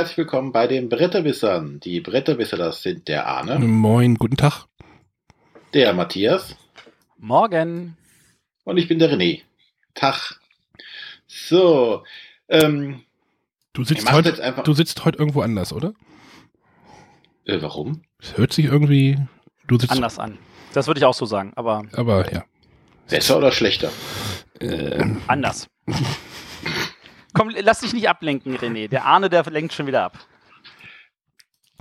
Herzlich willkommen bei den Bretterwissern. Die Bretterwisser, das sind der Arne, Moin, guten Tag. der Matthias Morgen. und ich bin der René. Tag. So, ähm, Du sitzt heute, jetzt einfach. du sitzt heute irgendwo anders, oder? Äh, warum? Es hört sich irgendwie, du sitzt, Anders an. Das würde ich auch so sagen, aber aber ja. Besser oder schlechter? Äh, anders. Komm, lass dich nicht ablenken, René. Der Arne, der lenkt schon wieder ab.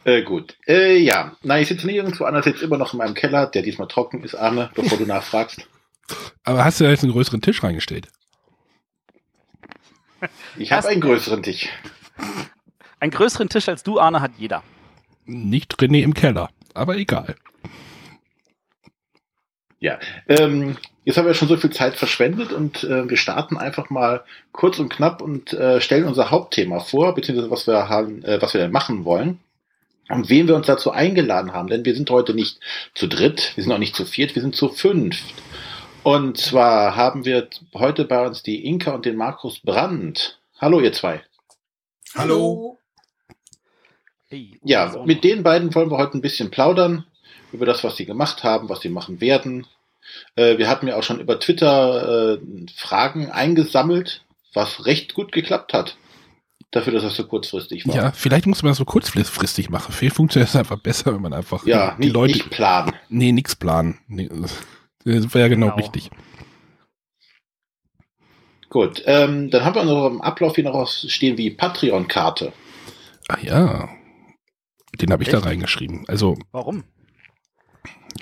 Äh, gut. Äh, ja. Nein, ich sitze nicht irgendwo anders, sitze immer noch in meinem Keller, der diesmal trocken ist, Arne, bevor du nachfragst. aber hast du da jetzt einen größeren Tisch reingestellt? Ich habe einen größeren Tisch. Einen größeren Tisch als du, Arne, hat jeder. Nicht René im Keller, aber egal. Ähm, jetzt haben wir schon so viel Zeit verschwendet und äh, wir starten einfach mal kurz und knapp und äh, stellen unser Hauptthema vor, beziehungsweise was wir haben, äh, was wir denn machen wollen und wen wir uns dazu eingeladen haben. Denn wir sind heute nicht zu dritt, wir sind auch nicht zu viert, wir sind zu fünft. Und zwar haben wir heute bei uns die Inka und den Markus Brandt. Hallo ihr zwei. Hallo. Hey, Ja, mit den beiden wollen wir heute ein bisschen plaudern über das, was sie gemacht haben, was sie machen werden. Äh, wir hatten ja auch schon über Twitter äh, Fragen eingesammelt, was recht gut geklappt hat. Dafür, dass das so kurzfristig war. Ja, vielleicht muss man das so kurzfristig machen. Viel funktioniert es einfach besser, wenn man einfach Ja, die nicht, Leute, nicht planen. nee, nix planen. Nee, das wäre ja genau, Genau. richtig. Gut, ähm, dann haben wir noch im Ablauf hier noch was stehen wie Patreon-Karte. Ah ja, den habe ich da Echt? reingeschrieben. Also, Warum?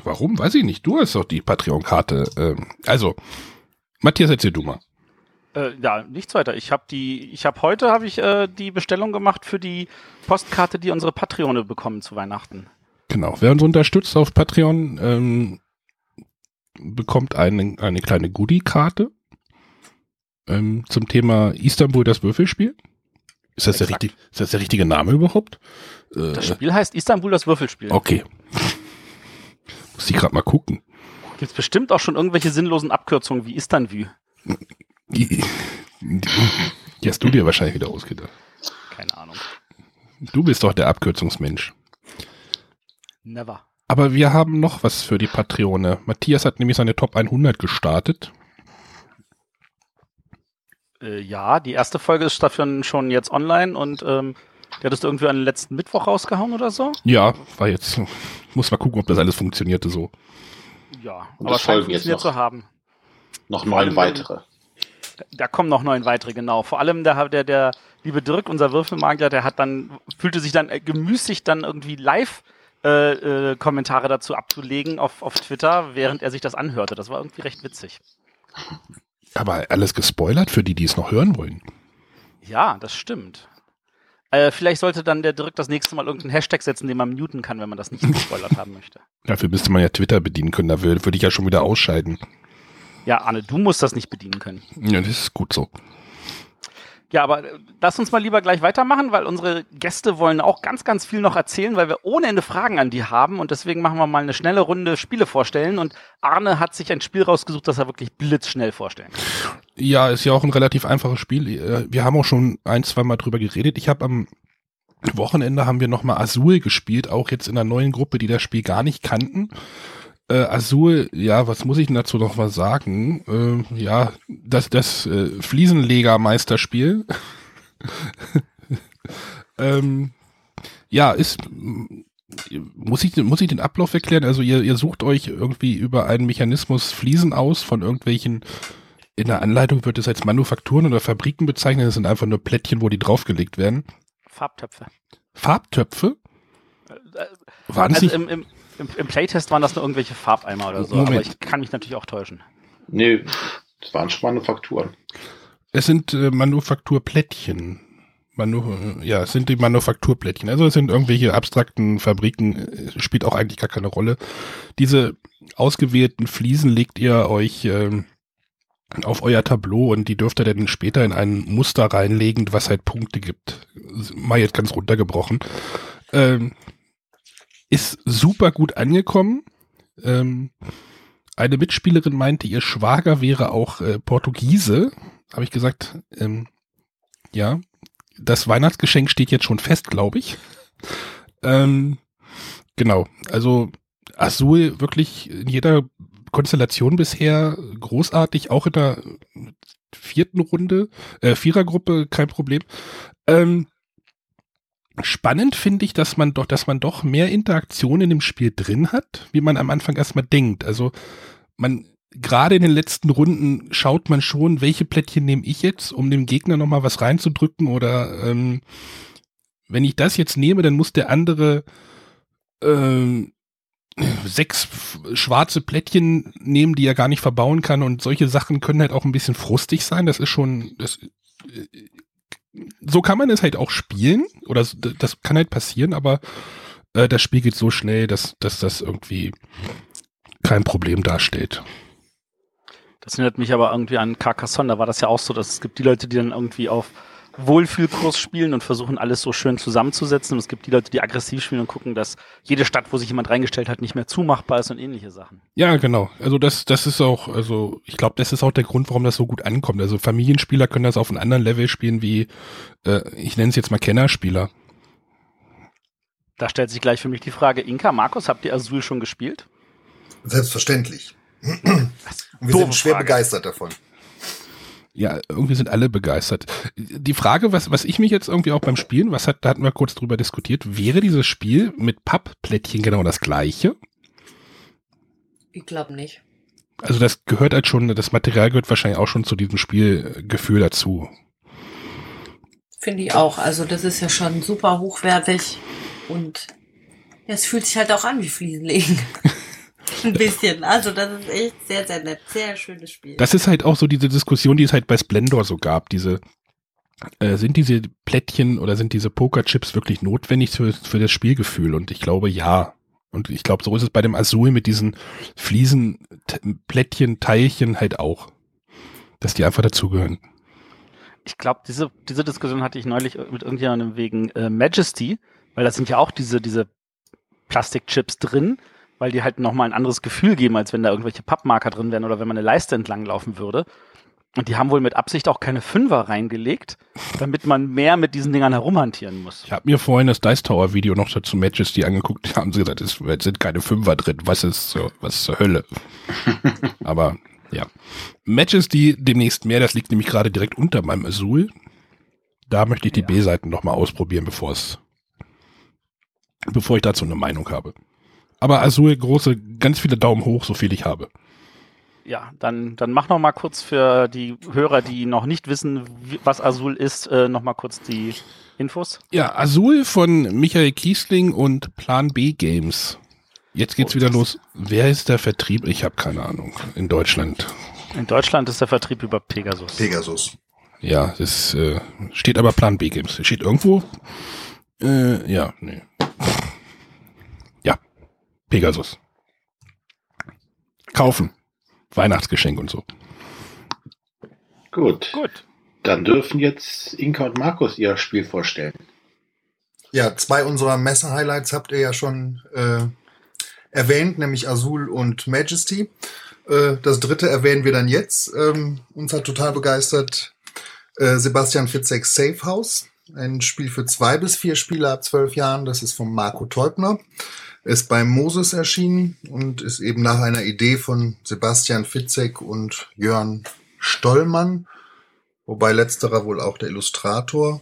Warum? Weiß ich nicht. Du hast doch die Patreon-Karte. Ähm, also, Matthias, erzähl du mal. Äh, ja, nichts weiter. Ich habe die, ich habe heute habe ich äh, die Bestellung gemacht für die Postkarte, die unsere Patreone bekommen zu Weihnachten. Genau. Wer uns unterstützt auf Patreon, ähm, bekommt eine, eine kleine Goodie-Karte ähm, zum Thema Istanbul, das Würfelspiel. Ist das, der richtig, ist das der richtige Name überhaupt? Äh, Das Spiel heißt Istanbul das Würfelspiel. okay. Muss ich gerade mal gucken. Gibt es bestimmt auch schon irgendwelche sinnlosen Abkürzungen wie Istanbul. Die, die, die hast du dir wahrscheinlich wieder ausgedacht. Keine Ahnung. Du bist doch der Abkürzungsmensch. Never. Aber wir haben noch was für die Patreone. Matthias hat nämlich seine Top 100 gestartet. Äh, ja, die erste Folge ist dafür schon jetzt online und ähm, der hat es irgendwie an den letzten Mittwoch rausgehauen oder so. Ja, war jetzt. Muss mal gucken, ob das alles funktionierte so. Ja, Und aber es scheint funktioniert noch. zu haben. Noch neun weitere. Da kommen noch neun weitere, genau. Vor allem der, der, der liebe Dirk, unser Würfelmagier, der hat dann, fühlte sich dann äh, gemüßigt, dann irgendwie live äh, äh, Kommentare dazu abzulegen auf, auf Twitter, während er sich das anhörte. Das war irgendwie recht witzig. Aber alles gespoilert für die, die es noch hören wollen. Ja, das stimmt. Äh, vielleicht sollte dann der Dirk das nächste Mal irgendeinen Hashtag setzen, den man muten kann, wenn man das nicht gespoilert haben möchte. Dafür müsste man ja Twitter bedienen können. Da würde, würde ich ja schon wieder ausscheiden. Ja, Arne, du musst das nicht bedienen können. Ja, das ist gut so. Ja, aber äh, lass uns mal lieber gleich weitermachen, weil unsere Gäste wollen auch ganz, ganz viel noch erzählen, weil wir ohne Ende Fragen an die haben und deswegen machen wir mal eine schnelle Runde Spiele vorstellen und Arne hat sich ein Spiel rausgesucht, das er wirklich blitzschnell vorstellen kann. Ja, ist ja auch ein relativ einfaches Spiel. Äh, Wir haben auch schon ein, zwei Mal drüber geredet. Ich habe am Wochenende haben wir nochmal Azul gespielt, auch jetzt in einer neuen Gruppe, die das Spiel gar nicht kannten. Äh, Azul, ja, was muss ich dazu noch mal sagen? Äh, ja, das, das äh, Fliesenlegermeisterspiel. ähm, ja, ist, muss ich, muss ich den Ablauf erklären? Also ihr, ihr sucht euch irgendwie über einen Mechanismus Fliesen aus von irgendwelchen in der Anleitung wird es als Manufakturen oder Fabriken bezeichnet. Das sind einfach nur Plättchen, wo die draufgelegt werden. Farbtöpfe. Farbtöpfe? Äh, Waren es Also im, im, im, im Playtest waren das nur irgendwelche Farbeimer oder so, Moment. aber ich kann mich natürlich auch täuschen. Nee, das waren schon Manufakturen. Es sind äh, Manufakturplättchen. Manu ja, es sind die Manufakturplättchen. Also es sind irgendwelche abstrakten Fabriken, äh, spielt auch eigentlich gar keine Rolle. Diese ausgewählten Fliesen legt ihr euch ähm, auf euer Tableau und die dürft ihr dann später in ein Muster reinlegen, was halt Punkte gibt. Mal jetzt ganz runtergebrochen. Ähm, ist super gut angekommen. Ähm, eine Mitspielerin meinte, ihr Schwager wäre auch äh, Portugiese. Habe ich gesagt, ähm, ja, das Weihnachtsgeschenk steht jetzt schon fest, glaube ich. Ähm, genau, also Azul wirklich in jeder Konstellation bisher großartig, auch in der vierten Runde, äh, Vierergruppe, kein Problem. Ähm, spannend finde ich, dass man doch, dass man doch mehr Interaktion in dem Spiel drin hat, wie man am Anfang erstmal denkt. Also man gerade in den letzten Runden schaut man schon, welche Plättchen nehme ich jetzt, um dem Gegner nochmal was reinzudrücken oder ähm, wenn ich das jetzt nehme, dann muss der andere ähm, sechs schwarze Plättchen nehmen, die er gar nicht verbauen kann und solche Sachen können halt auch ein bisschen frustig sein. Das ist schon, das, äh, so kann man es halt auch spielen oder das kann halt passieren, aber äh, das Spiel geht so schnell, dass, dass das irgendwie kein Problem darstellt. Das erinnert mich aber irgendwie an Carcassonne, da war das ja auch so, dass es gibt die Leute, die dann irgendwie auf Wohlfühlkurs spielen und versuchen alles so schön zusammenzusetzen. Und es gibt die Leute, die aggressiv spielen und gucken, dass jede Stadt, wo sich jemand reingestellt hat, nicht mehr zumachbar ist und ähnliche Sachen. Ja, genau. Also das, das ist auch, also ich glaube, das ist auch der Grund, warum das so gut ankommt. Also Familienspieler können das auf einem anderen Level spielen wie, äh, ich nenne es jetzt mal Kennerspieler. Da stellt sich gleich für mich die Frage, Inka, Markus, habt ihr Azul schon gespielt? Selbstverständlich. Und wir sind schwer Frage. begeistert davon ja, irgendwie sind alle begeistert. Die Frage, was, was ich mich jetzt irgendwie auch beim Spielen, was hat, da hatten wir kurz drüber diskutiert, wäre dieses Spiel mit Pappplättchen genau das gleiche? Ich glaube nicht. Also das gehört halt schon, das Material gehört wahrscheinlich auch schon zu diesem Spielgefühl dazu. Finde ich auch. Also das ist ja schon super hochwertig und es fühlt sich halt auch an wie Fliesenlegen. Ein bisschen. Also das ist echt sehr, sehr nett. Sehr schönes Spiel. Das ist halt auch so diese Diskussion, die es halt bei Splendor so gab. Diese, äh, sind diese Plättchen oder sind diese Pokerchips wirklich notwendig für, für das Spielgefühl? Und ich glaube, ja. Und ich glaube, so ist es bei dem Azul mit diesen Fliesen, Plättchen, Teilchen halt auch. Dass die einfach dazugehören. Ich glaube, diese, diese Diskussion hatte ich neulich mit irgendjemandem wegen äh, Majesty, weil da sind ja auch diese, diese Plastikchips drin weil die halt nochmal ein anderes Gefühl geben, als wenn da irgendwelche Pappmarker drin wären oder wenn man eine Leiste entlang laufen würde. Und die haben wohl mit Absicht auch keine Fünfer reingelegt, damit man mehr mit diesen Dingern herumhantieren muss. Ich habe mir vorhin das Dice Tower Video noch dazu Majesty angeguckt. Da haben sie gesagt, es sind keine Fünfer drin. Was ist so, was zur Hölle? Aber ja. Majesty demnächst mehr, das liegt nämlich gerade direkt unter meinem Azul. Da möchte ich die ja. B-Seiten nochmal ausprobieren, bevor es, bevor ich dazu eine Meinung habe. Aber Azul große, ganz viele Daumen hoch, so viel ich habe. Ja, dann, dann mach noch mal kurz für die Hörer, die noch nicht wissen, was Azul ist, äh, noch mal kurz die Infos. Ja, Azul von Michael Kiesling und Plan B Games. Jetzt geht's oh, wieder los. Wer ist der Vertrieb? Ich habe keine Ahnung. In Deutschland. In Deutschland ist der Vertrieb über Pegasus. Pegasus. Ja, es äh, steht aber Plan B Games. Steht irgendwo. Äh, ja, nee. Pegasus. Kaufen. Weihnachtsgeschenk und so. Gut. Gut. Dann dürfen jetzt Inka und Markus ihr Spiel vorstellen. Ja, zwei unserer Messe-Highlights habt ihr ja schon äh, erwähnt, nämlich Azul und Majesty. Äh, das dritte erwähnen wir dann jetzt. Ähm, uns hat total begeistert äh, Sebastian Fitzeks Safe House. Ein Spiel für zwei bis vier Spieler ab zwölf Jahren. Das ist von Marco Teubner ist bei Moses erschienen und ist eben nach einer Idee von Sebastian Fitzek und Jörn Stollmann, wobei letzterer wohl auch der Illustrator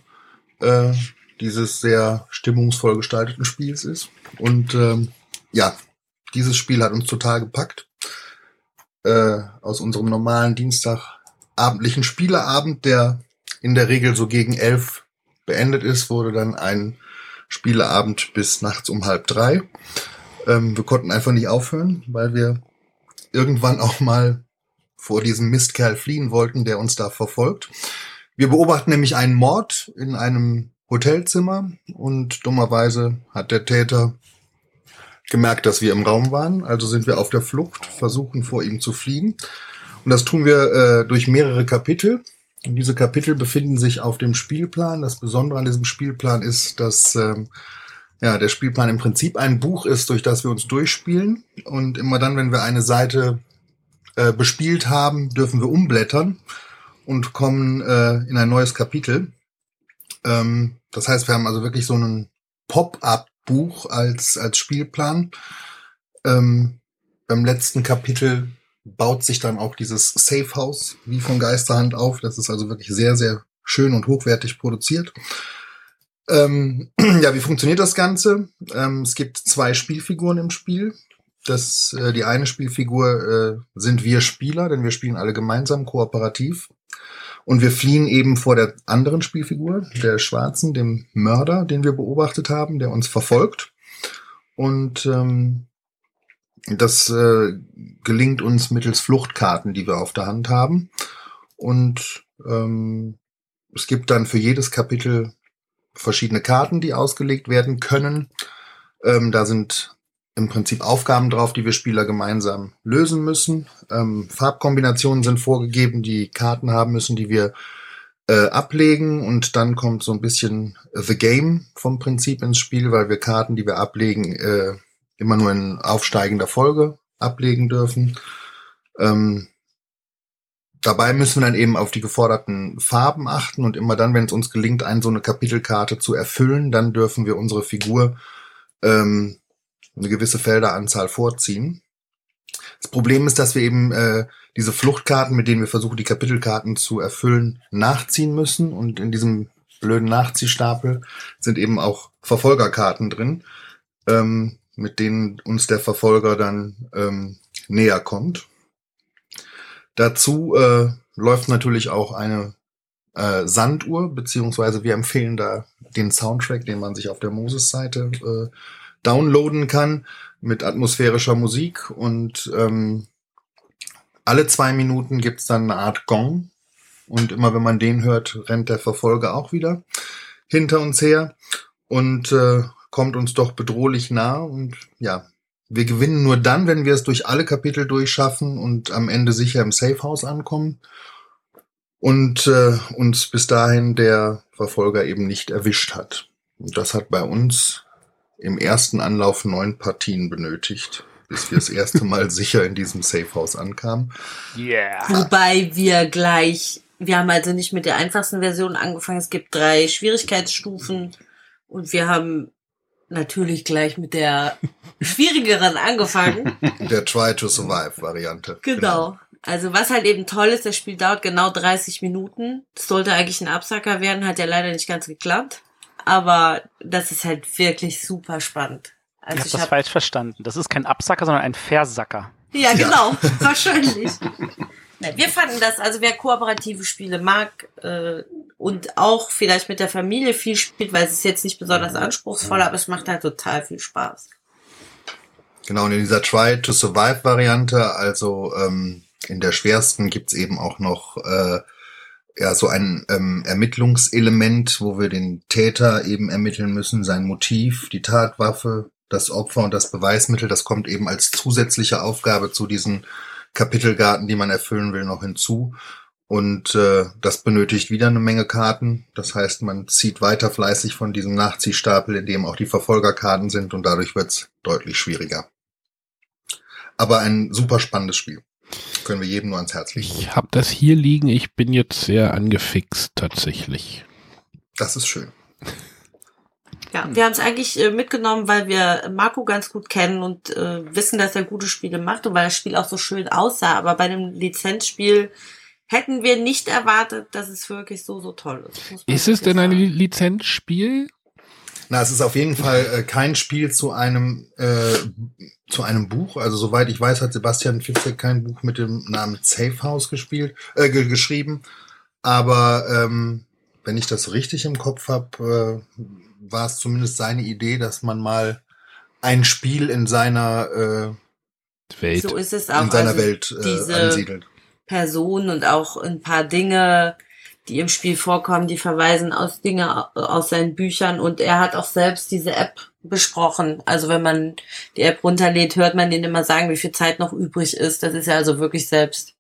äh, dieses sehr stimmungsvoll gestalteten Spiels ist. Und ähm, ja, dieses Spiel hat uns total gepackt. Äh, aus unserem normalen Dienstagabendlichen Spieleabend, der in der Regel so gegen elf beendet ist, wurde dann ein Spieleabend bis nachts um halb drei. Ähm, wir konnten einfach nicht aufhören, weil wir irgendwann auch mal vor diesem Mistkerl fliehen wollten, der uns da verfolgt. Wir beobachten nämlich einen Mord in einem Hotelzimmer und dummerweise hat der Täter gemerkt, dass wir im Raum waren. Also sind wir auf der Flucht, versuchen vor ihm zu fliehen. Und das tun wir äh, durch mehrere Kapitel. Und diese Kapitel befinden sich auf dem Spielplan. Das Besondere an diesem Spielplan ist, dass ähm, ja, der Spielplan im Prinzip ein Buch ist, durch das wir uns durchspielen. Und immer dann, wenn wir eine Seite äh, bespielt haben, dürfen wir umblättern und kommen äh, in ein neues Kapitel. Ähm, das heißt, wir haben also wirklich so einen Pop-up-Buch als, als Spielplan. Ähm, beim letzten Kapitel baut sich dann auch dieses Safe House wie von Geisterhand auf. Das ist also wirklich sehr, sehr schön und hochwertig produziert. Ähm, ja, wie funktioniert das Ganze? Ähm, es gibt zwei Spielfiguren im Spiel. Das, äh, die eine Spielfigur äh, sind wir Spieler, denn wir spielen alle gemeinsam kooperativ. Und wir fliehen eben vor der anderen Spielfigur, der Schwarzen, dem Mörder, den wir beobachtet haben, der uns verfolgt. Und ähm, das äh, gelingt uns mittels Fluchtkarten, die wir auf der Hand haben. Und ähm, es gibt dann für jedes Kapitel verschiedene Karten, die ausgelegt werden können. Ähm, da sind im Prinzip Aufgaben drauf, die wir Spieler gemeinsam lösen müssen. Ähm, Farbkombinationen sind vorgegeben, die Karten haben müssen, die wir äh, ablegen und dann kommt so ein bisschen The Game vom Prinzip ins Spiel, weil wir Karten, die wir ablegen, äh, immer nur in aufsteigender Folge ablegen dürfen. Ähm, dabei müssen wir dann eben auf die geforderten Farben achten und immer dann, wenn es uns gelingt, eine so eine Kapitelkarte zu erfüllen, dann dürfen wir unsere Figur ähm, eine gewisse Felderanzahl vorziehen. Das Problem ist, dass wir eben äh, diese Fluchtkarten, mit denen wir versuchen, die Kapitelkarten zu erfüllen, nachziehen müssen. Und in diesem blöden Nachziehstapel sind eben auch Verfolgerkarten drin, ähm, mit denen uns der Verfolger dann ähm, näher kommt. Dazu äh, läuft natürlich auch eine äh, Sanduhr, beziehungsweise wir empfehlen da den Soundtrack, den man sich auf der Moses-Seite äh, downloaden kann mit atmosphärischer Musik und ähm, alle zwei Minuten gibt's dann eine Art Gong und immer wenn man den hört, rennt der Verfolger auch wieder hinter uns her und äh, kommt uns doch bedrohlich nah und ja, wir gewinnen nur dann, wenn wir es durch alle Kapitel durchschaffen und am Ende sicher im Safehouse ankommen und äh, uns bis dahin der Verfolger eben nicht erwischt hat. Und das hat bei uns im ersten Anlauf neun Partien benötigt, bis wir das erste Mal sicher in diesem Safehouse ankamen. Yeah. Wobei wir gleich, wir haben also nicht mit der einfachsten Version angefangen. Es gibt drei Schwierigkeitsstufen und wir haben natürlich gleich mit der schwierigeren angefangen. Der Try to Survive Variante. Genau. Also was halt eben toll ist, das Spiel dauert genau 30 Minuten. Das sollte eigentlich ein Absacker werden, hat ja leider nicht ganz geklappt. Aber das ist halt wirklich super spannend. Also ich habe das hab, falsch verstanden. Das ist kein Absacker, sondern ein Versacker. ja, genau, wahrscheinlich. Wir fanden das, also wer kooperative Spiele mag äh, und auch vielleicht mit der Familie viel spielt, weil es ist jetzt nicht besonders anspruchsvoll, aber es macht halt total viel Spaß. Genau, und in dieser Try to Survive Variante, also ähm, in der schwersten gibt's eben auch noch äh, ja so ein ähm, Ermittlungselement, wo wir den Täter eben ermitteln müssen, sein Motiv, die Tatwaffe, das Opfer und das Beweismittel. Das kommt eben als zusätzliche Aufgabe zu diesen Kapitelgarten, die man erfüllen will, noch hinzu. Und äh, das benötigt wieder eine Menge Karten. Das heißt, man zieht weiter fleißig von diesem Nachziehstapel, in dem auch die Verfolgerkarten sind und dadurch wird's deutlich schwieriger. Aber ein super spannendes Spiel. Können wir jedem nur ans Herz legen. Ich habe das hier liegen. Ich bin jetzt sehr angefixt tatsächlich. Das ist schön. Ja, wir haben es eigentlich äh, mitgenommen, weil wir Marco ganz gut kennen und äh, wissen, dass er gute Spiele macht und weil das Spiel auch so schön aussah. Aber bei dem Lizenzspiel hätten wir nicht erwartet, dass es wirklich so, so toll ist. Ist es denn ein sagen. Li- Lizenzspiel? Na, es ist auf jeden Fall äh, kein Spiel zu einem äh, zu einem Buch. Also soweit ich weiß, hat Sebastian Fitzek kein Buch mit dem Namen Safe House gespielt, äh, ge geschrieben. Aber ähm, wenn ich das richtig im Kopf habe, äh, war es zumindest seine Idee, dass man mal ein Spiel in seiner äh, Welt. So ist es auch. in seiner also Welt äh, diese ansiedelt. Personen und auch ein paar Dinge, die im Spiel vorkommen, die verweisen aus Dinge aus seinen Büchern und er hat auch selbst diese App besprochen. Also wenn man die App runterlädt, hört man den immer sagen, wie viel Zeit noch übrig ist. Das ist ja also wirklich selbst.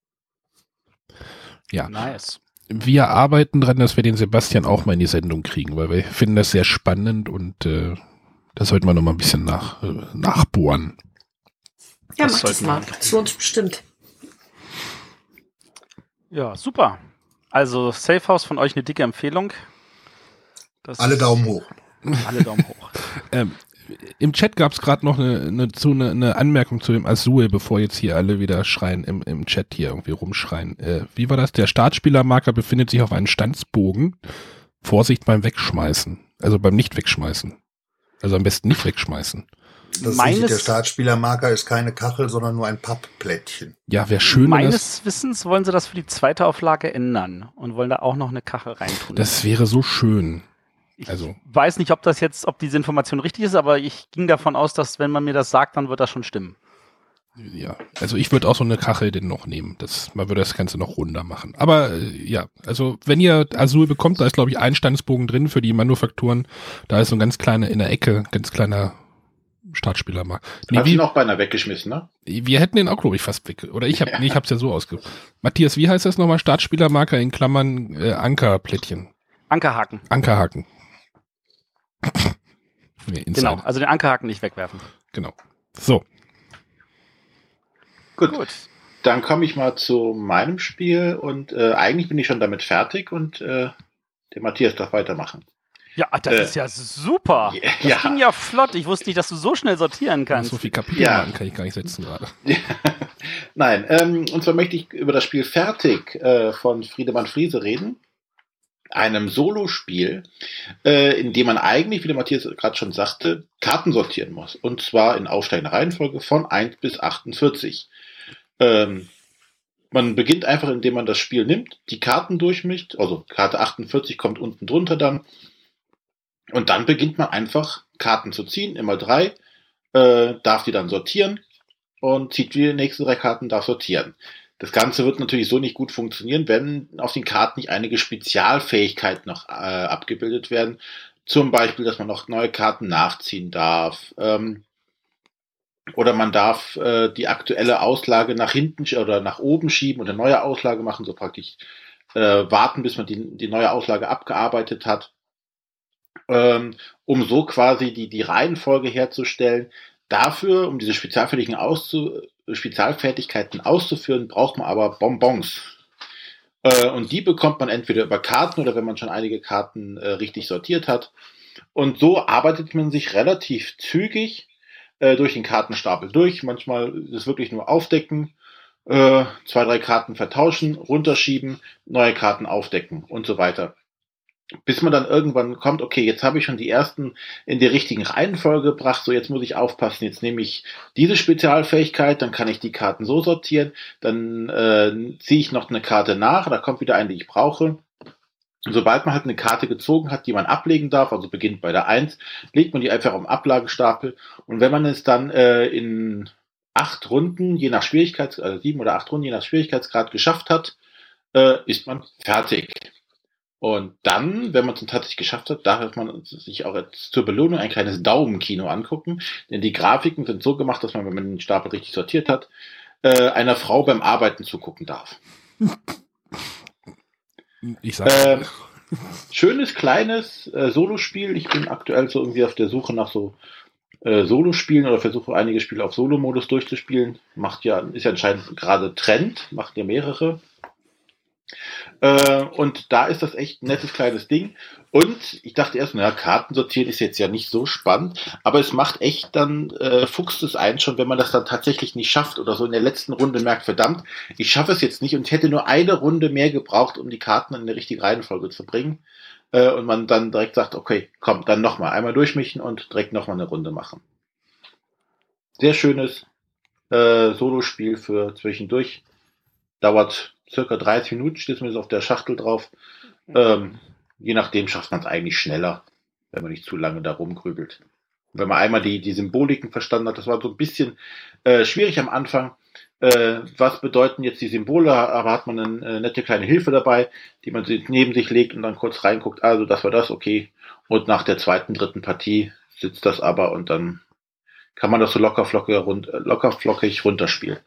ja. Nice. Wir arbeiten dran, dass wir den Sebastian auch mal in die Sendung kriegen, weil wir finden das sehr spannend und äh, das sollten wir noch mal ein bisschen nach, äh, nachbohren. Ja, Das mach das mal. Das lohnt sich bestimmt. Ja, super. Also Safe House von euch eine dicke Empfehlung. Das Alle Daumen hoch. Alle Daumen hoch. Ähm, Im Chat gab es gerade noch eine, eine, zu, eine, eine Anmerkung zu dem Azul, bevor jetzt hier alle wieder schreien, im, im Chat hier irgendwie rumschreien. Äh, wie war das? Der Startspielermarker befindet sich auf einem Standsbogen. Vorsicht beim Wegschmeißen. Also beim Nicht-Wegschmeißen. Also am besten nicht wegschmeißen. Das ist Meines- richtig, der Startspielermarker ist keine Kachel, sondern nur ein Pappplättchen. Ja, wäre schön, wenn das, Meines Wissens wollen sie das für die zweite Auflage ändern und wollen da auch noch eine Kachel reintun. das wäre so schön. Ich also- weiß nicht, ob das jetzt, ob diese Information richtig ist, aber ich ging davon aus, dass wenn man mir das sagt, dann wird das schon stimmen. Ja, also ich würde auch so eine Kachel denn noch nehmen. Das, man würde das Ganze noch runder machen. Aber äh, ja, also wenn ihr Azul bekommt, da ist glaube ich ein Standesbogen drin für die Manufakturen. Da ist so ein ganz kleiner in der Ecke, ganz kleiner Startspielermarkt. Nee, Hast du auch beinahe weggeschmissen, ne? wir hätten den auch glaube ich fast weg. Oder ich habe, nee, ich habe es ja so ausge. Matthias, wie heißt das nochmal? Startspielermarker in Klammern äh, Ankerplättchen, Ankerhaken. Ankerhaken. Nee. Genau, also den Ankerhaken nicht wegwerfen. genau. So, Gut. Gut. Dann komme ich mal zu meinem Spiel und äh, eigentlich bin ich schon damit fertig und äh, der Matthias darf weitermachen. Ja, das Äh, ist ja super. ja, Das ja. ging ja flott. Ich wusste nicht, dass du so schnell sortieren kannst. so viel Kapitel Ja. machen kann ich gar nicht setzen gerade. Nein, ähm, und zwar möchte ich über das Spiel Fertig äh, von Friedemann Friese reden. Einem Solospiel, äh, in dem man eigentlich, wie der Matthias gerade schon sagte, Karten sortieren muss. Und zwar in aufsteigender Reihenfolge von 1 bis 48. Ähm, man beginnt einfach, indem man das Spiel nimmt, die Karten durchmischt, also Karte 48 kommt unten drunter dann. Und dann beginnt man einfach Karten zu ziehen, immer drei, äh, darf die dann sortieren und zieht die nächsten drei Karten, darf sortieren. Das Ganze wird natürlich so nicht gut funktionieren, wenn auf den Karten nicht einige Spezialfähigkeiten noch äh, abgebildet werden. Zum Beispiel, dass man noch neue Karten nachziehen darf. Ähm, oder man darf äh, die aktuelle Auslage nach hinten oder nach oben schieben und eine neue Auslage machen, so praktisch äh, warten, bis man die, die neue Auslage abgearbeitet hat. Ähm, um so quasi die, die Reihenfolge herzustellen, Dafür, um diese Spezialfertigkeiten, auszu Spezialfertigkeiten auszuführen, braucht man aber Bonbons. Äh, und die bekommt man entweder über Karten oder wenn man schon einige Karten äh, richtig sortiert hat. Und so arbeitet man sich relativ zügig äh, durch den Kartenstapel durch. Manchmal ist es wirklich nur aufdecken, äh, zwei, drei Karten vertauschen, runterschieben, neue Karten aufdecken und so weiter. Bis man dann irgendwann kommt, okay, jetzt habe ich schon die ersten in die richtigen Reihenfolge gebracht, so jetzt muss ich aufpassen, jetzt nehme ich diese Spezialfähigkeit, dann kann ich die Karten so sortieren, dann äh, ziehe ich noch eine Karte nach, da kommt wieder eine, die ich brauche. Und sobald man halt eine Karte gezogen hat, die man ablegen darf, also beginnt bei der 1, legt man die einfach am Ablagestapel und wenn man es dann äh, in acht Runden, je nach Schwierigkeits, also sieben oder acht Runden, je nach Schwierigkeitsgrad geschafft hat, äh, ist man fertig. Und dann, wenn man es tatsächlich geschafft hat, darf man sich auch jetzt zur Belohnung ein kleines Daumenkino angucken. Denn die Grafiken sind so gemacht, dass man, wenn man den Stapel richtig sortiert hat, äh, einer Frau beim Arbeiten zugucken darf. Ich sag, Ähm, schönes, kleines äh, Solospiel. Ich bin aktuell so irgendwie auf der Suche nach so äh, Solospielen oder versuche einige Spiele auf Solo-Modus durchzuspielen. Macht ja, ist ja anscheinend gerade Trend, macht ja mehrere. Äh, und da ist das echt ein nettes kleines Ding. Und ich dachte erst, naja, Karten sortieren ist jetzt ja nicht so spannend, aber es macht echt dann, äh, fuchst es ein schon, wenn man das dann tatsächlich nicht schafft oder so in der letzten Runde merkt, verdammt, ich schaffe es jetzt nicht und hätte nur eine Runde mehr gebraucht, um die Karten in die richtige Reihenfolge zu bringen. Äh, und man dann direkt sagt, okay, komm, dann nochmal, einmal durchmischen und direkt nochmal eine Runde machen. Sehr schönes äh, Solospiel für zwischendurch. Dauert circa 30 Minuten, steht zumindest auf der Schachtel drauf. Ähm, je nachdem schafft man es eigentlich schneller, wenn man nicht zu lange da rumgrübelt. Wenn man einmal die, die Symboliken verstanden hat, das war so ein bisschen äh, schwierig am Anfang. Äh, was bedeuten jetzt die Symbole? Aber hat man eine äh, nette kleine Hilfe dabei, die man neben sich legt und dann kurz reinguckt. Also das war das, okay. Und nach der zweiten, dritten Partie sitzt das aber und dann kann man das so locker flockig, rund, äh, locker flockig runterspielen.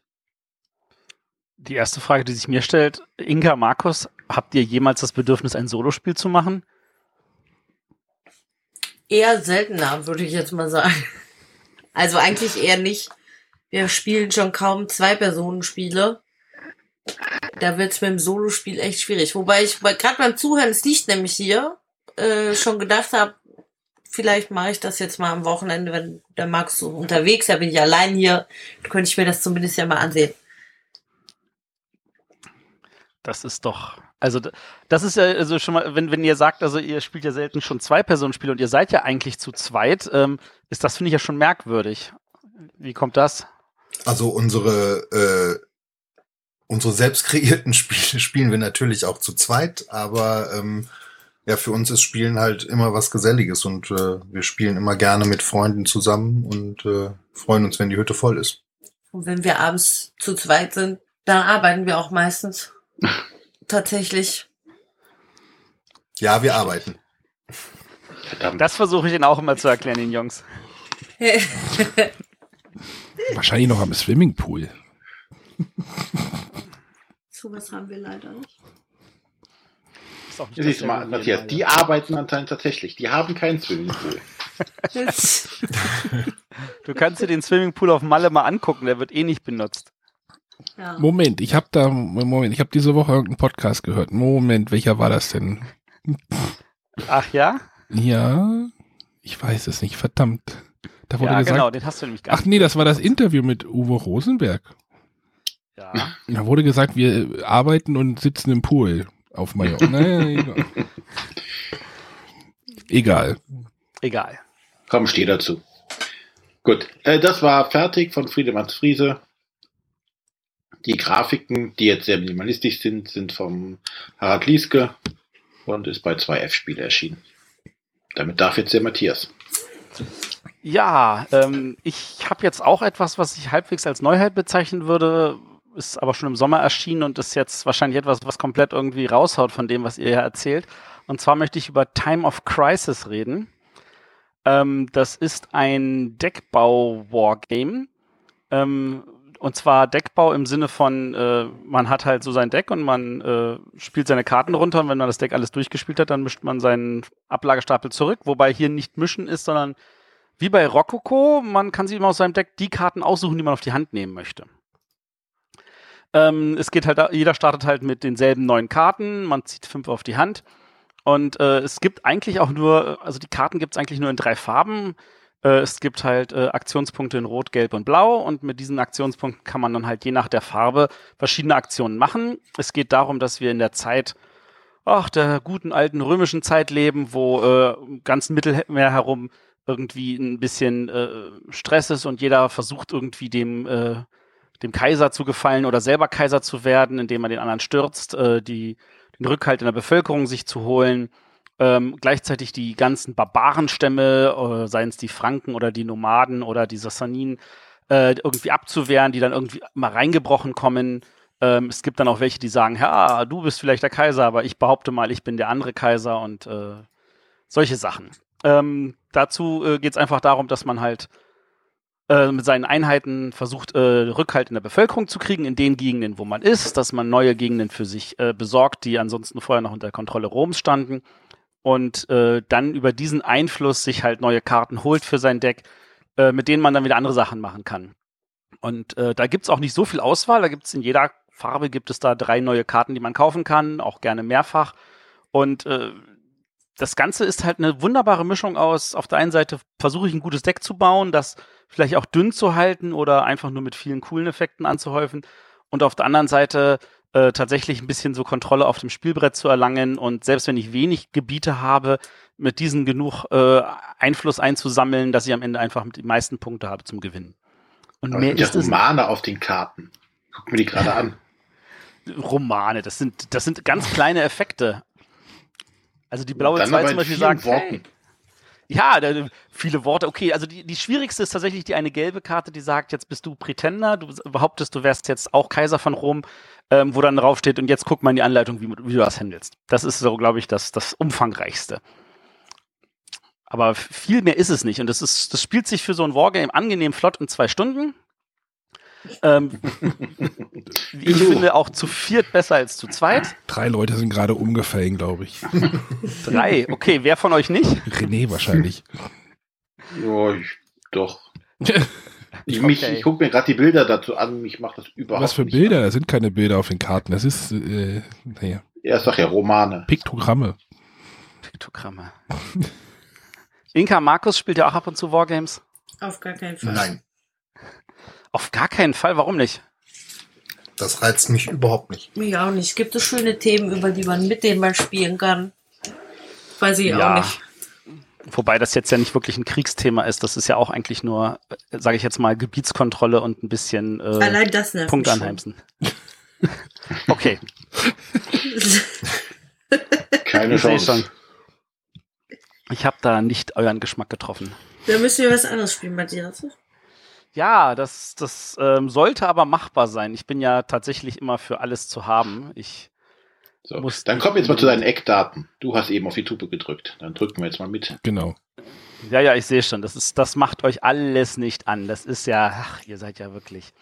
Die erste Frage, die sich mir stellt, Inka, Markus, habt ihr jemals das Bedürfnis, ein Solospiel zu machen? Eher seltener, würde ich jetzt mal sagen. Also eigentlich eher nicht. Wir spielen schon kaum Zwei-Personen-Spiele. Da wird's mit dem Solospiel echt schwierig. Wobei ich, gerade beim Zuhören, es liegt nämlich hier äh, schon gedacht habe, vielleicht mache ich das jetzt mal am Wochenende, wenn der Max so unterwegs, ist, da bin ich allein hier, könnte ich mir das zumindest ja mal ansehen. Das ist doch, also das ist ja also schon mal, wenn, wenn ihr sagt, also ihr spielt ja selten schon zwei Personen Spiele und ihr seid ja eigentlich zu zweit, ähm, ist das finde ich ja schon merkwürdig. Wie kommt das? Also unsere äh, unsere selbst kreierten Spiele spielen wir natürlich auch zu zweit, aber ähm, ja, für uns ist Spielen halt immer was Geselliges und äh, wir spielen immer gerne mit Freunden zusammen und äh, freuen uns, wenn die Hütte voll ist. Und wenn wir abends zu zweit sind, dann arbeiten wir auch meistens. Tatsächlich. Ja, wir arbeiten. Verdammt. Das versuche ich Ihnen auch immer zu erklären, den Jungs. Wahrscheinlich noch am Swimmingpool. So was haben wir leider nicht. Nicht Siehst du mal, Matthias, die arbeiten anscheinend tatsächlich. Die haben keinen Swimmingpool. du kannst dir den Swimmingpool auf Malle mal angucken, der wird eh nicht benutzt. Ja. Moment, ich habe da, Moment, ich habe diese Woche irgendeinen Podcast gehört. Moment, welcher war das denn? Ach ja? Ja, ich weiß es nicht, verdammt. Da wurde ja, gesagt, genau, den hast du nämlich gar Ach nee, das war das Interview mit Uwe Rosenberg. Ja. Da wurde gesagt, wir arbeiten und sitzen im Pool auf Mallorca. naja, egal. egal. Egal. Komm, steh dazu. Gut, äh, das war fertig von Friedemanns Friese. Die Grafiken, die jetzt sehr minimalistisch sind, sind vom Harald Lieske und ist bei 2F-Spiele erschienen. Damit darf jetzt der Matthias. Ja, ähm, ich habe jetzt auch etwas, was ich halbwegs als Neuheit bezeichnen würde, ist aber schon im Sommer erschienen und ist jetzt wahrscheinlich etwas, was komplett irgendwie raushaut von dem, was ihr ja erzählt. Und zwar möchte ich über Time of Crisis reden. Ähm, das ist ein Deckbau-Wargame. Ähm, und zwar Deckbau im Sinne von, äh, man hat halt so sein Deck und man äh, spielt seine Karten runter und wenn man das Deck alles durchgespielt hat, dann mischt man seinen Ablagestapel zurück, wobei hier nicht mischen ist, sondern wie bei Rococo, man kann sich immer aus seinem Deck die Karten aussuchen, die man auf die Hand nehmen möchte. Ähm, es geht halt, jeder startet halt mit denselben neun Karten, man zieht fünf auf die Hand. Und äh, es gibt eigentlich auch nur, also die Karten gibt es eigentlich nur in drei Farben. Äh, es gibt halt äh, Aktionspunkte in Rot, Gelb und Blau und mit diesen Aktionspunkten kann man dann halt je nach der Farbe verschiedene Aktionen machen. Es geht darum, dass wir in der Zeit ach, der guten alten römischen Zeit leben, wo äh, ganz Mittelmeer herum irgendwie ein bisschen äh, Stress ist und jeder versucht irgendwie dem äh, dem Kaiser zu gefallen oder selber Kaiser zu werden, indem man den anderen stürzt, äh, die, den Rückhalt in der Bevölkerung sich zu holen. Ähm, gleichzeitig die ganzen Barbarenstämme, äh, seien es die Franken oder die Nomaden oder die Sassaninen, äh, irgendwie abzuwehren, die dann irgendwie mal reingebrochen kommen. Ähm, es gibt dann auch welche, die sagen, ja, du bist vielleicht der Kaiser, aber ich behaupte mal, ich bin der andere Kaiser und äh, solche Sachen. Ähm, dazu äh, geht es einfach darum, dass man halt äh, mit seinen Einheiten versucht, äh, Rückhalt in der Bevölkerung zu kriegen, in den Gegenden, wo man ist, dass man neue Gegenden für sich äh, besorgt, die ansonsten vorher noch unter Kontrolle Roms standen. Und äh, dann über diesen Einfluss sich halt neue Karten holt für sein Deck, äh, mit denen man dann wieder andere Sachen machen kann. Und äh, da gibt's auch nicht so viel Auswahl. Da gibt's in jeder Farbe gibt es da drei neue Karten, die man kaufen kann, auch gerne mehrfach. Und äh, das Ganze ist halt eine wunderbare Mischung aus, auf der einen Seite versuche ich ein gutes Deck zu bauen, das vielleicht auch dünn zu halten oder einfach nur mit vielen coolen Effekten anzuhäufen und auf der anderen Seite äh, tatsächlich ein bisschen so Kontrolle auf dem Spielbrett zu erlangen und selbst wenn ich wenig Gebiete habe, mit diesen genug äh, Einfluss einzusammeln, dass ich am Ende einfach die meisten Punkte habe zum Gewinnen. Und Aber mehr ist es Romane auf den Karten. Guck mir die gerade an. Romane, das sind, das sind ganz kleine Effekte. Also die blaue 2 zum Beispiel sagt, hey, ja, viele Worte. Okay, also die, die schwierigste ist tatsächlich die eine gelbe Karte, die sagt, jetzt bist du Pretender, du behauptest, du wärst jetzt auch Kaiser von Rom, ähm, wo dann drauf steht, und jetzt guck mal in die Anleitung, wie, wie du das handelst. Das ist so, glaube ich, das, das umfangreichste. Aber viel mehr ist es nicht. Und das ist, das spielt sich für so ein Wargame angenehm flott in zwei Stunden. Ähm, ich finde auch zu viert besser als zu zweit. Drei Leute sind gerade umgefallen, glaube ich. Drei? Okay, wer von euch nicht? René wahrscheinlich. Ja, ich, doch. Ich, mich, okay. ich gucke mir gerade die Bilder dazu an, ich mache das überhaupt Was für nicht Bilder? Da sind keine Bilder auf den Karten. Das ist, äh, naja. Ja, sag ja Romane. Piktogramme. Piktogramme. Inka Markus spielt ja auch ab und zu Wargames. Auf gar keinen Fall. Nein, Auf gar keinen Fall, warum nicht? das reizt mich überhaupt nicht. Mich auch nicht. Es gibt so schöne Themen, über die man mit denen mal spielen kann. Weiß ich Ja. auch nicht. Wobei das jetzt ja nicht wirklich ein Kriegsthema ist. Das ist ja auch eigentlich nur, sage ich jetzt mal, Gebietskontrolle und ein bisschen äh, Allein das nervt Punkt anheimsen. okay, Keine ich Chance. schon. Ich habe da nicht euren Geschmack getroffen. Da müssen wir was anderes spielen, Matthias. Ja, das, das ähm, sollte aber machbar sein. Ich bin ja tatsächlich immer für alles zu haben. Ich So. Muss Dann wir jetzt mal zu deinen. Eckdaten. Du hast eben auf die Tube gedrückt. Dann drücken wir jetzt mal mit. Genau. Ja, ja, ich sehe schon. Das ist, das macht euch alles nicht an. Das ist ja, ach, ihr seid ja wirklich.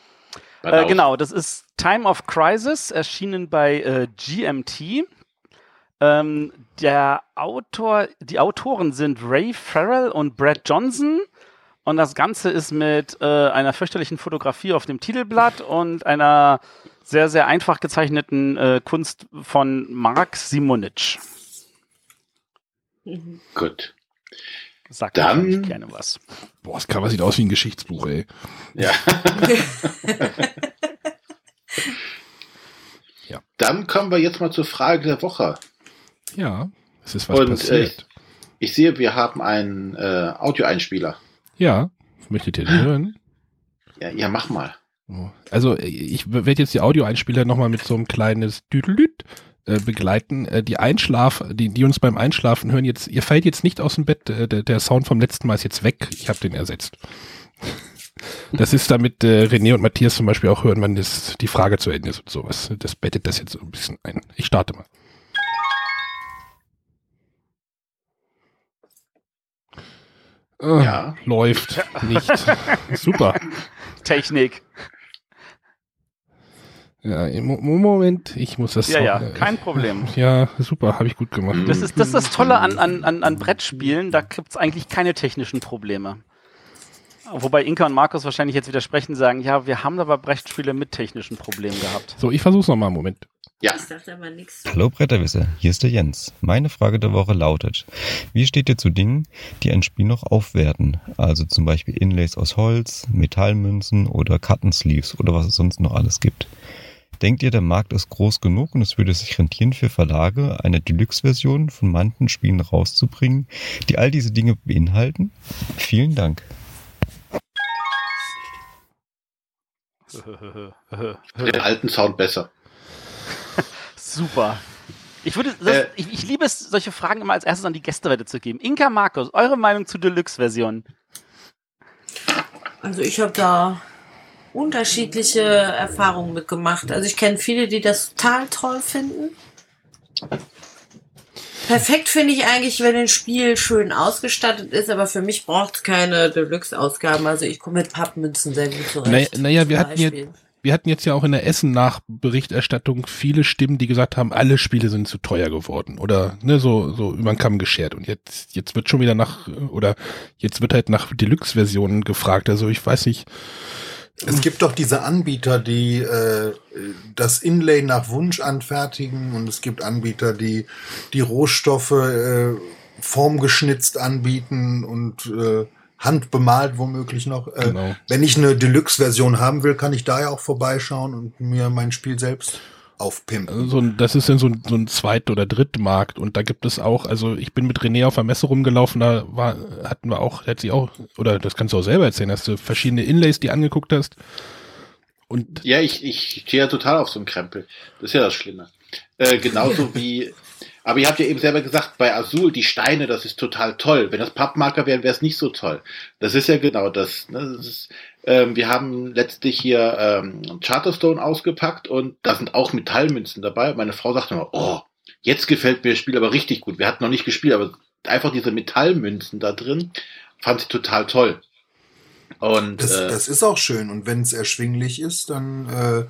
Äh, genau, das ist Time of Crisis, erschienen bei äh, GMT. Ähm, der Autor, die Autoren sind Ray Farrell und Brad Johnson. Und das Ganze ist mit äh, einer fürchterlichen Fotografie auf dem Titelblatt und einer sehr, sehr einfach gezeichneten äh, Kunst von Mark Simonitsch. Mhm. Gut. Sagt Dann- gerne was. Boah, das Cover sieht aus wie ein Geschichtsbuch, ey. Ja. Ja. Dann kommen wir jetzt mal zur Frage der Woche. Ja, es ist was Und, passiert. Ich sehe, wir haben einen äh, Audioeinspieler. Ja, möchtet ihr den hören? Ja, ja, mach mal. Oh. Also ich werde jetzt die Audioeinspieler nochmal mit so einem kleines Düdelüt äh, begleiten. Äh, die Einschlaf, die, die uns beim Einschlafen hören jetzt, ihr fällt jetzt nicht aus dem Bett, äh, der, der Sound vom letzten Mal ist jetzt weg. Ich habe den ersetzt. Das ist damit äh, René und Matthias zum Beispiel auch hören, wann das, die Frage zu Ende ist und sowas. Das bettet das jetzt so ein bisschen ein. Ich starte mal. Äh, Ja. Läuft nicht. Super. Technik. Ja, im Mo- Moment, ich muss das. Ja, ja, äh, kein Problem. Ja, super, habe ich gut gemacht. Das ist das, ist das Tolle an, an, an, an Brettspielen, da gibt's eigentlich keine technischen Probleme. Wobei Inka und Markus wahrscheinlich jetzt widersprechen sagen, ja, wir haben aber Brettspiele mit technischen Problemen gehabt. So, ich versuch's nochmal, Moment. Ja. Ich dachte aber nichts. Hallo Bretterwisser, hier ist der Jens. Meine Frage der Woche lautet, wie steht ihr zu Dingen, die ein Spiel noch aufwerten? Also zum Beispiel Inlays aus Holz, Metallmünzen oder Kartensleeves oder was es sonst noch alles gibt. Denkt ihr, der Markt ist groß genug und es würde sich rentieren für Verlage, eine Deluxe-Version von manchen Spielen rauszubringen, die all diese Dinge beinhalten? Vielen Dank. Den alten Sound besser. Super. Ich würde, das, Äh. ich, ich liebe es, solche Fragen immer als erstes an die Gäste weiterzugeben. Inka, Markus, eure Meinung zu Deluxe-Versionen? Also ich habe da unterschiedliche Erfahrungen mitgemacht. Also ich kenne viele, die das total toll finden. Perfekt finde ich eigentlich, wenn ein Spiel schön ausgestattet ist, aber für mich braucht es keine Deluxe-Ausgaben. Also ich komme mit Pappmünzen sehr gut zurecht. Naja, naja, wir zum hatten Beispiel. Wir hatten jetzt ja auch in der Essen-Nachberichterstattung viele Stimmen, die gesagt haben, alle Spiele sind zu teuer geworden oder ne, so, so über den Kamm geschert. Und jetzt, jetzt wird schon wieder nach, oder jetzt wird halt nach Deluxe-Versionen gefragt. Also ich weiß nicht, Es gibt doch diese Anbieter, die äh, das Inlay nach Wunsch anfertigen und es gibt Anbieter, die die Rohstoffe äh, formgeschnitzt anbieten und äh, handbemalt womöglich noch. Äh, Genau. Wenn ich eine Deluxe-Version haben will, kann ich da ja auch vorbeischauen und mir mein Spiel selbst aufpimpen. Also so ein, das ist dann so ein, so ein Zweit- oder Drittmarkt und da gibt es auch, also ich bin mit René auf der Messe rumgelaufen, da war, hatten wir auch, hat sie auch, oder das kannst du auch selber erzählen, hast du verschiedene Inlays, die angeguckt hast und Ja, ich, ich stehe ja total auf so einem Krempel. Das ist ja das Schlimme. Äh, genauso wie, aber ihr habt ja eben selber gesagt, bei Azul, die Steine, das ist total toll. Wenn das Pappmarker wären, wäre es nicht so toll. Das ist ja genau das. Ne? das ist, ähm, wir haben letztlich hier ähm, Charterstone ausgepackt und da sind auch Metallmünzen dabei. Meine Frau sagte immer, oh, jetzt gefällt mir das Spiel aber richtig gut. Wir hatten noch nicht gespielt, aber einfach diese Metallmünzen da drin, fand sie total toll. Und Das, äh, das ist auch schön und wenn es erschwinglich ist, dann äh,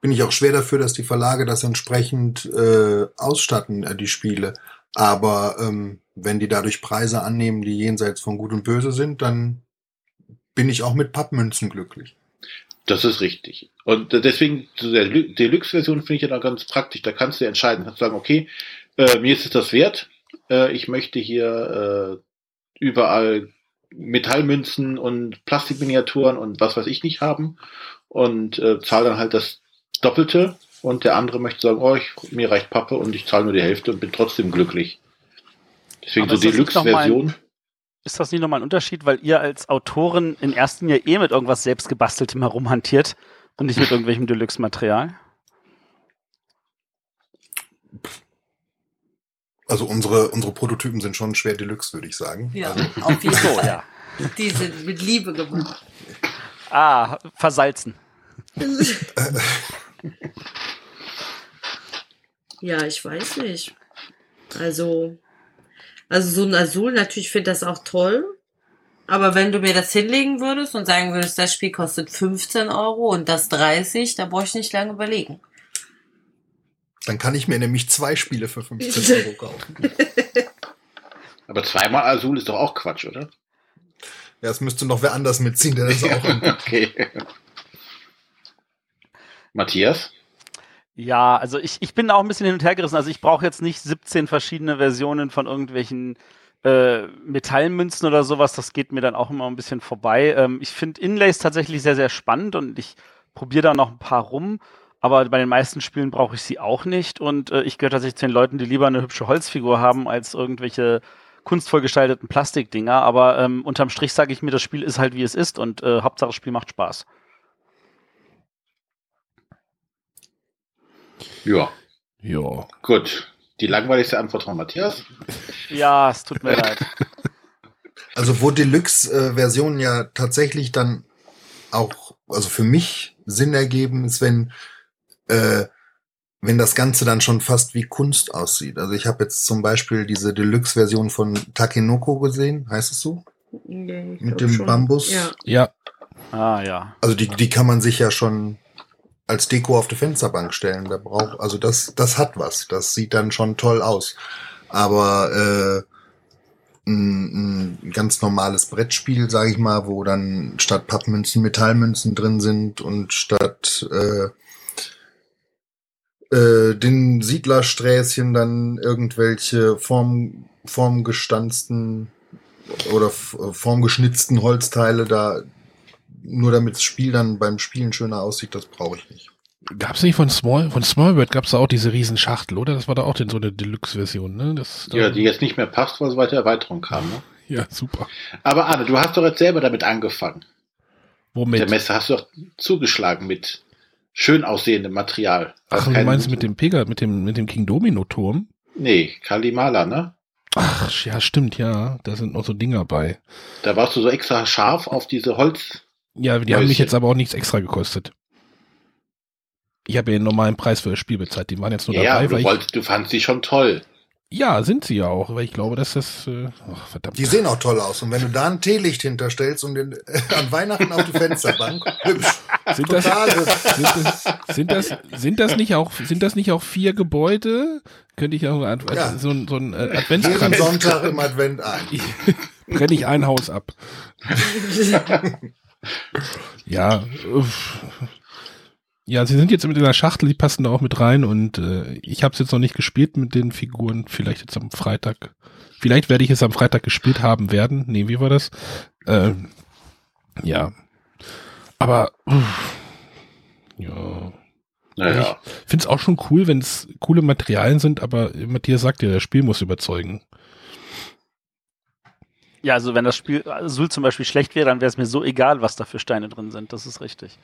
bin ich auch schwer dafür, dass die Verlage das entsprechend äh, ausstatten, äh, die Spiele. Aber ähm, wenn die dadurch Preise annehmen, die jenseits von Gut und Böse sind, dann bin ich auch mit Pappmünzen glücklich. Das ist richtig. Und deswegen, zu der Lu- Deluxe-Version finde ich ja da ganz praktisch. Da kannst du entscheiden. Kannst sagen, okay, äh, mir ist es das wert. äh, ich möchte hier äh, überall Metallmünzen und Plastikminiaturen und was weiß ich nicht haben und äh, zahle dann halt das Doppelte und der andere möchte sagen, oh, ich, mir reicht Pappe und ich zahle nur die Hälfte und bin trotzdem glücklich. Deswegen Aber so ist das nicht noch mal ein- Deluxe-Version. Ist das nicht nochmal ein Unterschied, weil ihr als Autorin in erster Linie eh mit irgendwas selbstgebasteltem herumhantiert und nicht mit irgendwelchem Deluxe-Material? Also unsere, unsere Prototypen sind schon schwer Deluxe, würde ich sagen. Ja, Also, auf jeden So, Fall. ja. Die sind mit Liebe gemacht. Ah, versalzen. Ja, ich weiß nicht. Also, also so ein Azul, natürlich finde ich das auch toll. Aber wenn du mir das hinlegen würdest und sagen würdest, das Spiel kostet 15 Euro und das 30, da brauche ich nicht lange überlegen. dann kann ich mir nämlich zwei Spiele für 15 Euro kaufen. Aber zweimal Azul ist doch auch Quatsch, oder? Ja, es müsste noch wer anders mitziehen, der das auch okay. Matthias? Ja, also ich, ich bin auch ein bisschen hin und her gerissen. Also ich brauche jetzt nicht 17 verschiedene Versionen von irgendwelchen äh, Metallmünzen oder sowas. Das geht mir dann auch immer ein bisschen vorbei. Ähm, ich finde Inlays tatsächlich sehr, sehr spannend und ich probiere da noch ein paar rum. Aber bei den meisten Spielen brauche ich sie auch nicht. Und äh, ich gehöre tatsächlich zu den Leuten, die lieber eine hübsche Holzfigur haben, als irgendwelche kunstvoll gestalteten Plastikdinger. Aber ähm, unterm Strich sage ich mir, das Spiel ist halt wie es ist und äh, Hauptsache das Spiel macht Spaß. Ja, Ja. gut. Die langweiligste Antwort von Matthias. Ja, es tut mir leid. Also wo Deluxe-Versionen ja tatsächlich dann auch, also für mich Sinn ergeben, ist, wenn, äh, wenn das Ganze dann schon fast wie Kunst aussieht. Also ich habe jetzt zum Beispiel diese Deluxe-Version von Takenoko gesehen, heißt es so? Nee, ich Mit dem schon. Bambus? Ja. Ja, Ah, ja. Also die, die kann man sich ja schon als Deko auf die Fensterbank stellen. Da braucht, also das, das hat was. Das sieht dann schon toll aus. Aber äh, ein, ein ganz normales Brettspiel, sage ich mal, wo dann statt Pappmünzen Metallmünzen drin sind und statt äh, äh, den Siedlersträßchen dann irgendwelche form, formgestanzten oder formgeschnitzten Holzteile da nur damit das Spiel dann beim Spielen schöner aussieht, das brauche ich nicht. gab's nicht von Small, von Smallbird gab's da auch diese Riesenschachtel, oder? Das war da auch denn so eine Deluxe-Version, ne? Das, Ja, die jetzt nicht mehr passt, weil es weiter Erweiterung kam. Ne? ja, super. Aber Arne, du hast doch jetzt selber damit angefangen. Womit? Der Messe hast du doch zugeschlagen mit schön aussehendem Material. Ach, Also du meinst mit dem Pega, mit dem, mit dem King Domino Turm? Nee, Kalimala, ne? Ach, ja, stimmt, ja. Da sind noch so Dinger bei. Da warst du so extra scharf auf diese Holz. Ja, die haben mich Mäuschen. jetzt aber auch nichts extra gekostet. Ich habe ja den normalen Preis für das Spiel bezahlt. Die waren jetzt nur Ja, ja, dabei, du, weil ich, wolltest, du fandst sie schon toll. ja, sind sie ja auch, weil ich glaube, dass das, äh, ach, verdammt. Die sehen auch toll aus. Und wenn du da ein Teelicht hinterstellst und den, äh, an Weihnachten auf die Fensterbank, hübsch. sind das, sind das, sind das, sind das nicht auch, sind das nicht auch vier Gebäude? Könnte ich auch ein- Ja. so ein, so ein äh, Jeden Adventskranz, Sonntag im Advent ein. brenne ich ein Haus ab. Ja, ja, sie sind jetzt mit in der Schachtel, die passen da auch mit rein und äh, ich habe es jetzt noch nicht gespielt mit den Figuren. Vielleicht jetzt am Freitag. Vielleicht werde ich es am Freitag gespielt haben werden. Nee, wie war das? Ähm, ja, aber uff. ja, Naja, finde es auch schon cool, wenn es coole Materialien sind, aber Matthias sagt ja, das Spiel muss überzeugen. Ja, also wenn das Spiel Azul zum Beispiel schlecht wäre, dann wäre es mir so egal, was da für Steine drin sind. Das ist richtig.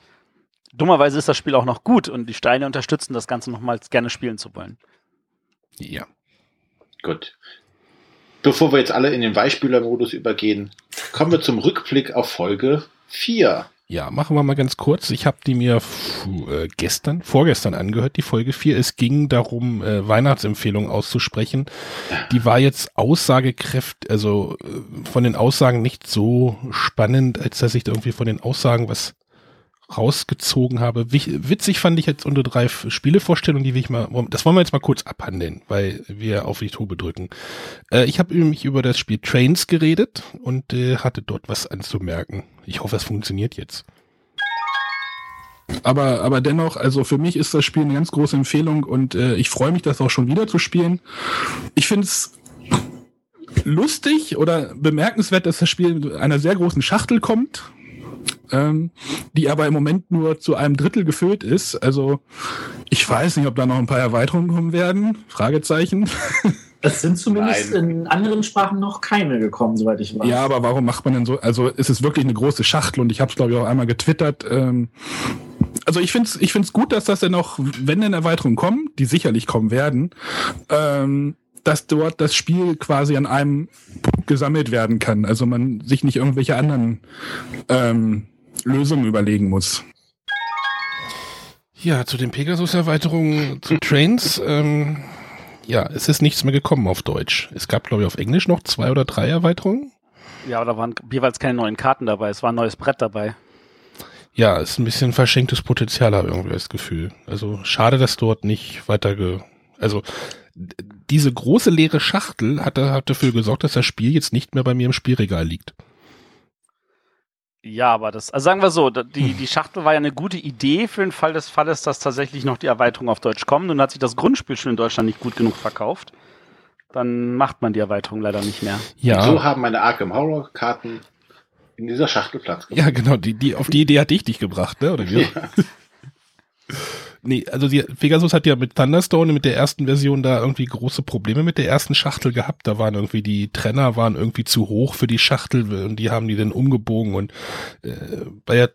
Dummerweise ist das Spiel auch noch gut und die Steine unterstützen das Ganze nochmals gerne spielen zu wollen. Ja. gut. Bevor wir jetzt alle in den Beispielermodus übergehen, kommen wir zum Rückblick auf Folge 4. Ja, machen wir mal ganz kurz. Ich habe die mir äh, gestern, vorgestern angehört, die Folge 4. Es ging darum, äh, Weihnachtsempfehlungen auszusprechen. Die war jetzt aussagekräftig, also äh, von den Aussagen nicht so spannend, als dass ich irgendwie von den Aussagen was rausgezogen habe. Witzig fand ich jetzt unsere drei Spielevorstellungen, die will ich mal, das wollen wir jetzt mal kurz abhandeln, weil wir auf die Tube drücken. Äh, ich habe mich über das Spiel Trains geredet und äh, hatte dort was anzumerken. Ich hoffe, es funktioniert jetzt. Aber, aber dennoch, also für mich ist das Spiel eine ganz große Empfehlung und äh, ich freue mich, das auch schon wieder zu spielen. Ich finde es lustig oder bemerkenswert, dass das Spiel mit einer sehr großen Schachtel kommt, ähm, die aber im Moment nur zu einem Drittel gefüllt ist. Also ich weiß nicht, ob da noch ein paar Erweiterungen kommen werden. Fragezeichen. Es sind zumindest Nein. in anderen Sprachen noch keine gekommen, soweit ich weiß. Ja, aber warum macht man denn so? Also es ist wirklich eine große Schachtel und ich habe es glaube ich auch einmal getwittert. Ähm, also ich finde es ich find's gut, dass das dann noch, wenn denn Erweiterungen kommen, die sicherlich kommen werden, ähm, dass dort das Spiel quasi an einem Punkt gesammelt werden kann. Also man sich nicht irgendwelche anderen ähm, Lösungen überlegen muss. Ja, zu den Pegasus-Erweiterungen zu Trains. Ähm, ja, es ist nichts mehr gekommen auf Deutsch. Es gab, glaube ich, auf Englisch noch zwei oder drei Erweiterungen. Ja, aber da waren jeweils keine neuen Karten dabei. Es war ein neues Brett dabei. Ja, ist ein bisschen verschenktes Potenzial, habe ich irgendwie das Gefühl. Also schade, dass dort nicht weiter ge also diese große leere Schachtel hat, hat dafür gesorgt, dass das Spiel jetzt nicht mehr bei mir im Spielregal liegt. Ja, aber das, also sagen wir so, die, die Schachtel war ja eine gute Idee für den Fall des Falles, dass tatsächlich noch die Erweiterung auf Deutsch kommt. Nun hat sich das Grundspiel schon in Deutschland nicht gut genug verkauft. Dann macht man die Erweiterung leider nicht mehr. Ja, So haben meine Arkham Horror Karten in dieser Schachtel Platz ja, genau. Die, die, auf die Idee hatte ich dich gebracht, ne? Oder wie? Ja. Nee, also die, Pegasus hat ja mit Thunderstone mit der ersten Version da irgendwie große Probleme mit der ersten Schachtel gehabt. Da waren irgendwie die Trenner waren irgendwie zu hoch für die Schachtel und die haben die dann umgebogen und äh, bei,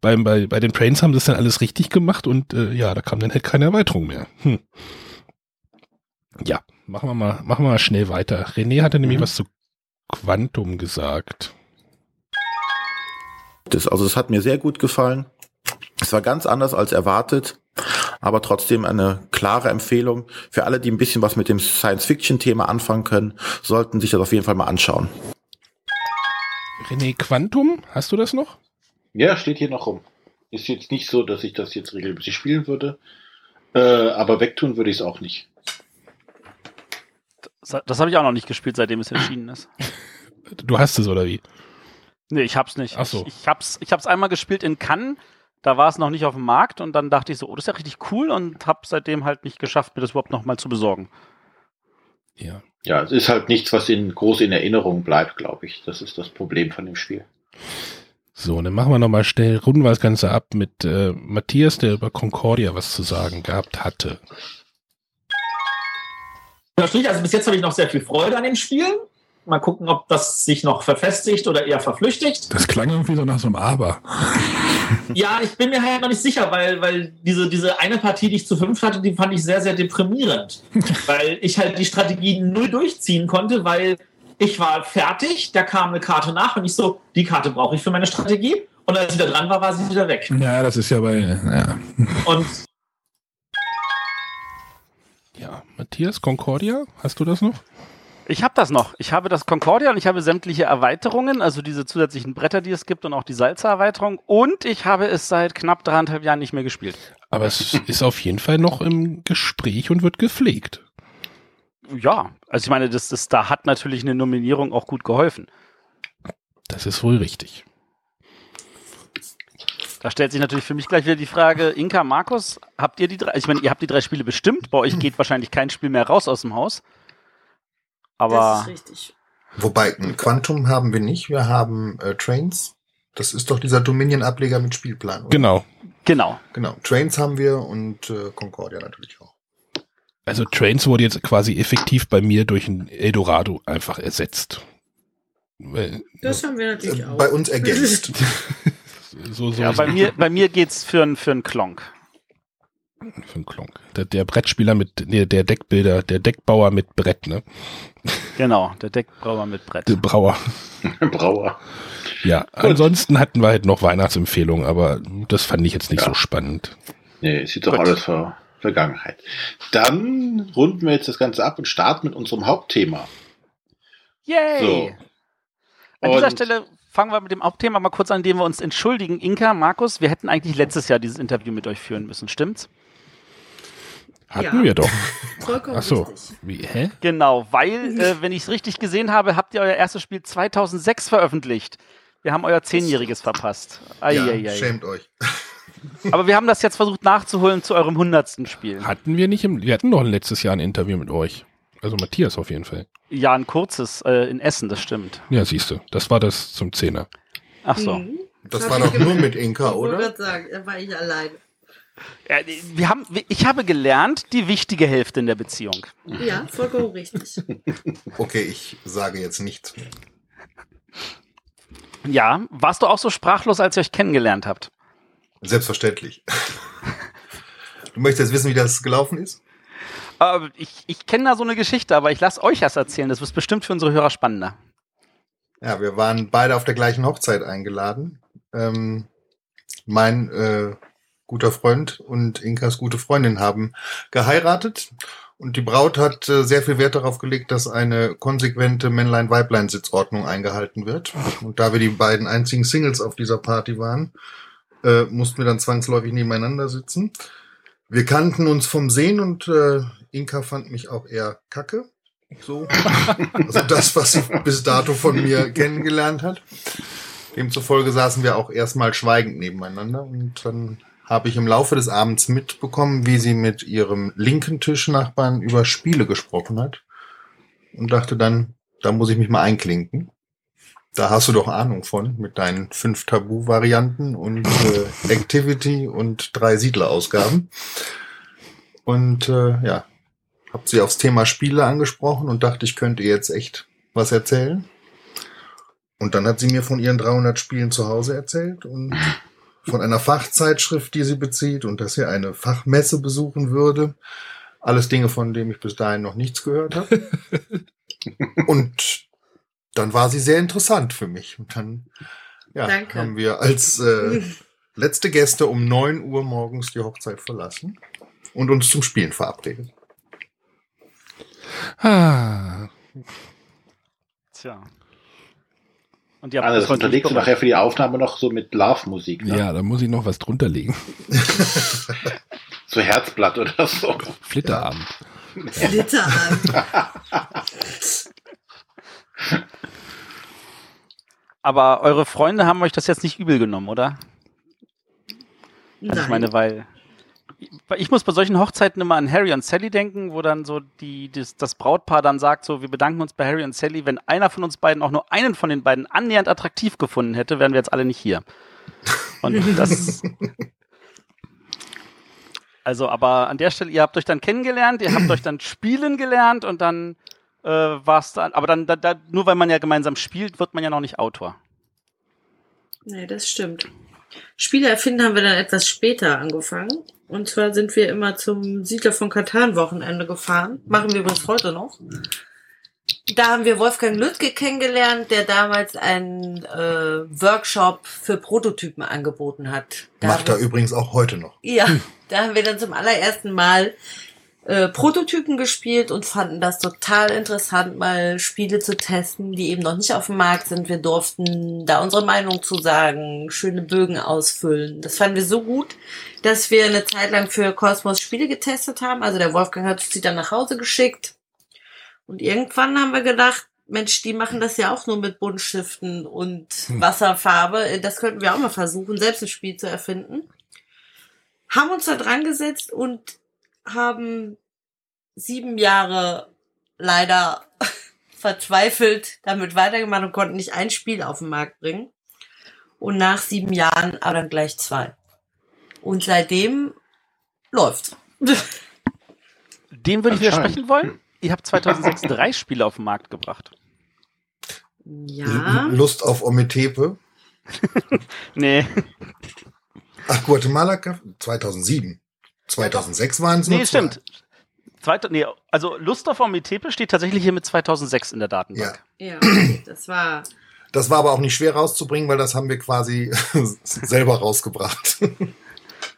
beim, bei, bei den Trains haben sie es dann alles richtig gemacht und äh, ja, da kam dann halt keine Erweiterung mehr. Hm. Ja, machen wir mal, machen wir mal schnell weiter. René hatte nämlich Mhm. was zu Quantum gesagt. Das, also das hat mir sehr gut gefallen. Es war ganz anders als erwartet, aber trotzdem eine klare Empfehlung für alle, die ein bisschen was mit dem Science-Fiction-Thema anfangen können, sollten sich das auf jeden Fall mal anschauen. René, Quantum, hast du das noch? ja, steht hier noch rum. Ist jetzt nicht so, dass ich das jetzt regelmäßig spielen würde. Äh, aber wegtun würde ich es auch nicht. Das, das habe ich auch noch nicht gespielt, seitdem es erschienen ist. Du hast es oder wie? Nee, ich hab's nicht. Ach so. Ich, ich hab's, ich hab's einmal gespielt in Cannes. Da war es noch nicht auf dem Markt und dann dachte ich so, oh, das ist ja richtig cool und hab seitdem halt nicht geschafft, mir das überhaupt noch mal zu besorgen. Ja. Ja, es ist halt nichts, was in groß in Erinnerung bleibt, glaube ich. Das ist das Problem von dem Spiel. So, dann machen wir nochmal schnell, runden wir das Ganze ab mit äh, Matthias, der über Concordia was zu sagen gehabt hatte. Natürlich, also bis jetzt habe ich noch sehr viel Freude an dem Spiel. Mal gucken, ob das sich noch verfestigt oder eher verflüchtigt. Das klang irgendwie so nach so einem Aber. Ja, ich bin mir halt noch nicht sicher, weil, weil diese, diese eine Partie, die ich zu fünf hatte, die fand ich sehr, sehr deprimierend. weil ich halt die Strategie null durchziehen konnte, weil ich war fertig, da kam eine Karte nach und ich so, die Karte brauche ich für meine Strategie. Und als sie da dran war, war sie wieder weg. Ja, das ist ja bei, ja. Und Ja, Matthias, Concordia, hast du das noch? Ich habe das noch. Ich habe das Concordia und ich habe sämtliche Erweiterungen, also diese zusätzlichen Bretter, die es gibt und auch die Salzer-Erweiterung. Und ich habe es seit knapp dreieinhalb Jahren nicht mehr gespielt. Aber es ist auf jeden Fall noch im Gespräch und wird gepflegt. Ja, also ich meine, das, das, da hat natürlich eine Nominierung auch gut geholfen. Das ist wohl richtig. Da stellt sich natürlich für mich gleich wieder die Frage, Inka, Markus, habt ihr die drei, ich meine, ihr habt die drei Spiele bestimmt, bei euch geht wahrscheinlich kein Spiel mehr raus aus dem Haus. Das Aber ist richtig. Wobei, ein Quantum haben wir nicht. Wir haben äh, Trains. Das ist doch dieser Dominion-Ableger mit Spielplan. Oder? Genau. genau. Genau. Trains haben wir und äh, Concordia natürlich auch. Also Trains wurde jetzt quasi effektiv bei mir durch ein Eldorado einfach ersetzt. Weil, Das haben wir Äh, natürlich auch. bei uns ergänzt. so, so Ja, bei mir, bei mir geht's für einen für einen Klonk. Für einen Klonk. Der, der Brettspieler mit, nee, der Deckbilder, der Deckbauer mit Brett, ne? Genau, der Deckbrauer mit Brett. Der Brauer. Brauer. Ja, ansonsten hatten wir halt noch Weihnachtsempfehlungen, aber das fand ich jetzt nicht Ja. so spannend. Nee, es ist doch Gut. alles Ver Vergangenheit. Dann runden wir jetzt das Ganze ab und starten mit unserem Hauptthema. Yay! So. An dieser Stelle fangen wir mit dem Hauptthema mal kurz an, indem wir uns entschuldigen. Inka, Markus, wir hätten eigentlich letztes Jahr dieses Interview mit euch führen müssen, stimmt's? Hatten Ja. wir doch. Vollkommen Ach so. richtig. Wie, hä? Genau, weil, äh, wenn ich es richtig gesehen habe, habt ihr euer erstes Spiel 2006 veröffentlicht. Wir haben euer Zehnjähriges verpasst. ja, Eieiei. schämt euch. Aber wir haben das jetzt versucht nachzuholen zu eurem hundertsten Spiel. Hatten wir nicht im, wir hatten doch letztes Jahr ein Interview mit euch. Also Matthias auf jeden Fall. Ja, ein kurzes äh, in Essen, das stimmt. Ja, siehst du. Das war das zum Zehner. Ach so. Mhm. Das Hab war doch nur mit Inka, Ich wollte oder? gerade sagen, da war ich alleine. Ja, wir haben, ich habe gelernt, die wichtige Hälfte in der Beziehung. Ja, vollkommen richtig. Okay, ich sage jetzt nichts mehr. Ja, warst du auch so sprachlos, als ihr euch kennengelernt habt? Selbstverständlich. Du möchtest jetzt wissen, wie das gelaufen ist? Äh, ich ich kenne da so eine Geschichte, aber ich lasse euch das erzählen. Das ist bestimmt für unsere Hörer spannender. Ja, wir waren beide auf der gleichen Hochzeit eingeladen. Ähm, mein äh, guter Freund und Inkas gute Freundin haben geheiratet. Und die Braut hat äh, sehr viel Wert darauf gelegt, dass eine konsequente Männlein-Weiblein-Sitzordnung eingehalten wird. Und da wir die beiden einzigen Singles auf dieser Party waren, äh, mussten wir dann zwangsläufig nebeneinander sitzen. Wir kannten uns vom Sehen und äh, Inka fand mich auch eher kacke. So. Also das, was sie bis dato von mir kennengelernt hat. Demzufolge saßen wir auch erstmal schweigend nebeneinander und dann habe ich im Laufe des Abends mitbekommen, wie sie mit ihrem linken Tischnachbarn über Spiele gesprochen hat und dachte dann, da muss ich mich mal einklinken. Da hast du doch Ahnung von mit deinen fünf Tabu-Varianten und äh, Activity und drei Siedlerausgaben. Und äh, ja, hab sie aufs Thema Spiele angesprochen und dachte, ich könnte ihr jetzt echt was erzählen. Und dann hat sie mir von ihren 300 Spielen zu Hause erzählt und von einer Fachzeitschrift, die sie bezieht und dass sie eine Fachmesse besuchen würde. Alles Dinge, von denen ich bis dahin noch nichts gehört habe. und dann war sie sehr interessant für mich. Und dann ja, Danke. haben wir als äh, letzte Gäste um 9 Uhr morgens die Hochzeit verlassen und uns zum Spielen verabredet. Ah, Tja. Und ihr habt Also das unterlegst du nachher für die Aufnahme noch so mit Love-Musik, ne? ja, da muss ich noch was drunter legen. So Herzblatt oder so. Flitterabend. Flitterabend. Aber eure Freunde haben euch das jetzt nicht übel genommen, oder? Also ich meine, weil ich muss bei solchen Hochzeiten immer an Harry und Sally denken, wo dann so die, das, das Brautpaar dann sagt, so, wir bedanken uns bei Harry und Sally. Wenn einer von uns beiden auch nur einen von den beiden annähernd attraktiv gefunden hätte, wären wir jetzt alle nicht hier. Und das. Also, aber an der Stelle, ihr habt euch dann kennengelernt, ihr habt euch dann spielen gelernt und dann äh, war es dann, aber dann, da, da, nur weil man ja gemeinsam spielt, wird man ja noch nicht Autor. Nee, das stimmt. Spiele erfinden haben wir dann etwas später angefangen. Und zwar sind wir immer zum Siedler von Katan Wochenende gefahren. Machen wir übrigens heute noch. Da haben wir Wolfgang Lüttke kennengelernt, der damals einen äh, Workshop für Prototypen angeboten hat. Da Macht er übrigens auch heute noch. Ja, da haben wir dann zum allerersten Mal äh, Prototypen gespielt und fanden das total interessant, mal Spiele zu testen, die eben noch nicht auf dem Markt sind. Wir durften da unsere Meinung zu sagen, schöne Bögen ausfüllen. Das fanden wir so gut, dass wir eine Zeit lang für Cosmos Spiele getestet haben. Also der Wolfgang hat sie dann nach Hause geschickt. Und irgendwann haben wir gedacht, Mensch, die machen das ja auch nur mit Buntstiften und Wasserfarbe. Das könnten wir auch mal versuchen, selbst ein Spiel zu erfinden haben uns da dran gesetzt und haben sieben Jahre leider verzweifelt damit weitergemacht und konnten nicht ein Spiel auf den Markt bringen. Und nach sieben Jahren aber dann gleich zwei. Und seitdem läuft's. Dem würde ich widersprechen wollen. Ihr habt 2006 drei Spiele auf den Markt gebracht. Ja. Lust auf Ometepe. Nee, Ach, Guatemala 2007. 2006 waren es nur nee, zwei. stimmt. Zweite, nee, also Lust auf Omitepe steht tatsächlich hier mit 2006 in der Datenbank. Ja. Ja, okay, das war. Das war aber auch nicht schwer rauszubringen, weil das haben wir quasi selber rausgebracht.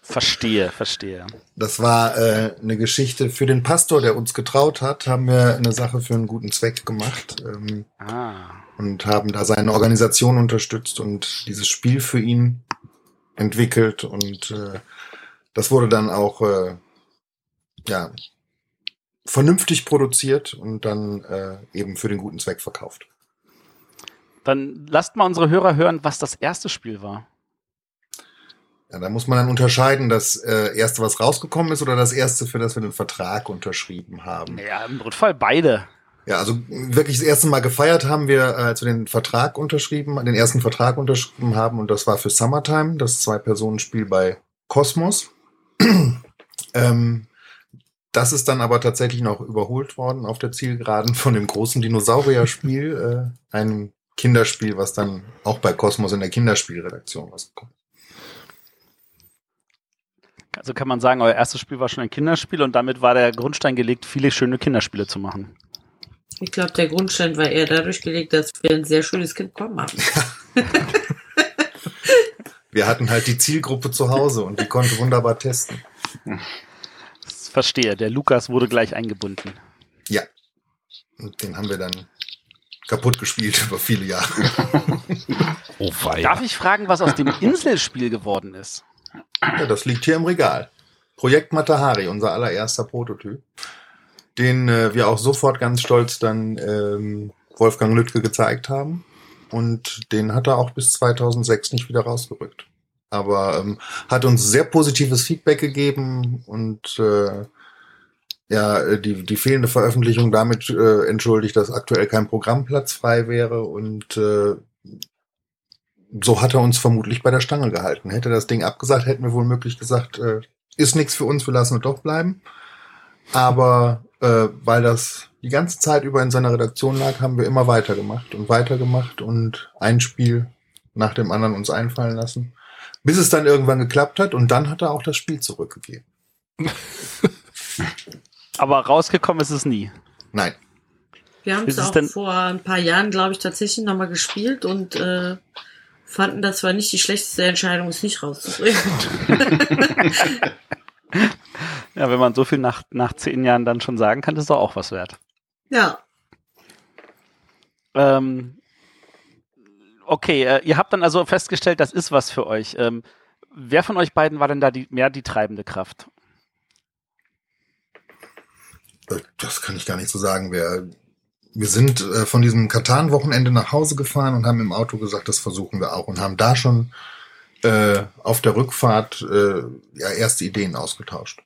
Verstehe, verstehe. Das war äh, eine Geschichte für den Pastor, der uns getraut hat, haben wir eine Sache für einen guten Zweck gemacht ähm, Ah. und haben da seine Organisation unterstützt und dieses Spiel für ihn entwickelt und äh, das wurde dann auch äh, ja vernünftig produziert und dann äh, eben für den guten Zweck verkauft. Dann lasst mal unsere Hörer hören, was das erste Spiel war. Ja, da muss man dann unterscheiden, das äh, erste, was rausgekommen ist, oder das erste, für das wir den Vertrag unterschrieben haben. Ja, im Notfall beide. Ja, also wirklich das erste Mal gefeiert haben wir, äh, als wir den Vertrag unterschrieben, den ersten Vertrag unterschrieben haben, und das war für Summertime, das Zwei-Personen-Spiel bei Cosmos. ähm, das ist dann aber tatsächlich noch überholt worden auf der Zielgeraden von dem großen Dinosaurier-Spiel, äh, einem Kinderspiel, was dann auch bei Cosmos in der Kinderspielredaktion rausgekommen Also kann man sagen, euer erstes Spiel war schon ein Kinderspiel und damit war der Grundstein gelegt, viele schöne Kinderspiele zu machen. Ich glaube, der Grundstein war eher dadurch gelegt, dass wir ein sehr schönes Kind bekommen haben. Wir hatten halt die Zielgruppe zu Hause und die konnte wunderbar testen. Das verstehe. Der Lukas wurde gleich eingebunden. Ja. Und den haben wir dann kaputt gespielt über viele Jahre. Oh wei. Darf ich fragen, was aus dem Inselspiel geworden ist? Ja, das liegt hier im Regal. Projekt Matahari, unser allererster Prototyp, den äh, wir auch sofort ganz stolz dann ähm, Wolfgang Lüttke gezeigt haben. Und den hat er auch bis 2006 nicht wieder rausgerückt. Aber ähm, hat uns sehr positives Feedback gegeben und äh, ja, die, die fehlende Veröffentlichung damit äh, entschuldigt, dass aktuell kein Programmplatz frei wäre und äh, so hat er uns vermutlich bei der Stange gehalten. Hätte das Ding abgesagt, hätten wir wohl möglich gesagt, äh, ist nichts für uns, wir lassen es doch bleiben. Aber äh, weil das die ganze Zeit über in seiner Redaktion lag, haben wir immer weitergemacht und weitergemacht und ein Spiel nach dem anderen uns einfallen lassen, bis es dann irgendwann geklappt hat und dann hat er auch das Spiel zurückgegeben. Aber rausgekommen ist es nie. Nein. Wir haben es es auch denn- vor ein paar Jahren, glaube ich, tatsächlich nochmal gespielt und äh, fanden, das war nicht die schlechteste Entscheidung, es nicht rauszubringen. Ja, wenn man so viel nach, nach zehn Jahren dann schon sagen kann, ist doch auch was wert. ja. Ähm, okay, äh, ihr habt dann also festgestellt, das ist was für euch. Ähm, wer von euch beiden war denn da die, mehr die treibende Kraft? Das kann ich gar nicht so sagen. Wir, wir sind äh, von diesem Katan-Wochenende nach Hause gefahren und haben im Auto gesagt, das versuchen wir auch und haben da schon äh, auf der Rückfahrt äh, ja, erste Ideen ausgetauscht.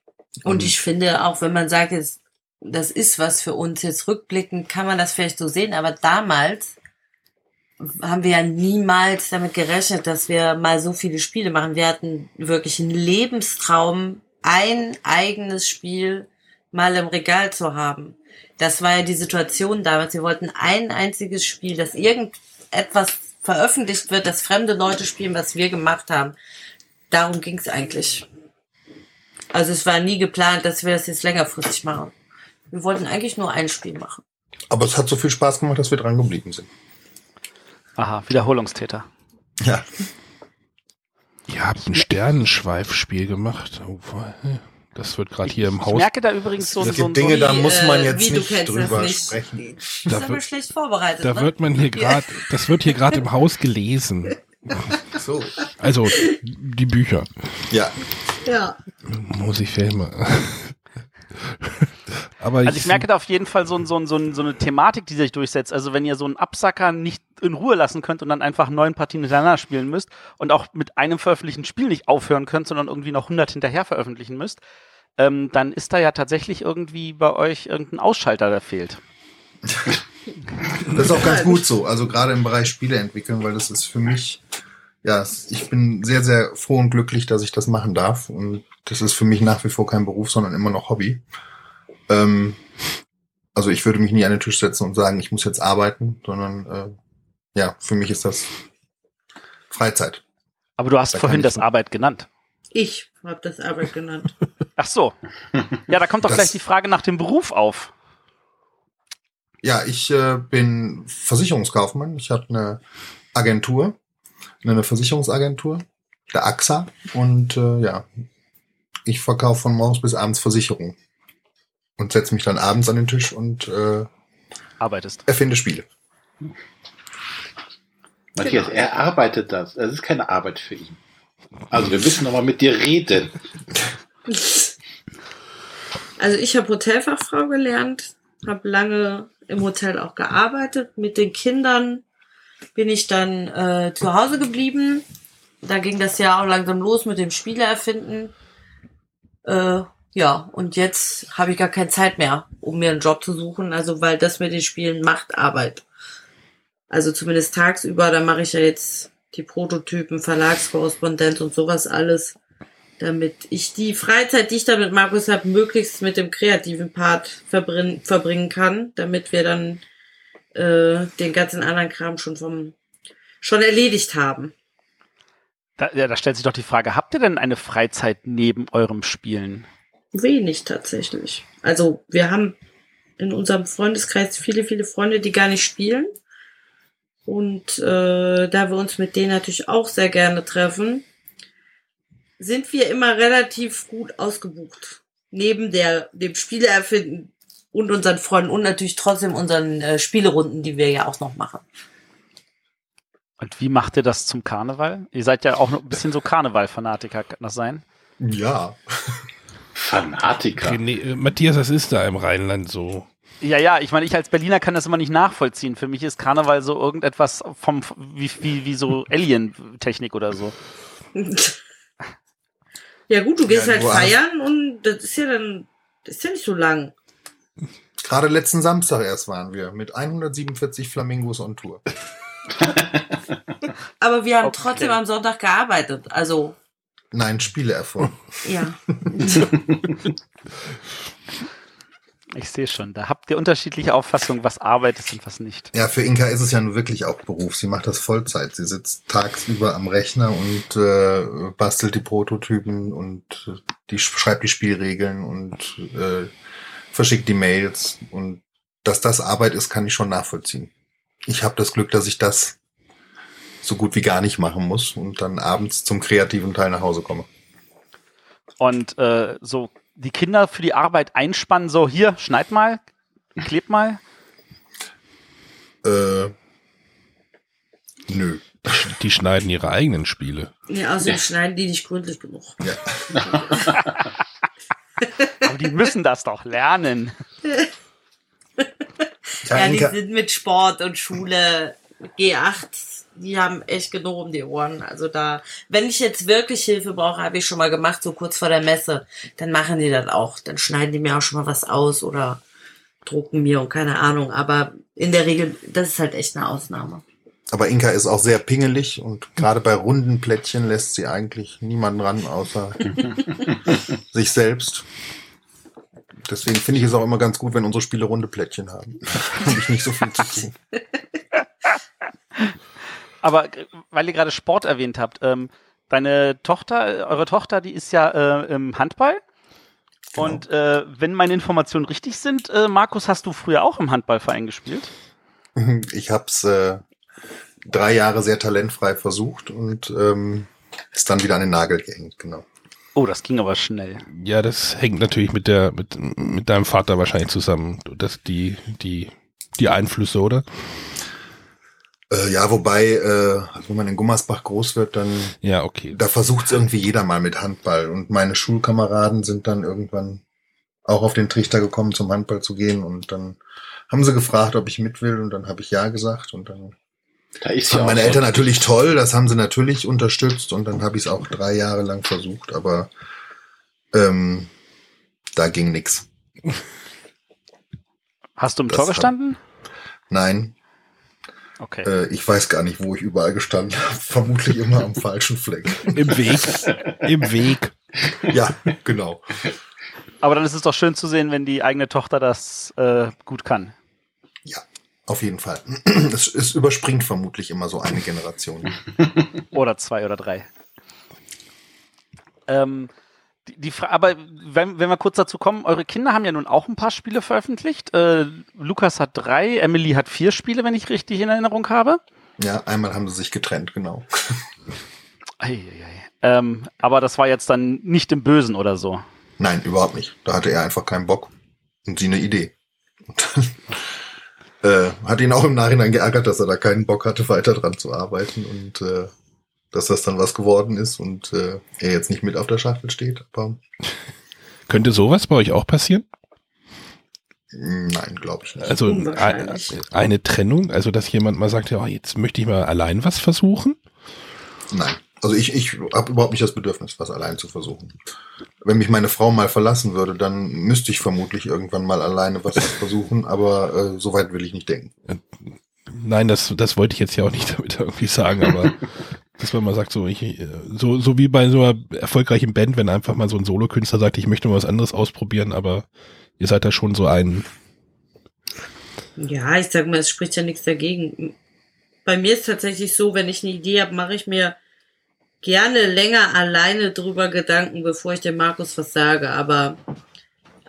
Und ich finde, auch wenn man sagt, es, das ist was für uns jetzt rückblickend, kann man das vielleicht so sehen, aber damals haben wir ja niemals damit gerechnet, dass wir mal so viele Spiele machen. Wir hatten wirklich einen Lebenstraum, ein eigenes Spiel mal im Regal zu haben. Das war ja die Situation damals. Wir wollten ein einziges Spiel, dass irgendetwas veröffentlicht wird, dass fremde Leute spielen, was wir gemacht haben. Darum ging es eigentlich. Also es war nie geplant, dass wir das jetzt längerfristig machen. Wir wollten eigentlich nur ein Spiel machen. Aber es hat so viel Spaß gemacht, dass wir dran geblieben sind. Aha, Wiederholungstäter. Ja, Ihr habt ein Sternenschweifspiel gemacht. Oh, das wird gerade hier im Ich Haus. merke da übrigens so, so, so Dinge, da muss man jetzt äh, wie, du nicht drüber nicht. sprechen. Das Da ist aber wird- schlecht vorbereitet. Da ne? wird man hier gerade, das wird hier gerade im Haus gelesen. So. Also die Bücher, Ja, ja. Musikfilme. Aber Also ich merke da auf jeden Fall so, ein- so, ein- so, ein- so eine Thematik, die sich durchsetzt. Also wenn ihr so einen Absacker nicht in Ruhe lassen könnt und dann einfach neun Partien hintereinander spielen müsst und auch mit einem veröffentlichten Spiel nicht aufhören könnt, sondern irgendwie noch 100 hinterher veröffentlichen müsst, ähm, dann ist da ja tatsächlich irgendwie bei euch irgendein Ausschalter, der fehlt. das ist auch ganz gut so. Also gerade im Bereich Spiele entwickeln, weil das ist für mich, ja, ich bin sehr, sehr froh und glücklich, dass ich das machen darf. Und das ist für mich nach wie vor kein Beruf, sondern immer noch Hobby. Ähm, also ich würde mich nie an den Tisch setzen und sagen, ich muss jetzt arbeiten, sondern äh, ja, für mich ist das Freizeit. Aber du hast Da vorhin das Arbeit genannt. Ich habe das Arbeit genannt. Ach so. Ja, da kommt doch Das- gleich die Frage nach dem Beruf auf. Ja, ich äh, bin Versicherungskaufmann. Ich habe eine Agentur, eine Versicherungsagentur, der AXA. Und äh, ja, ich verkaufe von morgens bis abends Versicherungen. Und setze mich dann abends an den Tisch und äh, Arbeitest. erfinde Spiele. Matthias, er arbeitet das. Es ist keine Arbeit für ihn. Also wir müssen noch mal mit dir reden. Also ich habe Hotelfachfrau gelernt, habe lange im Hotel auch gearbeitet. Mit den Kindern bin ich dann äh, zu Hause geblieben da ging das ja auch langsam los mit dem Spiele erfinden. Äh, ja, und jetzt habe ich gar keine Zeit mehr, um mir einen Job zu suchen. Also, weil das mit den Spielen macht Arbeit. Also zumindest tagsüber, da mache ich ja jetzt die Prototypen, Verlagskorrespondenz und sowas alles, damit ich die Freizeit, die ich da mit Markus habe, möglichst mit dem kreativen Part verbringen, verbringen kann, damit wir dann äh, den ganzen anderen Kram schon vom schon erledigt haben. Da, ja, da stellt sich doch die Frage, habt ihr denn eine Freizeit neben eurem Spielen? Wenig tatsächlich. Also wir haben in unserem Freundeskreis viele, viele Freunde, die gar nicht spielen. Und äh, da wir uns mit denen natürlich auch sehr gerne treffen, sind wir immer relativ gut ausgebucht. Neben der, dem Spiele erfinden und unseren Freunden und natürlich trotzdem unseren äh, Spielerunden, die wir ja auch noch machen. Und wie macht ihr das zum Karneval? Ihr seid ja auch noch ein bisschen so Karneval-Fanatiker, kann das sein? Ja. Fanatiker. René, äh, Matthias, das ist da im Rheinland so. Ja, ja, ich meine, ich als Berliner kann das immer nicht nachvollziehen. Für mich ist Karneval so irgendetwas vom, wie, wie, wie so Alien-Technik oder so. Ja gut, du gehst Ja, halt du hast- feiern und das ist ja dann, das ist ja nicht so lang. Gerade letzten Samstag erst waren wir mit 147 Flamingos on Tour. Aber wir haben Okay. trotzdem am Sonntag gearbeitet. Also, Nein, Spiele erfunden. ja. Ich sehe schon, da habt ihr unterschiedliche Auffassungen, was Arbeit ist und was nicht. Ja, für Inka ist es ja nun wirklich auch Beruf. Sie macht das Vollzeit. Sie sitzt tagsüber am Rechner und äh, bastelt die Prototypen und äh, die schreibt die Spielregeln und äh, verschickt die Mails. Und dass das Arbeit ist, kann ich schon nachvollziehen. Ich habe das Glück, dass ich das so gut wie gar nicht machen muss und dann abends zum kreativen Teil nach Hause komme. Und äh, so die Kinder für die Arbeit einspannen, so hier, schneid mal, kleb mal. Äh, nö. Die schneiden ihre eigenen Spiele. Nee, außerdem schneiden die nicht gründlich genug. Aber die müssen das doch lernen. Ja, Ja, die sind mit Sport und Schule G8. Die haben echt genug um die Ohren. Also da, wenn ich jetzt wirklich Hilfe brauche, habe ich schon mal gemacht, so kurz vor der Messe, dann machen die das auch. Dann schneiden die mir auch schon mal was aus oder drucken mir und keine Ahnung. Aber in der Regel, das ist halt echt eine Ausnahme. Aber Inka ist auch sehr pingelig und gerade bei runden Plättchen lässt sie eigentlich niemanden ran, außer sich selbst. Deswegen finde ich es auch immer ganz gut, wenn unsere Spiele runde Plättchen haben. Habe ich nicht so viel zu tun. Aber weil ihr gerade Sport erwähnt habt, ähm, deine Tochter, eure Tochter, die ist ja äh, im Handball. Genau. Und äh, wenn meine Informationen richtig sind, äh, Markus, hast du früher auch im Handballverein gespielt? Ich habe es äh, drei Jahre sehr talentfrei versucht und ähm, ist dann wieder an den Nagel gehängt, genau. Oh, das ging aber schnell. Ja, das hängt natürlich mit der, mit, mit deinem Vater wahrscheinlich zusammen. Das, die, die, die Einflüsse, oder? Äh, ja, wobei, äh, also wenn man in Gummersbach groß wird, dann Ja, okay. da versucht es irgendwie jeder mal mit Handball. Und meine Schulkameraden sind dann irgendwann auch auf den Trichter gekommen, zum Handball zu gehen. Und dann haben sie gefragt, ob ich mit will. Und dann habe ich ja gesagt. Und dann Da ist fanden ja meine Eltern natürlich toll. Das haben sie natürlich unterstützt. Und dann habe ich es auch drei Jahre lang versucht. Aber ähm, da ging nix. Hast du im Das Tor gestanden? Nein, Okay. äh, ich weiß gar nicht, wo ich überall gestanden habe. Vermutlich immer am falschen Fleck. Im Weg. Im Weg. Ja, genau. Aber dann ist es doch schön zu sehen, wenn die eigene Tochter das äh, gut kann. Auf jeden Fall. Es, es überspringt vermutlich immer so eine Generation. Oder zwei oder drei. Ähm, die, die Fra aber wenn, wenn wir kurz dazu kommen, eure Kinder haben ja nun auch ein paar Spiele veröffentlicht. Äh, Lukas hat drei, Emily hat vier Spiele, wenn ich richtig in Erinnerung habe. Ja, einmal haben sie sich getrennt, genau. Eieiei. Ähm, aber das war jetzt dann nicht im Bösen oder so. Nein, überhaupt nicht. Da hatte er einfach keinen Bock und sie eine Idee. Und dann, äh, hat ihn auch im Nachhinein geärgert, dass er da keinen Bock hatte, weiter dran zu arbeiten und äh, dass das dann was geworden ist und äh, er jetzt nicht mit auf der Schachtel steht. Aber Könnte sowas bei euch auch passieren? mh, nein, glaube ich nicht. Also Unwahrscheinlich. eine Trennung, also dass jemand mal sagt, ja, jetzt möchte ich mal allein was versuchen. Nein. Also ich, ich habe überhaupt nicht das Bedürfnis, was allein zu versuchen. Wenn mich meine Frau mal verlassen würde, dann müsste ich vermutlich irgendwann mal alleine was versuchen, aber äh, so weit will ich nicht denken. Nein, das, das wollte ich jetzt ja auch nicht damit irgendwie sagen, aber dass man mal sagt, so, ich, äh, so, so wie bei so einer erfolgreichen Band, wenn einfach mal so ein Solokünstler sagt, ich möchte mal was anderes ausprobieren, aber ihr seid da schon so ein, Ja, ich sag mal, es spricht ja nichts dagegen. Bei mir ist tatsächlich so, wenn ich eine Idee habe, mache ich mir gerne länger alleine drüber Gedanken, bevor ich dem Markus was sage. Aber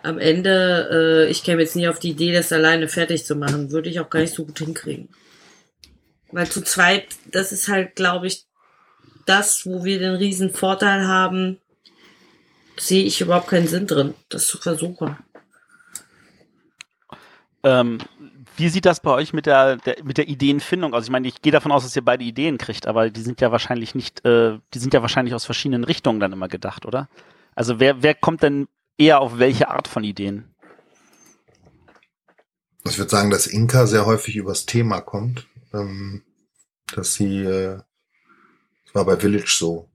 am Ende, äh, ich käme jetzt nie auf die Idee, das alleine fertig zu machen. Würde ich auch gar nicht so gut hinkriegen. Weil zu zweit, das ist halt, glaube ich, das, wo wir den riesen Vorteil haben, sehe ich überhaupt keinen Sinn drin, das zu versuchen. Ähm, wie sieht das bei euch mit der, der mit der Ideenfindung aus? Ich meine, ich gehe davon aus, dass ihr beide Ideen kriegt, aber die sind ja wahrscheinlich nicht, äh, die sind ja wahrscheinlich aus verschiedenen Richtungen dann immer gedacht, oder? Also wer, wer kommt denn eher auf welche Art von Ideen? Ich würde sagen, dass Inka sehr häufig übers Thema kommt. Ähm, dass sie, äh, das war bei Village so.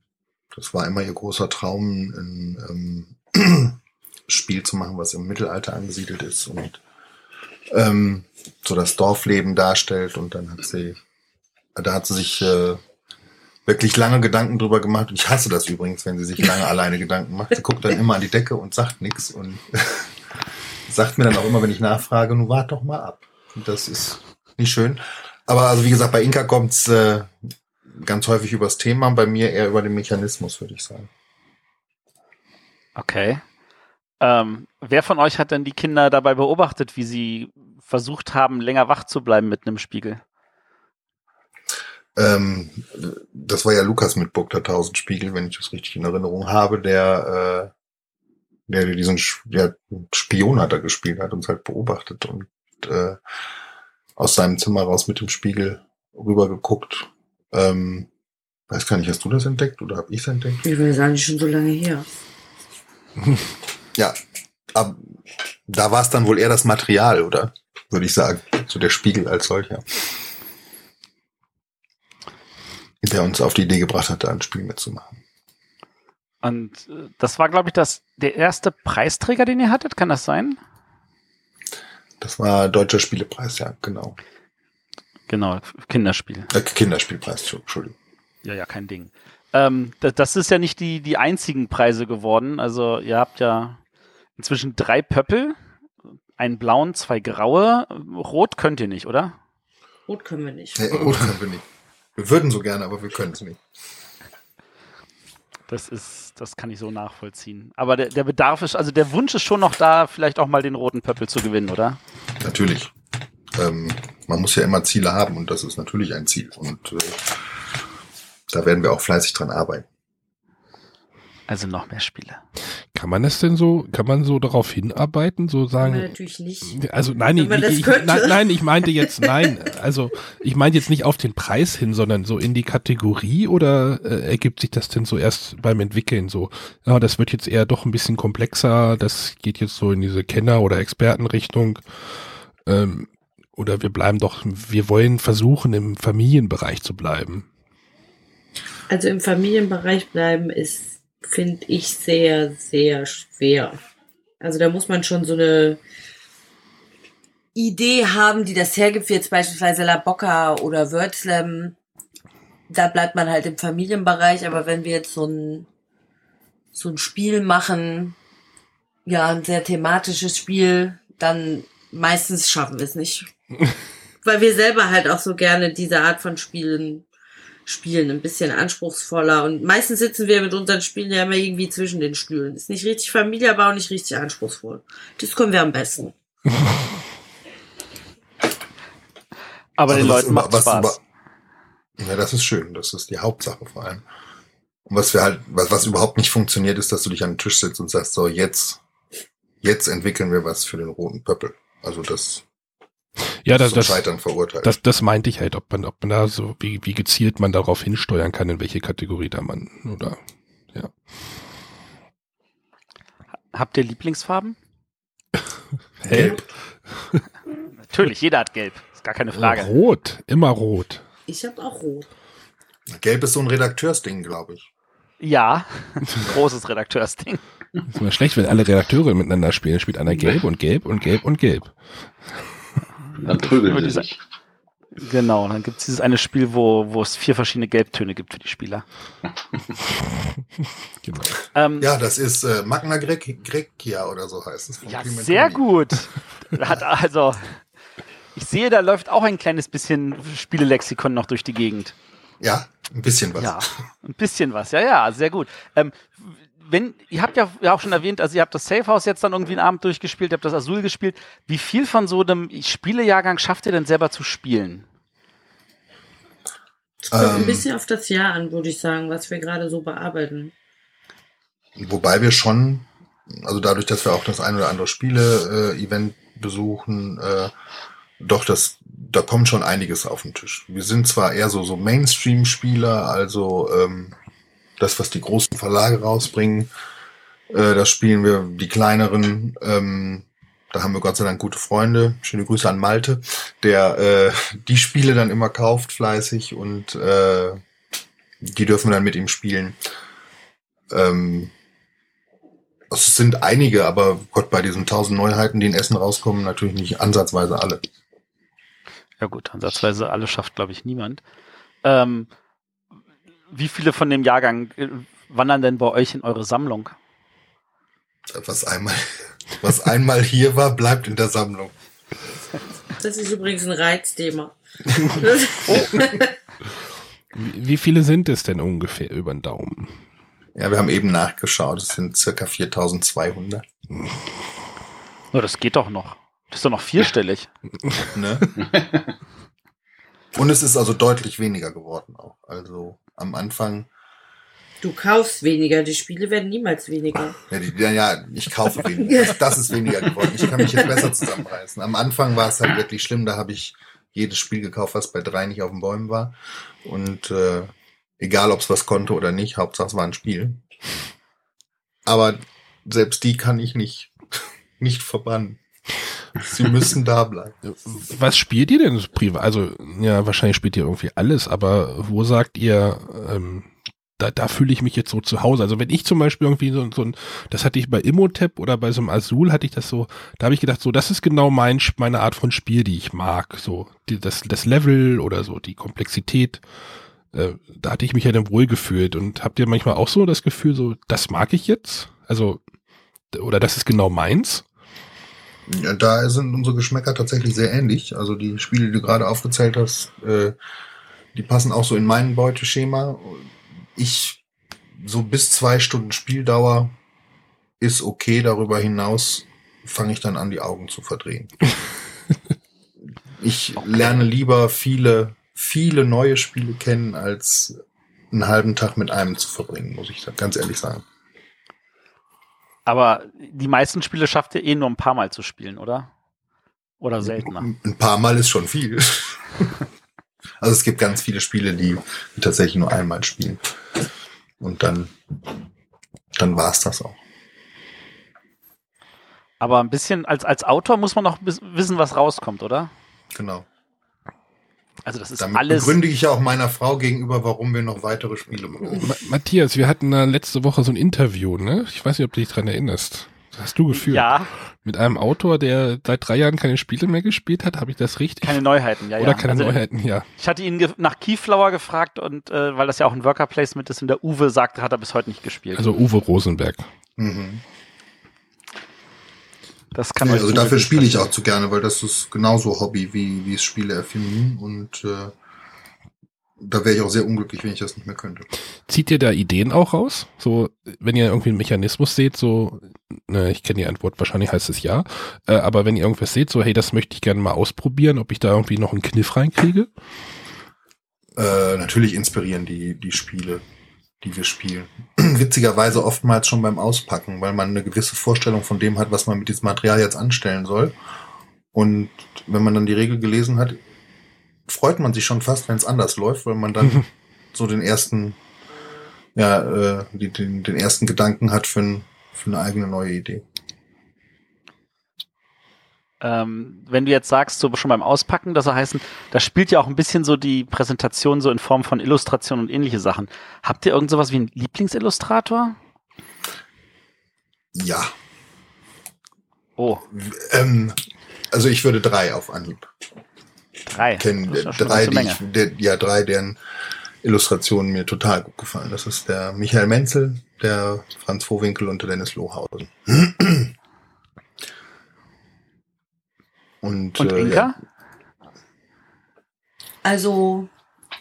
Das war immer ihr großer Traum, ein ähm, Spiel zu machen, was im Mittelalter angesiedelt ist und ähm, so das Dorfleben darstellt. Und dann hat sie, da hat sie sich äh, wirklich lange Gedanken drüber gemacht. Und ich hasse das übrigens, wenn sie sich lange alleine Gedanken macht. Sie guckt dann immer an die Decke und sagt nichts und sagt mir dann auch immer, wenn ich nachfrage, nun wart doch mal ab. Und das ist nicht schön. Aber also wie gesagt, bei Inka kommt's äh, ganz häufig übers Thema, bei mir eher über den Mechanismus, würde ich sagen. Okay. Ähm, wer von euch hat denn die Kinder dabei beobachtet, wie sie versucht haben, länger wach zu bleiben mit einem Spiegel? Ähm, das war ja Lukas mit Burg der Tausendspiegel, wenn ich das richtig in Erinnerung habe, der, äh, der diesen der Spion hat er gespielt, hat uns halt beobachtet und äh, aus seinem Zimmer raus mit dem Spiegel rübergeguckt. Ähm, weiß gar nicht, hast du das entdeckt oder habe ich es entdeckt? Ich will sagen, schon so lange her. Ja, ab, da war es dann wohl eher das Material, oder? Würde ich sagen. So der Spiegel als solcher. Der uns auf die Idee gebracht hat, da ein Spiel mitzumachen. Und äh, das war, glaube ich, das, der erste Preisträger, den ihr hattet. Kann das sein? Das war Deutscher Spielepreis, ja, genau. Genau, Kinderspiel. Äh, Kinderspielpreis, Entschuldigung. Ja, ja, kein Ding. Ähm, das, das ist ja nicht die, die einzigen Preise geworden. Also ihr habt ja inzwischen drei Pöppel, einen blauen, zwei graue. Rot könnt ihr nicht, oder? Rot können wir nicht. Nee, rot können wir nicht. Wir würden so gerne, aber wir können es nicht. Das ist, das kann ich so nachvollziehen. Aber der, der Bedarf ist, also der Wunsch ist schon noch da, vielleicht auch mal den roten Pöppel zu gewinnen, oder? Natürlich. Ähm, man muss ja immer Ziele haben und das ist natürlich ein Ziel. Und äh, da werden wir auch fleißig dran arbeiten. Also noch mehr Spiele. Kann man das denn so, kann man so darauf hinarbeiten, so Können wir sagen? natürlich nicht. Also nein, ich, man ich, nein, nein, ich meinte jetzt nein. Also ich meinte jetzt nicht auf den Preis hin, sondern so in die Kategorie oder äh, ergibt sich das denn so erst beim Entwickeln so? Ja, das wird jetzt eher doch ein bisschen komplexer. Das geht jetzt so in diese Kenner- oder Expertenrichtung. Ähm, oder wir bleiben doch, wir wollen versuchen, im Familienbereich zu bleiben. Also im Familienbereich bleiben ist, finde ich, sehr, sehr schwer. Also da muss man schon so eine Idee haben, die das hergibt, wie jetzt beispielsweise La Bocca oder Wörtslam. Da bleibt man halt im Familienbereich, aber wenn wir jetzt so ein, so ein Spiel machen, ja, ein sehr thematisches Spiel, dann meistens schaffen wir es nicht. Weil wir selber halt auch so gerne diese Art von Spielen spielen, ein bisschen anspruchsvoller. Und meistens sitzen wir mit unseren Spielen ja immer irgendwie zwischen den Stühlen. Ist nicht richtig Familie, aber auch nicht richtig anspruchsvoll. Das können wir am besten. Aber den Also was Leuten macht was Spaß. über- Ja, das ist schön. Das ist die Hauptsache vor allem. Und was wir halt, was, was überhaupt nicht funktioniert, ist, dass du dich an den Tisch setzt und sagst, so, jetzt, jetzt entwickeln wir was für den roten Pöppel. Also das Ja, das, das, Scheitern verurteilt. das, das meinte ich halt, ob man, ob man da so, wie, wie gezielt man darauf hinsteuern kann, in welche Kategorie da man, oder, ja. Habt ihr Lieblingsfarben? Gelb. Natürlich, jeder hat gelb. Ist gar keine Frage. Rot, immer rot. Ich habe auch rot. Gelb ist so ein Redakteursding, glaube ich. Ja, großes Redakteursding. Ist immer schlecht, wenn alle Redakteure miteinander spielen. Spielt einer gelb und gelb und gelb und gelb. Dann prügeln Würde sie ich sagen. sich. Genau, dann gibt es dieses eine Spiel, wo, wo es vier verschiedene Gelbtöne gibt für die Spieler. Genau. Ähm, Ja, das ist äh, Magna Grec Grecia oder so heißt es. Ja, Clement sehr gut. Hat also, ich sehe, da läuft auch ein kleines bisschen Spielelexikon noch durch die Gegend. Ja, ein bisschen was. Ja, ein bisschen was. Ja, ja, sehr gut. Ähm, wenn, ihr habt ja, ja auch schon erwähnt, also ihr habt das Safe House jetzt dann irgendwie einen Abend durchgespielt, ihr habt das Azul gespielt. Wie viel von so einem Spielejahrgang schafft ihr denn selber zu spielen? Kommt ein Ähm, bisschen auf das Jahr an, würde ich sagen, was wir gerade so bearbeiten. Wobei wir schon, also dadurch, dass wir auch das ein oder andere Spiele-Event besuchen, äh, doch das, da kommt schon einiges auf den Tisch. Wir sind zwar eher so, so Mainstream-Spieler, also ähm, das, was die großen Verlage rausbringen, äh, das spielen wir, die kleineren, ähm, da haben wir Gott sei Dank gute Freunde. Schöne Grüße an Malte, der äh, die Spiele dann immer kauft fleißig und äh, die dürfen wir dann mit ihm spielen. Ähm, es sind einige, aber Gott, bei diesen tausend Neuheiten, die in Essen rauskommen, natürlich nicht ansatzweise alle. Ja gut, ansatzweise alle schafft, glaube ich, niemand. Ähm, wie viele von dem Jahrgang äh, wandern denn bei euch in eure Sammlung? Was einmal, was einmal hier war, bleibt in der Sammlung. Das ist übrigens ein Reizthema. Wie, wie viele sind es denn ungefähr über den Daumen? Ja, wir haben eben nachgeschaut, es sind circa 4200. Oh, das geht doch noch. Das ist doch noch vierstellig. Ne? Und es ist also deutlich weniger geworden auch. Also am Anfang, Du kaufst weniger, die Spiele werden niemals weniger. ja, die, ja, ja ich kaufe weniger. Das, das ist weniger geworden. Ich kann mich jetzt besser zusammenreißen. Am Anfang war es halt wirklich schlimm, da habe ich jedes Spiel gekauft, was bei drei nicht auf den Bäumen war. Und äh, egal, ob es was konnte oder nicht, Hauptsache es war ein Spiel. Aber selbst die kann ich nicht, nicht verbannen. Sie müssen da bleiben. Was spielt ihr denn privat? Also, ja, wahrscheinlich spielt ihr irgendwie alles, aber wo sagt ihr, ähm, da, da fühle ich mich jetzt so zu Hause. Also wenn ich zum Beispiel irgendwie so, so ein, das hatte ich bei Immotep oder bei so einem Azul hatte ich das so, da habe ich gedacht, so, das ist genau mein, meine Art von Spiel, die ich mag. So, die, das, das Level oder so, die Komplexität. Äh, da hatte ich mich ja dann wohl gefühlt. Und habt ihr manchmal auch so das Gefühl, so, das mag ich jetzt? Also, oder das ist genau meins? Ja, da sind unsere Geschmäcker tatsächlich sehr ähnlich. Also die Spiele, die du gerade aufgezählt hast, äh, die passen auch so in mein Beuteschema. Ich, so bis zwei Stunden Spieldauer ist okay. Darüber hinaus fange ich dann an, die Augen zu verdrehen. ich lerne lieber viele, viele neue Spiele kennen, als einen halben Tag mit einem zu verbringen, muss ich ganz ehrlich sagen. Aber die meisten Spiele schafft ihr eh nur ein paar Mal zu spielen, oder? Oder seltener. Ein paar Mal ist schon viel. also es gibt ganz viele Spiele, die, tatsächlich nur einmal spielen. Und dann, dann war's das auch. Aber ein bisschen, als, als Autor muss man noch wissen, was rauskommt, oder? Genau. Also das ist Damit alles. begründe ich ja auch meiner Frau gegenüber, warum wir noch weitere Spiele brauchen. Ma Matthias, wir hatten da letzte Woche so ein Interview, ne? Ich weiß nicht, ob du dich dran erinnerst. Das hast du geführt. Ja, Mit einem Autor, der seit drei Jahren keine Spiele mehr gespielt hat, habe ich das richtig? keine Neuheiten, ja, Oder ja. keine Also, Neuheiten, ja. Ich hatte ihn ge- nach Keyflower gefragt und äh, weil das ja auch ein Worker Placement ist und der Uwe sagte, hat er bis heute nicht gespielt. Also Uwe Rosenberg. Mhm. Das kann euch also dafür spiele ich auch zu gerne, weil das ist genauso Hobby wie, wie es Spiele erfinden. Und äh, da wäre ich auch sehr unglücklich, wenn ich das nicht mehr könnte. Zieht ihr da Ideen auch raus? So, wenn ihr irgendwie einen Mechanismus seht, so, ne, ich kenne die Antwort, wahrscheinlich heißt es ja, äh, aber wenn ihr irgendwas seht, so, hey, das möchte ich gerne mal ausprobieren, ob ich da irgendwie noch einen Kniff reinkriege? Äh, natürlich inspirieren die, die Spiele, die wir spielen. Witzigerweise oftmals schon beim Auspacken, weil man eine gewisse Vorstellung von dem hat, was man mit diesem Material jetzt anstellen soll. Und wenn man dann die Regel gelesen hat, freut man sich schon fast, wenn es anders läuft, weil man dann so den ersten, ja, äh, die, den, den ersten Gedanken hat für, ein, für eine eigene neue Idee. Ähm, wenn du jetzt sagst, so schon beim Auspacken, das soll heißen, da spielt ja auch ein bisschen so die Präsentation so in Form von Illustration und ähnliche Sachen. Habt ihr irgend sowas wie einen Lieblingsillustrator? Ja. Oh, Ähm, also ich würde drei auf Anhieb drei. kennen. Ja drei, die ich, der, ja, drei, deren Illustrationen mir total gut gefallen. Das ist der Michael Menzel, der Franz Vohwinkel und der Dennis Lohausen. Und, Und äh, Inka? Also,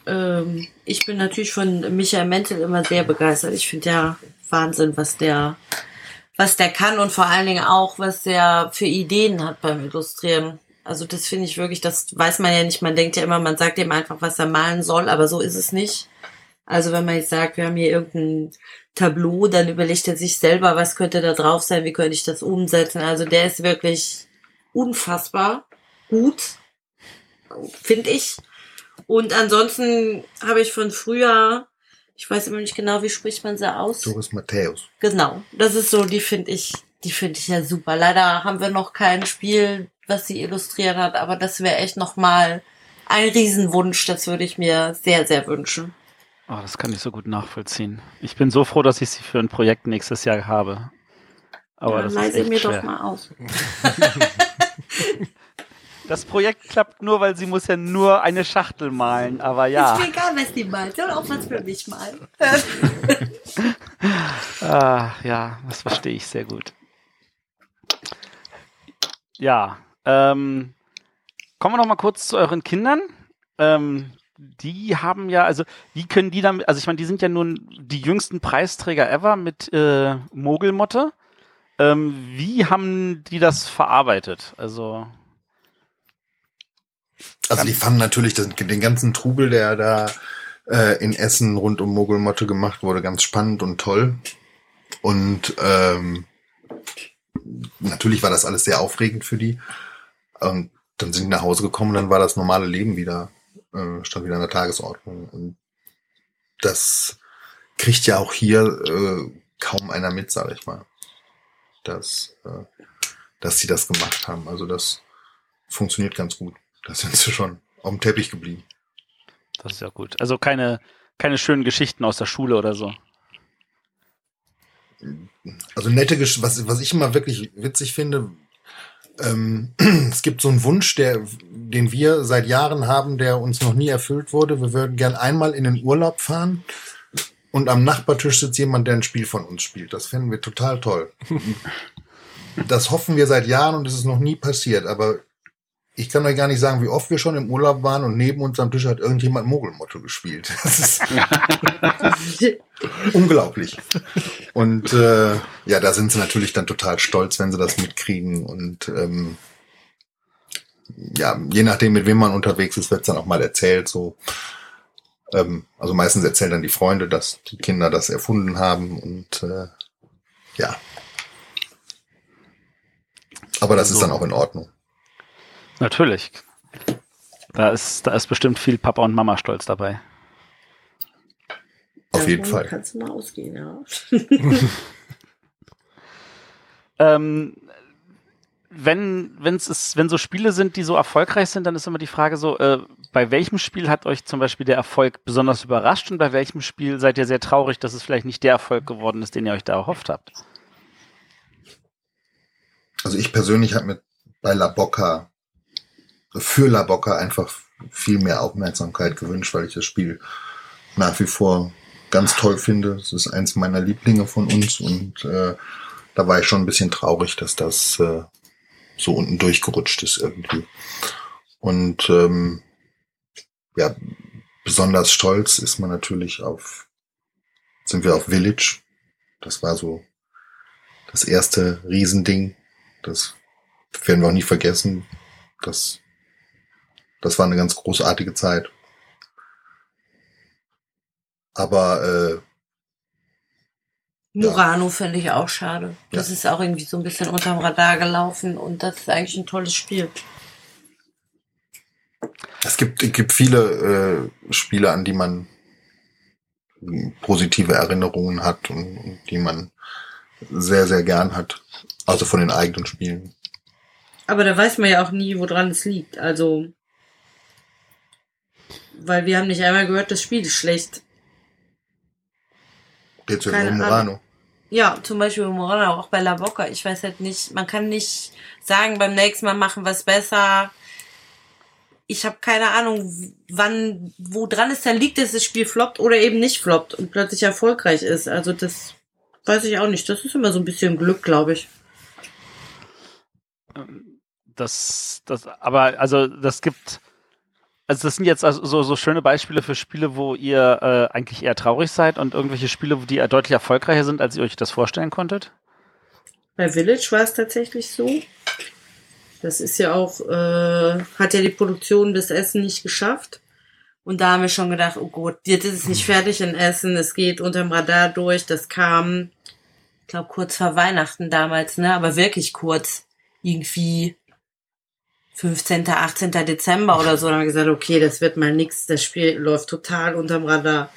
ähm, ich bin natürlich von Michael Mentel immer sehr begeistert. Ich finde ja Wahnsinn, was der, was der kann und vor allen Dingen auch, was der für Ideen hat beim Illustrieren. Also das finde ich wirklich, das weiß man ja nicht. Man denkt ja immer, man sagt ihm einfach, was er malen soll, aber so ist es nicht. Also wenn man jetzt sagt, wir haben hier irgendein Tableau, dann überlegt er sich selber, was könnte da drauf sein, wie könnte ich das umsetzen. Also der ist wirklich unfassbar gut, finde ich. Und ansonsten habe ich von früher, ich weiß immer nicht genau, wie spricht man sie aus? Doris Matthäus. Genau, das ist so, die finde ich, die finde ich ja super. Leider haben wir noch kein Spiel, was sie illustriert hat, aber das wäre echt noch mal ein Riesenwunsch. Das würde ich mir sehr, sehr wünschen. Oh, das kann ich so gut nachvollziehen. Ich bin so froh, dass ich sie für ein Projekt nächstes Jahr habe. Aber ja, das ist leise echt mir schwer. doch mal aus. Das Projekt klappt nur, weil sie muss ja nur eine Schachtel malen. Aber ja. Ist mir egal, was die malt. Soll auch was für mich malen. Ah, ja, das verstehe ich sehr gut. Ja, ähm, kommen wir noch mal kurz zu euren Kindern. Ähm, die haben ja, also wie können die damit, also ich meine, die sind ja nun die jüngsten Preisträger ever mit äh, Mogelmotte. Ähm, wie haben die das verarbeitet? Also Also die fanden natürlich den, den ganzen Trubel, der da äh, in Essen rund um Mogelmotte gemacht wurde, ganz spannend und toll. Und ähm, natürlich war das alles sehr aufregend für die. Und dann sind die nach Hause gekommen, dann war das normale Leben wieder, äh, stand wieder an der Tagesordnung. Und das kriegt ja auch hier äh, kaum einer mit, sage ich mal. Dass, äh, dass sie das gemacht haben. Also das funktioniert ganz gut. Da sind sie schon auf dem Teppich geblieben. das ist ja gut. Also keine, keine schönen Geschichten aus der Schule oder so. Also nette Gesch was, was ich immer wirklich witzig finde, ähm, es gibt so einen Wunsch, der, den wir seit Jahren haben, der uns noch nie erfüllt wurde. Wir würden gern einmal in den Urlaub fahren und am Nachbartisch sitzt jemand, der ein Spiel von uns spielt. Das finden wir total toll. Das hoffen wir seit Jahren und es ist noch nie passiert. Aber ich kann euch gar nicht sagen, wie oft wir schon im Urlaub waren und neben uns am Tisch hat irgendjemand Mogelmotto gespielt. Das ist unglaublich. Und äh, ja, da sind sie natürlich dann total stolz, wenn sie das mitkriegen. Und ähm, ja, je nachdem, mit wem man unterwegs ist, wird es dann auch mal erzählt. So, ähm, also meistens erzählen dann die Freunde, dass die Kinder das erfunden haben. Und äh, ja. Aber das ist Also- dann auch in Ordnung. Natürlich. Da ist, da ist bestimmt viel Papa und Mama stolz dabei. Auf jeden Fall. Kannst du mal ausgehen, ja. Ähm, wenn, wenn's ist, wenn so Spiele sind, die so erfolgreich sind, dann ist immer die Frage so, äh, bei welchem Spiel hat euch zum Beispiel der Erfolg besonders überrascht und bei welchem Spiel seid ihr sehr traurig, dass es vielleicht nicht der Erfolg geworden ist, den ihr euch da erhofft habt? Also ich persönlich habe mir bei La Bocca, für La Bocca einfach viel mehr Aufmerksamkeit gewünscht, weil ich das Spiel nach wie vor ganz toll finde. Es ist eins meiner Lieblinge von uns und äh, da war ich schon ein bisschen traurig, dass das äh, so unten durchgerutscht ist irgendwie. Und ähm, ja, besonders stolz ist man natürlich auf, sind wir auf Village. Das war so das erste Riesending. Das werden wir auch nie vergessen. Das, das war eine ganz großartige Zeit. Aber äh, Murano finde ich auch schade. Das Ja. ist auch irgendwie so ein bisschen unterm Radar gelaufen und das ist eigentlich ein tolles Spiel. Es gibt, es gibt viele äh, Spiele, an die man positive Erinnerungen hat und, und die man sehr, sehr gern hat. Also von den eigenen Spielen. Aber da weiß man ja auch nie, woran es liegt. Also, weil wir haben nicht einmal gehört, das Spiel ist schlecht. Jetzt Keine Morano. Ja, zum Beispiel bei Morana, auch bei La Boca. Ich weiß halt nicht, man kann nicht sagen, beim nächsten Mal machen wir es besser. Ich habe keine Ahnung, wann, wo dran es dann liegt, dass das Spiel floppt oder eben nicht floppt und plötzlich erfolgreich ist. Also das weiß ich auch nicht. Das ist immer so ein bisschen Glück, glaube ich. Das, das, aber also das gibt, also das sind jetzt also so, so schöne Beispiele für Spiele, wo ihr äh, eigentlich eher traurig seid und irgendwelche Spiele, die deutlich erfolgreicher sind, als ihr euch das vorstellen konntet. Bei Village war es tatsächlich so. Das ist ja auch, äh, hat ja die Produktion bis Essen nicht geschafft. Und da haben wir schon gedacht, oh Gott, jetzt ist es nicht fertig in Essen, es geht unterm Radar durch. Das kam, ich glaube, kurz vor Weihnachten damals, ne? Aber wirklich kurz. Irgendwie 15., 18. Dezember oder so. Dann haben wir gesagt, okay, das wird mal nix. Das Spiel läuft total unterm Radar.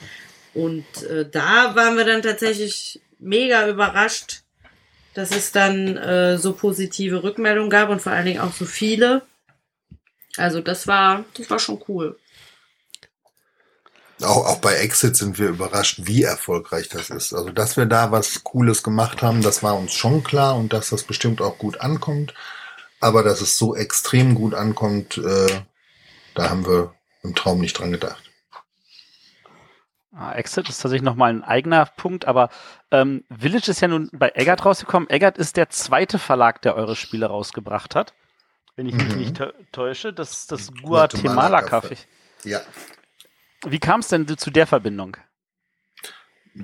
Und äh, da waren wir dann tatsächlich mega überrascht, dass es dann äh, so positive Rückmeldungen gab und vor allen Dingen auch so viele. Also das war, das war schon cool. Auch, auch bei Exit sind wir überrascht, wie erfolgreich das ist. Also, dass wir da was Cooles gemacht haben, das war uns schon klar und dass das bestimmt auch gut ankommt. Aber dass es so extrem gut ankommt, äh, da haben wir im Traum nicht dran gedacht. Ah, Exit ist tatsächlich nochmal ein eigener Punkt, aber ähm, Village ist ja nun bei Eggert rausgekommen. Eggert ist der zweite Verlag, der eure Spiele rausgebracht hat. Wenn ich mich Mhm. nicht tä- täusche, das ist das Guatemala Guatemala Café. Ja. Wie kam es denn zu der Verbindung?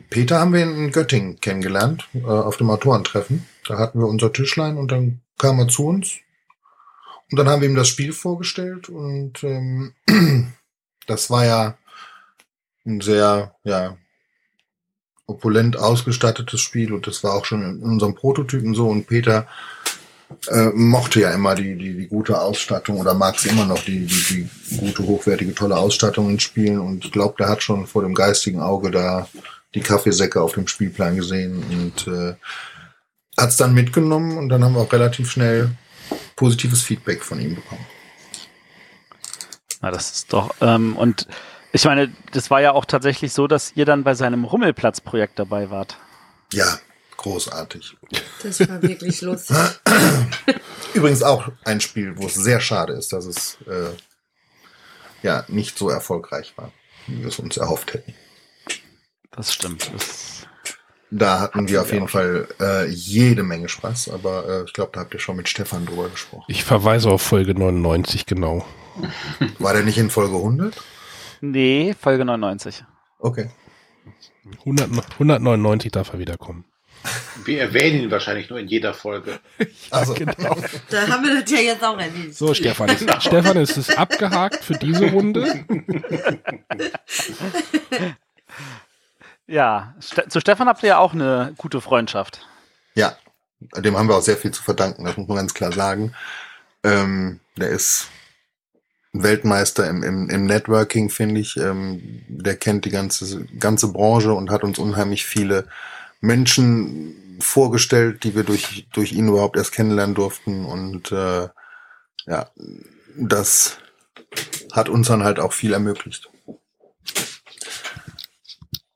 Peter haben wir in Göttingen kennengelernt, äh, auf dem Autorentreffen. Da hatten wir unser Tischlein und dann kam er zu uns. Und dann haben wir ihm das Spiel vorgestellt und ähm, das war ja ein sehr, ja, opulent ausgestattetes Spiel und das war auch schon in unserem Prototypen so und Peter äh, mochte ja immer die, die, die gute Ausstattung oder mag sie immer noch, die, die, die gute, hochwertige, tolle Ausstattung in Spielen und ich glaube, der hat schon vor dem geistigen Auge da die Kaffeesäcke auf dem Spielplan gesehen und äh, hat es dann mitgenommen und dann haben wir auch relativ schnell positives Feedback von ihm bekommen. Na, das ist doch, ähm, und ich meine, das war ja auch tatsächlich so, dass ihr dann bei seinem Rummelplatz-Projekt dabei wart. Ja, großartig. Das war wirklich lustig. Übrigens auch ein Spiel, wo es sehr schade ist, dass es äh, ja nicht so erfolgreich war, wie wir es uns erhofft hätten. Das stimmt. Das, Da hatten wir auf jeden auch Fall äh, jede Menge Spaß, aber äh, ich glaube, da habt ihr schon mit Stefan drüber gesprochen. Ich verweise auf Folge 99, genau. War der nicht in Folge 100? Nee, Folge 99. Okay. 100, 199 darf er wiederkommen. Wir erwähnen ihn wahrscheinlich nur in jeder Folge. Also, Genau. Da haben wir das ja jetzt auch erledigt. So, Stefan, ist, Stefan, ist es abgehakt für diese Runde? Ja, zu Stefan habt ihr ja auch eine gute Freundschaft. Ja, dem haben wir auch sehr viel zu verdanken, das muss man ganz klar sagen. Ähm, der ist Weltmeister im, im, im Networking, finde ich. Ähm, der kennt die ganze, ganze Branche und hat uns unheimlich viele Menschen vorgestellt, die wir durch, durch ihn überhaupt erst kennenlernen durften. Und äh, ja, das hat uns dann halt auch viel ermöglicht.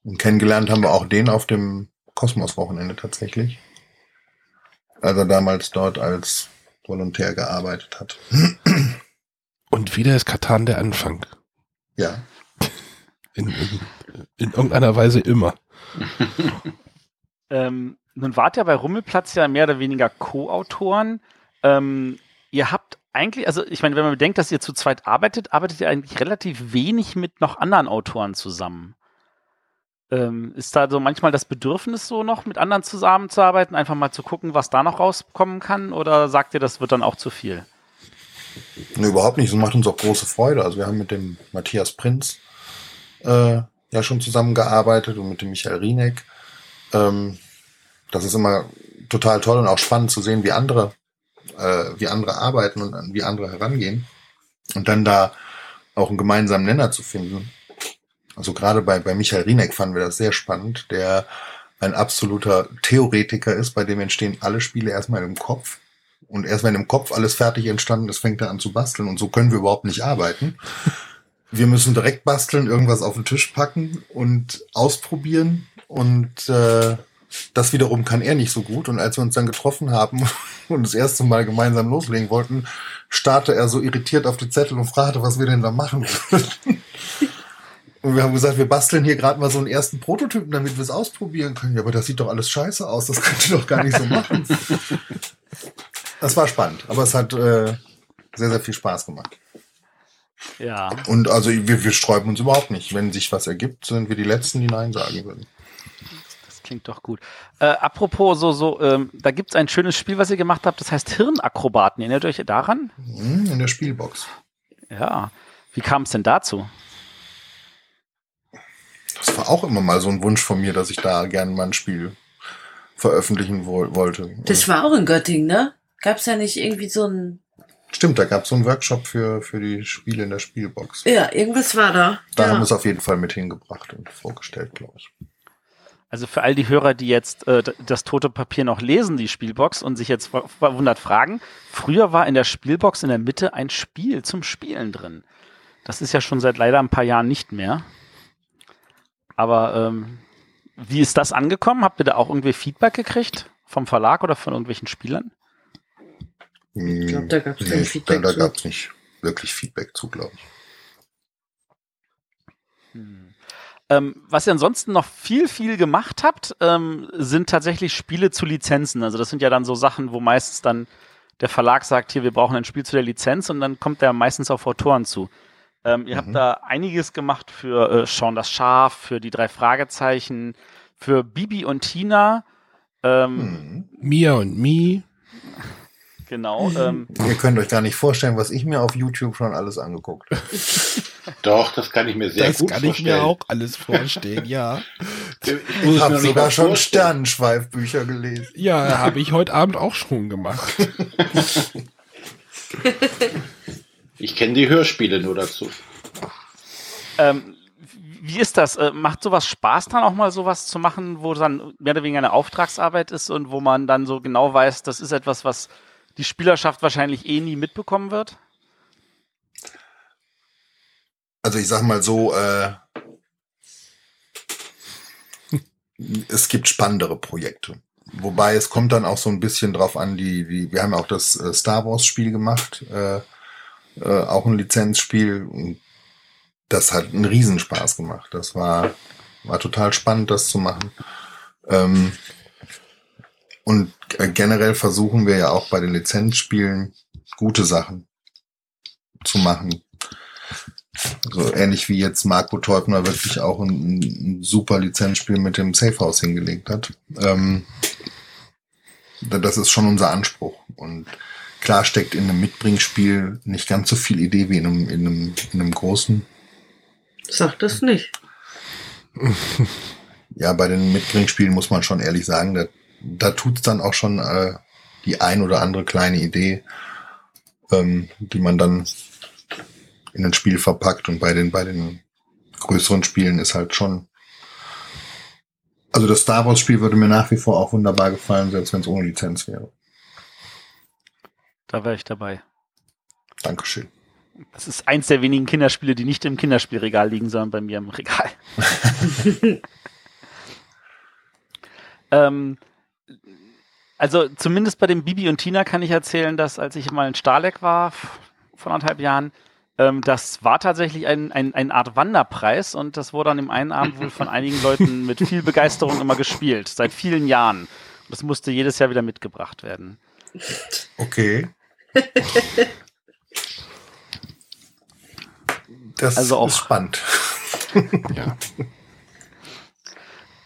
Und kennengelernt haben wir auch den auf dem Kosmos-Wochenende tatsächlich. Als er damals dort als Volontär gearbeitet hat. Und wieder ist Katan der Anfang. Ja. In, in, in irgendeiner Weise immer. Ähm, nun wart ja bei Rummelplatz ja mehr oder weniger Co-Autoren. Ähm, ihr habt eigentlich, also ich meine, wenn man bedenkt, dass ihr zu zweit arbeitet, arbeitet ihr eigentlich relativ wenig mit noch anderen Autoren zusammen. Ähm, ist da so manchmal das Bedürfnis, so noch mit anderen zusammenzuarbeiten, einfach mal zu gucken, was da noch rauskommen kann? Oder sagt ihr, das wird dann auch zu viel? Nee, überhaupt nicht. Das macht uns auch große Freude. Also wir haben mit dem Matthias Prinz äh, ja schon zusammengearbeitet und mit dem Michael Rieneck. Ähm, das ist immer total toll und auch spannend zu sehen, wie andere, äh, wie andere arbeiten und wie andere herangehen. Und dann da auch einen gemeinsamen Nenner zu finden. Also gerade bei, bei Michael Rieneck fanden wir das sehr spannend, der ein absoluter Theoretiker ist, bei dem entstehen alle Spiele erstmal im Kopf Und erst wenn im Kopf alles fertig entstanden ist, fängt er an zu basteln. Und so können wir überhaupt nicht arbeiten. Wir müssen direkt basteln, irgendwas auf den Tisch packen und ausprobieren. Und äh, das wiederum kann er nicht so gut. Und als wir uns dann getroffen haben und das erste Mal gemeinsam loslegen wollten, starrte er so irritiert auf die Zettel und fragte, was wir denn da machen würden. Und wir haben gesagt, wir basteln hier gerade mal so einen ersten Prototypen, damit wir es ausprobieren können. Ja, aber das sieht doch alles scheiße aus. Das könnt ihr doch gar nicht so machen. Das war spannend, aber es hat äh, sehr, sehr viel Spaß gemacht. Ja. Und also wir, wir sträuben uns überhaupt nicht. Wenn sich was ergibt, sind wir die Letzten, die Nein sagen würden. Das klingt doch gut. Äh, apropos, so, so, ähm, da gibt's ein schönes Spiel, was ihr gemacht habt, das heißt Hirnakrobaten. Erinnert ihr euch daran? Hm, In der Spielbox. Ja. Wie kam es denn dazu? Das war auch immer mal so ein Wunsch von mir, dass ich da gerne mal ein Spiel veröffentlichen wo wollte. Das war auch in Göttingen, ne? Gab's ja nicht irgendwie so ein. Stimmt, da gab es so einen Workshop für, für die Spiele in der Spielbox. Ja, irgendwas war da. Da ja. haben wir es auf jeden Fall mit hingebracht und vorgestellt, glaube ich. Also für all die Hörer, die jetzt äh, das tote Papier noch lesen, die Spielbox, und sich jetzt ver- verwundert fragen, früher war in der Spielbox in der Mitte ein Spiel zum Spielen drin. Das ist ja schon seit leider ein paar Jahren nicht mehr. Aber ähm, wie ist das angekommen? Habt ihr da auch irgendwie Feedback gekriegt? Vom Verlag oder von irgendwelchen Spielern? Ich glaub, da gab's kein nee, Feedback Da, da gab es nicht wirklich Feedback zu, glaube ich. Ähm, was ihr ansonsten noch viel, viel gemacht habt, ähm, sind tatsächlich Spiele zu Lizenzen. Also das sind ja dann so Sachen, wo meistens dann der Verlag sagt, hier, wir brauchen ein Spiel zu der Lizenz und dann kommt der meistens auf Autoren zu. Ähm, ihr Mhm. habt da einiges gemacht für äh, Sean das Schaf, für die drei Fragezeichen, für Bibi und Tina. Ähm, Hm. Mia und Mi. Genau. Ähm, Ihr könnt euch gar nicht vorstellen, was ich mir auf YouTube schon alles angeguckt habe. Doch, das kann ich mir sehr das gut kann ich vorstellen. mir auch alles vorstellen, ja. Ich Ich habe sogar schon vorstellen. Sternenschweifbücher gelesen. Ja, habe ich heute Abend auch schon gemacht. Ich kenne die Hörspiele nur dazu. Ähm, wie ist das? Äh, macht sowas Spaß dann auch mal sowas zu machen, wo dann mehr oder weniger eine Auftragsarbeit ist und wo man dann so genau weiß, das ist etwas, was die Spielerschaft wahrscheinlich eh nie mitbekommen wird? Also ich sag mal so, äh, es gibt spannendere Projekte. Wobei es kommt dann auch so ein bisschen drauf an, die, die wir haben auch das äh, Star Wars Spiel gemacht, äh, äh, auch ein Lizenzspiel. Und das hat einen Riesenspaß gemacht. Das war, war total spannend, das zu machen. Ähm, und äh, generell versuchen wir ja auch bei den Lizenzspielen gute Sachen zu machen. So ähnlich wie jetzt Marco Teufner wirklich auch ein, ein super Lizenzspiel mit dem Safehouse hingelegt hat. Ähm, da- das ist schon unser Anspruch. Und klar steckt in einem Mitbringspiel nicht ganz so viel Idee wie in einem, in einem, in einem großen. Sag das nicht. Ja, bei den Mitbringspielen muss man schon ehrlich sagen, da, da tut's dann auch schon äh, die ein oder andere kleine Idee, ähm, die man dann in ein Spiel verpackt. Und bei den, bei den größeren Spielen ist halt schon. Also das Star Wars Spiel würde mir nach wie vor auch wunderbar gefallen, selbst wenn es ohne Lizenz wäre. Da wäre ich dabei. Dankeschön. Das ist eins der wenigen Kinderspiele, die nicht im Kinderspielregal liegen, sondern bei mir im Regal. ähm, also zumindest bei dem Bibi und Tina kann ich erzählen, dass als ich mal in Starleck war, vor anderthalb Jahren, ähm, das war tatsächlich ein, ein, eine Art Wanderpreis und das wurde an dem einen Abend wohl von einigen Leuten mit viel Begeisterung immer gespielt, seit vielen Jahren. Das musste jedes Jahr wieder mitgebracht werden. Okay. Das Also auch- ist spannend. Ja.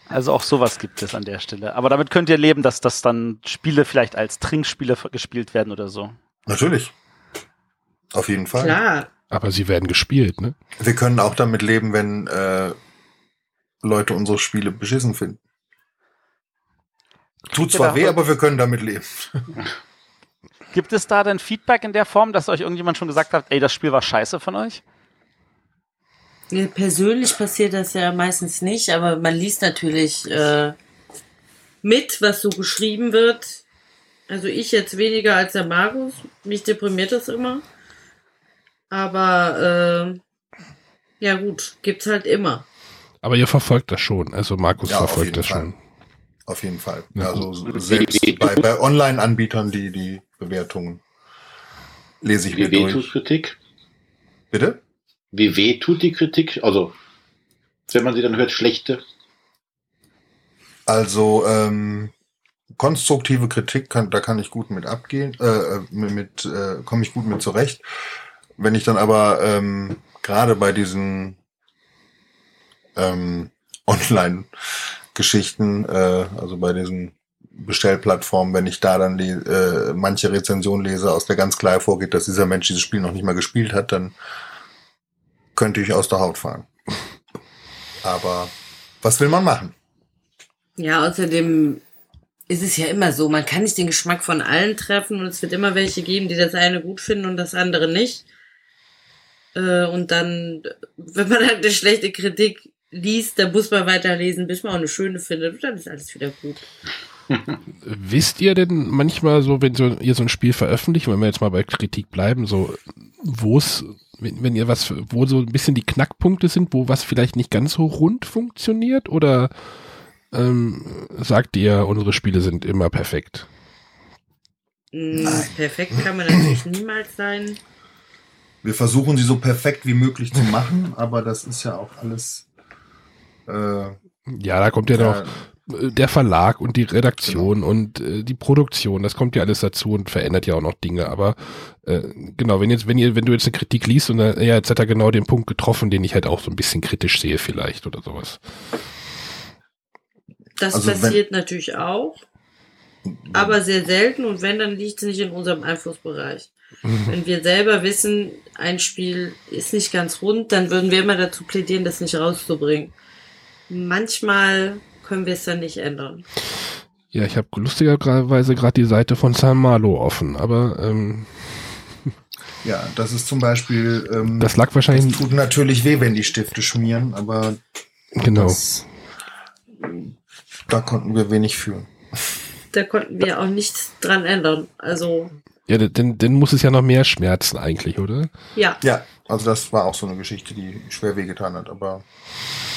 Also auch sowas gibt es an der Stelle. Aber damit könnt ihr leben, dass das dann Spiele vielleicht als Trinkspiele gespielt werden oder so. Natürlich. Auf jeden Fall. Klar. Aber sie werden gespielt, ne? Wir können auch damit leben, wenn äh, Leute unsere Spiele beschissen finden. Tut zwar weh, aber wir können damit leben. Gibt es da denn Feedback in der Form, dass euch irgendjemand schon gesagt hat, ey, das Spiel war scheiße von euch? Persönlich passiert das ja meistens nicht, aber man liest natürlich äh, mit, was so geschrieben wird. Also ich jetzt weniger als der Markus. Mich deprimiert das immer. Aber äh, ja gut, gibt's halt immer. Aber ihr verfolgt das schon. Also Markus Ja, verfolgt das Fall. schon. Auf jeden Fall. Ja. Also selbst bei, bei Online-Anbietern die, die Bewertungen lese ich mir durch. Kritik? Bitte? Wie weh tut die Kritik? Also, wenn man sie dann hört, schlechte. Also ähm, konstruktive Kritik kann, da kann ich gut mit abgehen, äh, mit, äh, komme ich gut mit zurecht. Wenn ich dann aber ähm, gerade bei diesen ähm, Online-Geschichten, äh, also bei diesen Bestellplattformen, wenn ich da dann äh, manche Rezension lese, aus der ganz klar hervorgeht, dass dieser Mensch dieses Spiel noch nicht mal gespielt hat, dann könnte ich aus der Haut fahren. Aber was will man machen? Ja, außerdem ist es ja immer so, man kann nicht den Geschmack von allen treffen und es wird immer welche geben, die das eine gut finden und das andere nicht. Äh, Und dann, wenn man halt eine schlechte Kritik liest, dann muss man weiterlesen, bis man auch eine schöne findet und dann ist alles wieder gut. Wisst ihr denn manchmal so, wenn so, ihr so ein Spiel veröffentlicht, wenn wir jetzt mal bei Kritik bleiben, so, wo es, wenn, wenn ihr was, wo so ein bisschen die Knackpunkte sind, wo was vielleicht nicht ganz so rund funktioniert oder ähm, sagt ihr, unsere Spiele sind immer perfekt? Mm, Nein. Perfekt kann man natürlich niemals sein. Wir versuchen sie so perfekt wie möglich zu machen, aber das ist ja auch alles. Äh, Ja, da kommt ja noch äh, der Verlag und die Redaktion und äh, die Produktion, das kommt ja alles dazu und verändert ja auch noch Dinge. Aber äh, genau, wenn jetzt, wenn ihr, wenn du jetzt eine Kritik liest und dann, ja, jetzt hat er genau den Punkt getroffen, den ich halt auch so ein bisschen kritisch sehe, vielleicht oder sowas. Das Also wenn- passiert natürlich auch, aber sehr selten und wenn, dann liegt es nicht in unserem Einflussbereich. Wenn wir selber wissen, ein Spiel ist nicht ganz rund, dann würden wir immer dazu plädieren, das nicht rauszubringen. Manchmal können wir es dann nicht ändern. Ja, ich habe lustigerweise gerade die Seite von San Malo offen, aber ähm, ja, das ist zum Beispiel. Ähm, das lag es wahrscheinlich tut natürlich weh, wenn die Stifte schmieren, aber genau. das, da konnten wir wenig führen. Da konnten wir auch nichts dran ändern. Also, Ja, denn, denn muss es ja noch mehr schmerzen eigentlich, oder? ja. Ja, also das war auch so eine Geschichte, die schwer wehgetan hat, aber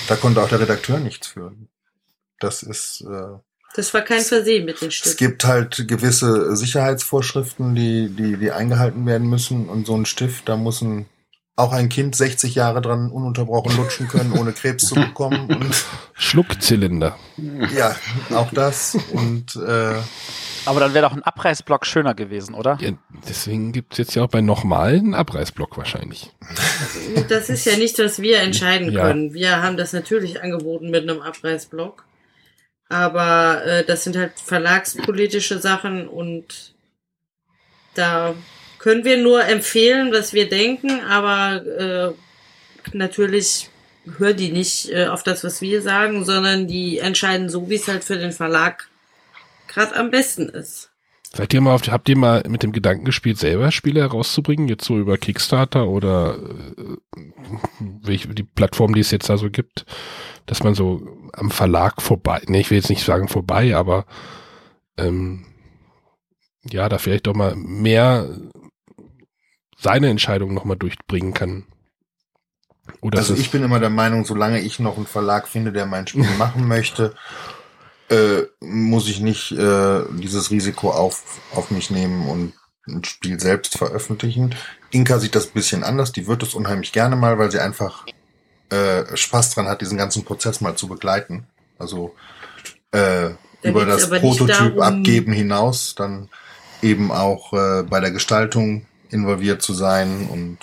da konnte auch der Redakteur nichts führen. Das ist. Äh, Das war kein Versehen mit den Es Stücken. gibt halt gewisse Sicherheitsvorschriften, die, die, die eingehalten werden müssen. Und so ein Stift, da muss ein, auch ein Kind 60 Jahre dran ununterbrochen lutschen können, ohne Krebs zu bekommen. Und Schluckzylinder. ja, auch das. Und äh, Aber dann wäre doch ein Abreißblock schöner gewesen, oder? Ja, deswegen gibt's jetzt ja auch bei nochmal einen Abreißblock wahrscheinlich. Das ist ja nichts, was wir entscheiden Ja. können. Wir haben das natürlich angeboten mit einem Abreißblock. Aber äh, das sind halt verlagspolitische Sachen und da können wir nur empfehlen, was wir denken, aber äh, natürlich hören die nicht äh, auf das, was wir sagen, sondern die entscheiden so, wie es halt für den Verlag gerade am besten ist. Seid ihr mal auf, habt ihr mal mit dem Gedanken gespielt, selber Spiele herauszubringen? Jetzt so über Kickstarter oder äh, welche, die Plattform, die es jetzt da so gibt, dass man so am Verlag vorbei, ne, ich will jetzt nicht sagen vorbei, aber ähm, ja, da vielleicht doch mal mehr seine Entscheidung nochmal durchbringen kann. Oder also ich bin immer der Meinung, solange ich noch einen Verlag finde, der mein Spiel machen möchte, äh, muss ich nicht äh, dieses Risiko auf, auf mich nehmen und ein Spiel selbst veröffentlichen. Inka sieht das ein bisschen anders. Die wird es unheimlich gerne mal, weil sie einfach äh, Spaß dran hat, diesen ganzen Prozess mal zu begleiten. Also äh, Da über das Prototyp darum- abgeben hinaus, dann eben auch äh, bei der Gestaltung involviert zu sein und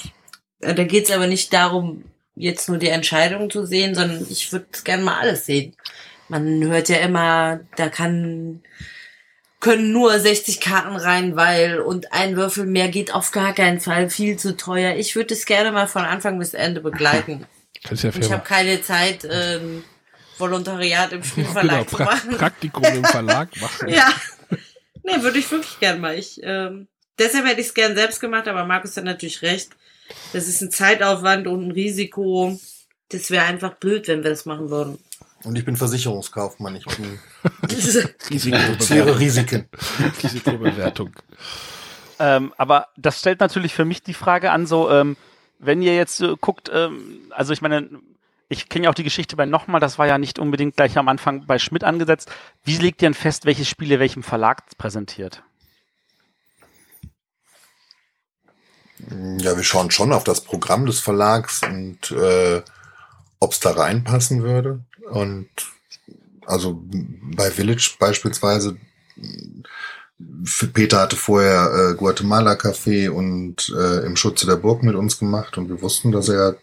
Äh, Da geht's aber nicht darum, jetzt nur die Entscheidung zu sehen, sondern ich würde gerne mal alles sehen. Man hört ja immer, da kann können nur 60 Karten rein, weil und ein Würfel mehr geht auf gar keinen Fall, viel zu teuer. Ich würde es gerne mal von Anfang bis Ende begleiten. kannst ja Und ich habe keine Zeit, ähm, Volontariat im genau, Spielverlag zu pra machen. Praktikum im Verlag machen. Ja. Nee, würde ich wirklich gern mal. Ich, ähm, deshalb hätte ich es gern selbst gemacht, aber Markus hat natürlich recht. Das ist ein Zeitaufwand und ein Risiko. Das wäre einfach blöd, wenn wir das machen würden. Und ich bin Versicherungskaufmann. Ich bin Risikobewertung. Risiken. Risikobewertung. Ähm, aber das stellt natürlich für mich die Frage an, so, ähm, wenn ihr jetzt äh, guckt, ähm, also ich meine, ich kenne ja auch die Geschichte bei nochmal, das war ja nicht unbedingt gleich am Anfang bei Schmidt angesetzt. Wie legt ihr denn fest, welches Spiel ihr welchem Verlag präsentiert? Ja, wir schauen schon auf das Programm des Verlags und äh, ob es da reinpassen würde. Und also bei Village beispielsweise, Peter hatte vorher äh, Guatemala Café und äh, im Schutze der Burg mit uns gemacht und wir wussten, dass er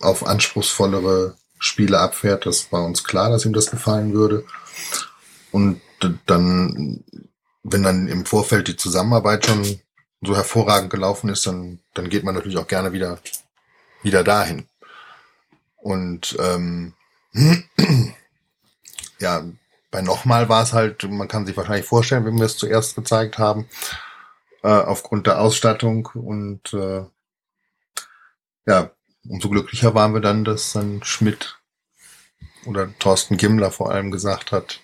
auf anspruchsvollere Spiele abfährt. Das war uns klar, dass ihm das gefallen würde. Und dann, wenn dann im Vorfeld die Zusammenarbeit schon so hervorragend gelaufen ist, dann, dann geht man natürlich auch gerne wieder, wieder dahin. Und ähm, ja, bei nochmal war es halt, man kann sich wahrscheinlich vorstellen, wenn wir es zuerst gezeigt haben, äh, aufgrund der Ausstattung und äh, ja, umso glücklicher waren wir dann, dass dann Schmidt oder Thorsten Gimmler vor allem gesagt hat,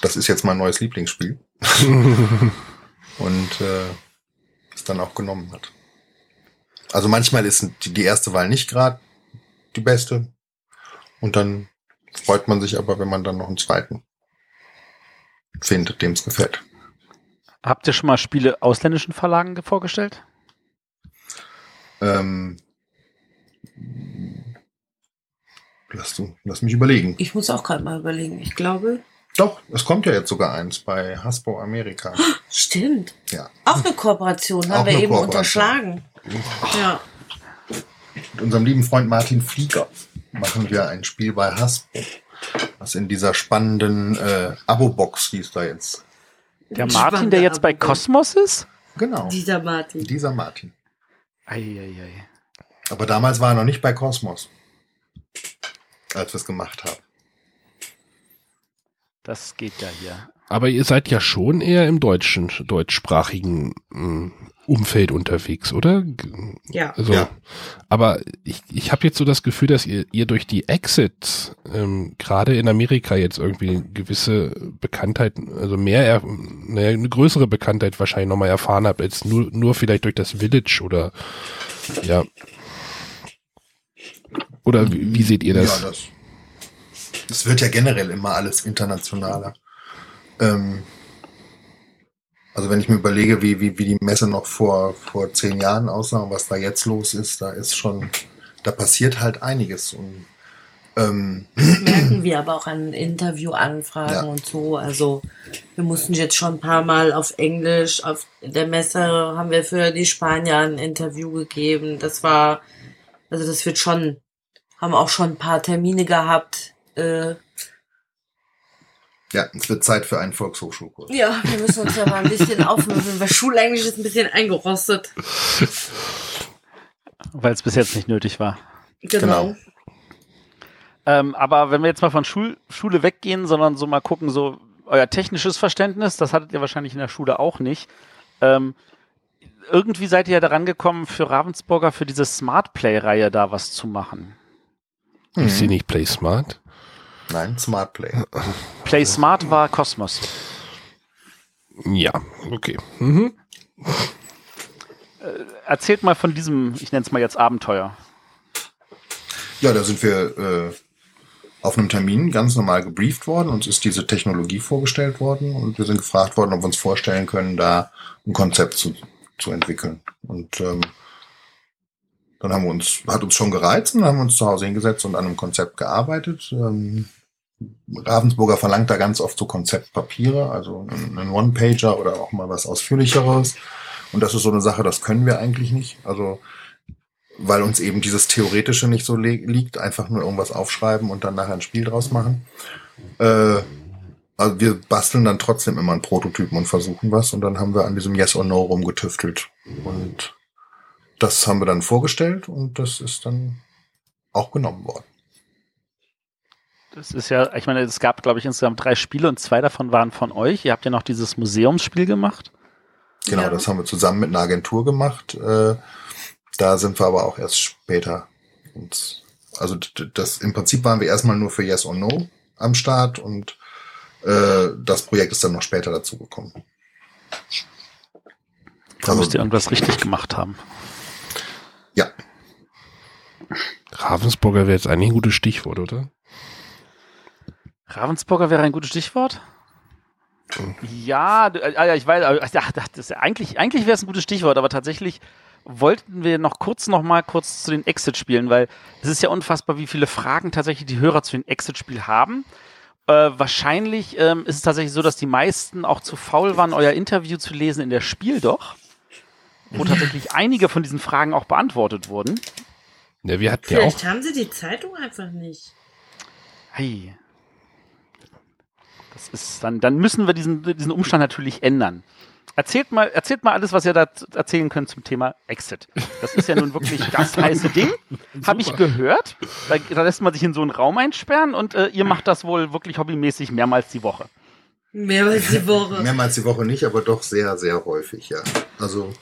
das ist jetzt mein neues Lieblingsspiel. und äh, es dann auch genommen hat. Also manchmal ist die, die erste Wahl nicht gerade die beste. Und dann freut man sich aber, wenn man dann noch einen zweiten findet, dem es gefällt. Habt ihr schon mal Spiele ausländischen Verlagen vorgestellt? Ähm, lass, du, lass mich überlegen. Ich muss auch gerade mal überlegen. Ich glaube. Doch, es kommt ja jetzt sogar eins bei Hasbro Amerika. Stimmt. Ja. Auch eine Kooperation haben Auch wir eben unterschlagen. Ja. Mit unserem lieben Freund Martin Flieger machen wir ein Spiel bei Hasbro, was in dieser spannenden äh, Abo-Box, die ist da jetzt. Der Martin, der jetzt bei Cosmos ist? Genau, Dieser Martin. dieser Martin. Eieiei. Aber damals war er noch nicht bei Cosmos, als wir es gemacht haben. Das geht ja hier. Aber ihr seid ja schon eher im deutschen, deutschsprachigen mm, Umfeld unterwegs, oder? Ja. Also, Ja. aber ich, ich habe jetzt so das Gefühl, dass ihr, ihr durch die Exits ähm, gerade in Amerika jetzt irgendwie gewisse Bekanntheit, also mehr, naja, eine größere Bekanntheit wahrscheinlich nochmal erfahren habt, als nur, nur vielleicht durch das Village oder ja. Oder wie, wie seht ihr das? Ja, das. Es wird ja generell immer alles internationaler. Ähm, also wenn ich mir überlege, wie, wie, wie die Messe noch vor, vor zehn Jahren aussah und was da jetzt los ist, da ist schon, da passiert halt einiges. Und ähm, merken wir aber auch an Interviewanfragen Ja. und so. Also wir mussten jetzt schon ein paar Mal auf Englisch, auf der Messe haben wir für die Spanier ein Interview gegeben. Das war, also das wird schon, haben auch schon ein paar Termine gehabt. Äh, ja, es wird Zeit für einen Volkshochschulkurs. ja, wir müssen uns da mal ein bisschen aufmüssen, weil Schulenglisch ist ein bisschen eingerostet. Weil es bis jetzt nicht nötig war. Genau. Ähm, aber wenn wir jetzt mal von Schul Schule weggehen, sondern so mal gucken, so euer technisches Verständnis, das hattet ihr wahrscheinlich in der Schule auch nicht. Ähm, irgendwie seid ihr ja daran gekommen, für Ravensburger für diese Smart Play-Reihe da was zu machen. Ich sehe nicht Play Smart. Nein, Smart Play. Play Smart war Kosmos. Ja, okay. Mhm. Erzählt mal von diesem, ich nenne es mal jetzt Abenteuer. Ja, da sind wir äh, auf einem Termin ganz normal gebrieft worden. Uns ist diese Technologie vorgestellt worden und wir sind gefragt worden, ob wir uns vorstellen können, da ein Konzept zu, zu entwickeln. Und ähm, dann haben wir uns, hat uns schon gereizt und haben uns zu Hause hingesetzt und an einem Konzept gearbeitet. Ähm, Ravensburger verlangt da ganz oft so Konzeptpapiere, also einen One-Pager oder auch mal was Ausführlicheres. Und das ist so eine Sache, das können wir eigentlich nicht. Also weil uns eben dieses Theoretische nicht so li liegt, einfach nur irgendwas aufschreiben und dann nachher ein Spiel draus machen. Äh, also wir basteln dann trotzdem immer einen Prototypen und versuchen was und dann haben wir an diesem Yes or No rumgetüftelt. Und das haben wir dann vorgestellt und das ist dann auch genommen worden. Das ist ja, ich meine, es gab, glaube ich, insgesamt drei Spiele und zwei davon waren von euch. Ihr habt ja noch dieses Museumsspiel gemacht. Genau, Ja. das haben wir zusammen mit einer Agentur gemacht. Äh, da sind wir aber auch erst später uns Also das im Prinzip waren wir erstmal nur für Yes or No am Start und äh, das Projekt ist dann noch später dazu gekommen. Da müsst ihr irgendwas richtig gemacht haben. ja, Ravensburger wäre jetzt eigentlich ein gutes Stichwort, oder? Ravensburger wäre ein gutes Stichwort. Ja, äh, ja, ich weiß, ja, das ist, eigentlich, eigentlich wäre es ein gutes Stichwort, aber tatsächlich wollten wir noch kurz noch mal kurz zu den Exit-Spielen, weil es ist ja unfassbar, wie viele Fragen tatsächlich die Hörer zu den Exit-Spielen haben. Äh, wahrscheinlich ähm, ist es tatsächlich so, dass die meisten auch zu faul waren, euer Interview zu lesen in der Spiel doch, wo tatsächlich einige von diesen Fragen auch beantwortet wurden. Ja, wir hatten ja auch. Vielleicht haben sie die Zeitung einfach nicht. Hey. Das ist dann, dann müssen wir diesen, diesen Umstand natürlich ändern. Erzählt mal, erzählt mal alles, was ihr da erzählen könnt zum Thema Exit. Das ist ja nun wirklich das heiße Ding. Habe ich gehört. Da, da lässt man sich in so einen Raum einsperren und äh, ihr macht das wohl wirklich hobbymäßig mehrmals die Woche. Mehrmals die Woche. mehrmals die Woche nicht, aber doch sehr, sehr häufig, ja. Also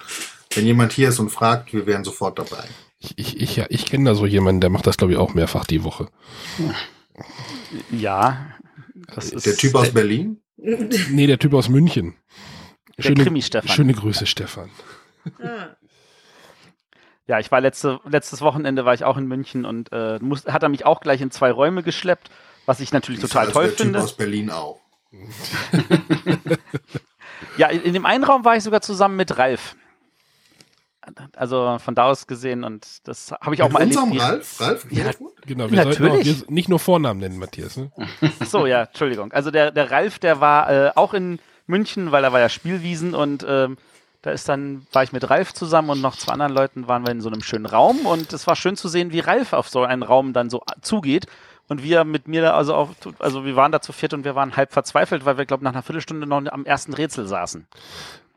wenn jemand hier ist und fragt, wir wären sofort dabei. Ich, ich, ich, ja, ich kenne da so jemanden, der macht das, glaube ich, auch mehrfach die Woche. Ja. Das ist Der Typ aus Berlin? Nee, der Typ aus München. Der Krimi-Stefan. Schöne Grüße, Stefan. Ah. Ja, ich war letzte, letztes Wochenende war ich auch in München und äh, muss, hat er mich auch gleich in zwei Räume geschleppt, was ich natürlich total Also toll der finde. Typ aus Berlin auch. Ja, in, in dem einen Raum war ich sogar zusammen mit Ralf. Also von da aus gesehen und das habe ich auch Mit mal unserem erlebt. Ralf? Ralf? Ja. Genau, wir sollten auch, Natürlich. wir nicht nur Vornamen nennen, Matthias. Ne? Ach So, ja, Entschuldigung. Also der, der Ralf, der war äh, auch in München, weil er war ja Spielwiesen und ähm, da ist dann, war ich mit Ralf zusammen und noch zwei anderen Leuten waren wir in so einem schönen Raum und es war schön zu sehen, wie Ralf auf so einen Raum dann so zugeht und wir mit mir da also auch, also wir waren da zu viert und wir waren halb verzweifelt, weil wir, glaube nach einer Viertelstunde noch am ersten Rätsel saßen.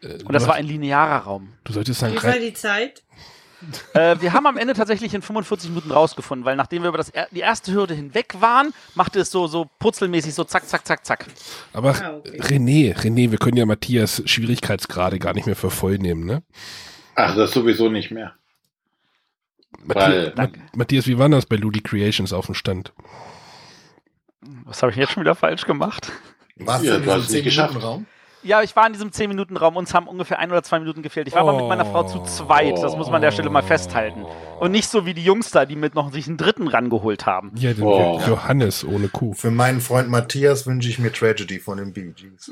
Äh, Und das war ein linearer Raum. du solltest sagen, Wie war die Zeit? Äh, wir haben am Ende tatsächlich in 45 Minuten rausgefunden, weil nachdem wir über das, er- die erste Hürde hinweg waren, machte es so, so purzelmäßig so zack, zack, zack, zack. aber Ah, okay. René, René, wir können ja Matthias Schwierigkeitsgrade gar nicht mehr für voll nehmen, ne? Ach, das sowieso nicht mehr. Matthias, Weil- Ma Matthias, wie war das bei Ludi Creations auf dem Stand? Was habe ich jetzt schon wieder falsch gemacht? Warst Ja, du hast diesem es nicht geschafft. 10-Minuten-Raum? Ja, ich war in diesem 10-Minuten-Raum, uns haben ungefähr ein oder zwei Minuten gefehlt. Ich war aber mit meiner Frau zu zweit, das muss man an der Stelle mal festhalten. Und nicht so wie die Jungs da, die mit noch sich einen dritten rangeholt haben. Ja, den Oh. Johannes ohne Kuh. Für meinen Freund Matthias wünsche ich mir Tragedy von den Bee Gees.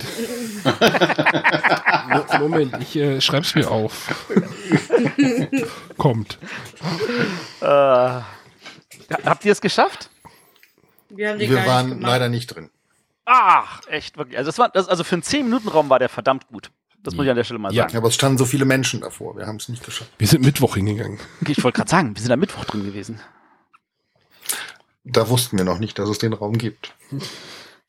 Mo- Moment, ich äh, schreib's mir auf. Kommt. Äh, habt ihr es geschafft? Wir haben die Wir gar waren nicht gemacht. leider nicht drin. Ach, echt, wirklich. Also, das war, das, also für einen 10-Minuten-Raum war der verdammt gut. Das muss ich an der Stelle mal Ja. sagen. Aber es standen so viele Menschen davor. Wir haben es nicht geschafft. Wir sind Mittwoch hingegangen. Ich wollte gerade sagen, wir sind am Mittwoch drin gewesen. Da wussten wir noch nicht, dass es den Raum gibt.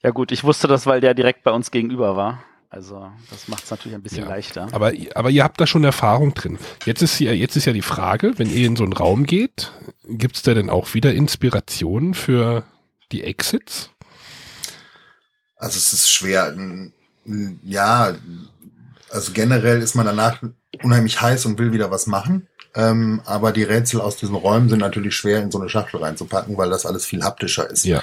Ja gut, ich wusste das, weil der direkt bei uns gegenüber war. Also das macht es natürlich ein bisschen Ja. leichter. Aber, aber ihr habt da schon Erfahrung drin. Jetzt ist, ja, jetzt ist ja die Frage, wenn ihr in so einen Raum geht, gibt's da denn auch wieder Inspirationen für die Exits? Also es ist schwer. Ja, also generell ist man danach unheimlich heiß und will wieder was machen. Ähm, aber die Rätsel aus diesen Räumen sind natürlich schwer in so eine Schachtel reinzupacken, weil das alles viel haptischer ist. Ja.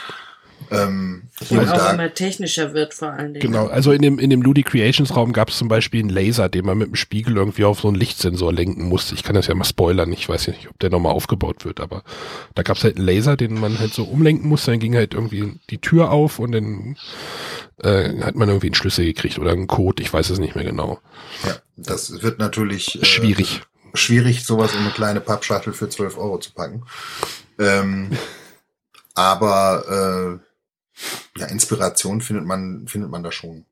Ähm, hier Und und auch da. immer technischer wird vor allen Dingen. Genau, also in dem, in dem Ludi Creations Raum gab es zum Beispiel einen Laser, den man mit dem Spiegel irgendwie auf so einen Lichtsensor lenken musste. Ich kann das ja mal spoilern, ich weiß ja nicht, ob der nochmal aufgebaut wird, aber da gab es halt einen Laser, den man halt so umlenken musste, dann ging halt irgendwie die Tür auf und dann äh, hat man irgendwie einen Schlüssel gekriegt oder einen Code, ich weiß es nicht mehr genau. Ja, das wird natürlich äh, Schwierig. schwierig, sowas in eine kleine Pappschachtel für 12 Euro zu packen. Ähm, aber äh, ja, Inspiration findet man, findet man da schon.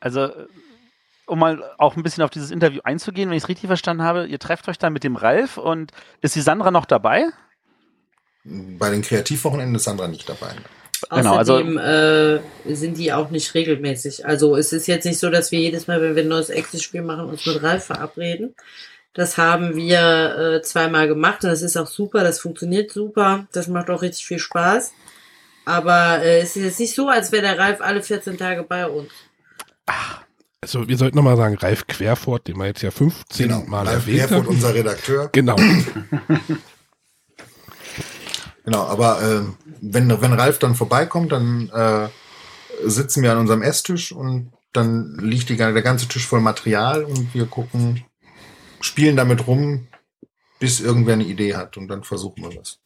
Also, äh, um mal auch ein bisschen auf dieses Interview einzugehen, wenn ich es richtig verstanden habe, ihr trefft euch dann mit dem Ralf und ist die Sandra noch dabei? Bei den Kreativwochenenden ist Sandra nicht dabei. Genau, also- Außerdem äh, sind die auch nicht regelmäßig. Also es ist jetzt nicht so, dass wir jedes Mal, wenn wir ein neues Exit-Spiel machen, uns mit Ralf verabreden. Das haben wir äh, zweimal gemacht und das ist auch super, das funktioniert super, das macht auch richtig viel Spaß. Aber äh, es ist jetzt nicht so, als wäre der Ralf alle 14 Tage bei uns. Also wir sollten nochmal sagen, Ralf Querfort, den wir jetzt ja 15 Mal Ralf erwähnt Herford, haben. unser Redakteur. Genau. Genau, aber äh, wenn, wenn Ralf dann vorbeikommt, dann äh, sitzen wir an unserem Esstisch und dann liegt die, der ganze Tisch voll Material und wir gucken, spielen damit rum, bis irgendwer eine Idee hat und dann versuchen wir was.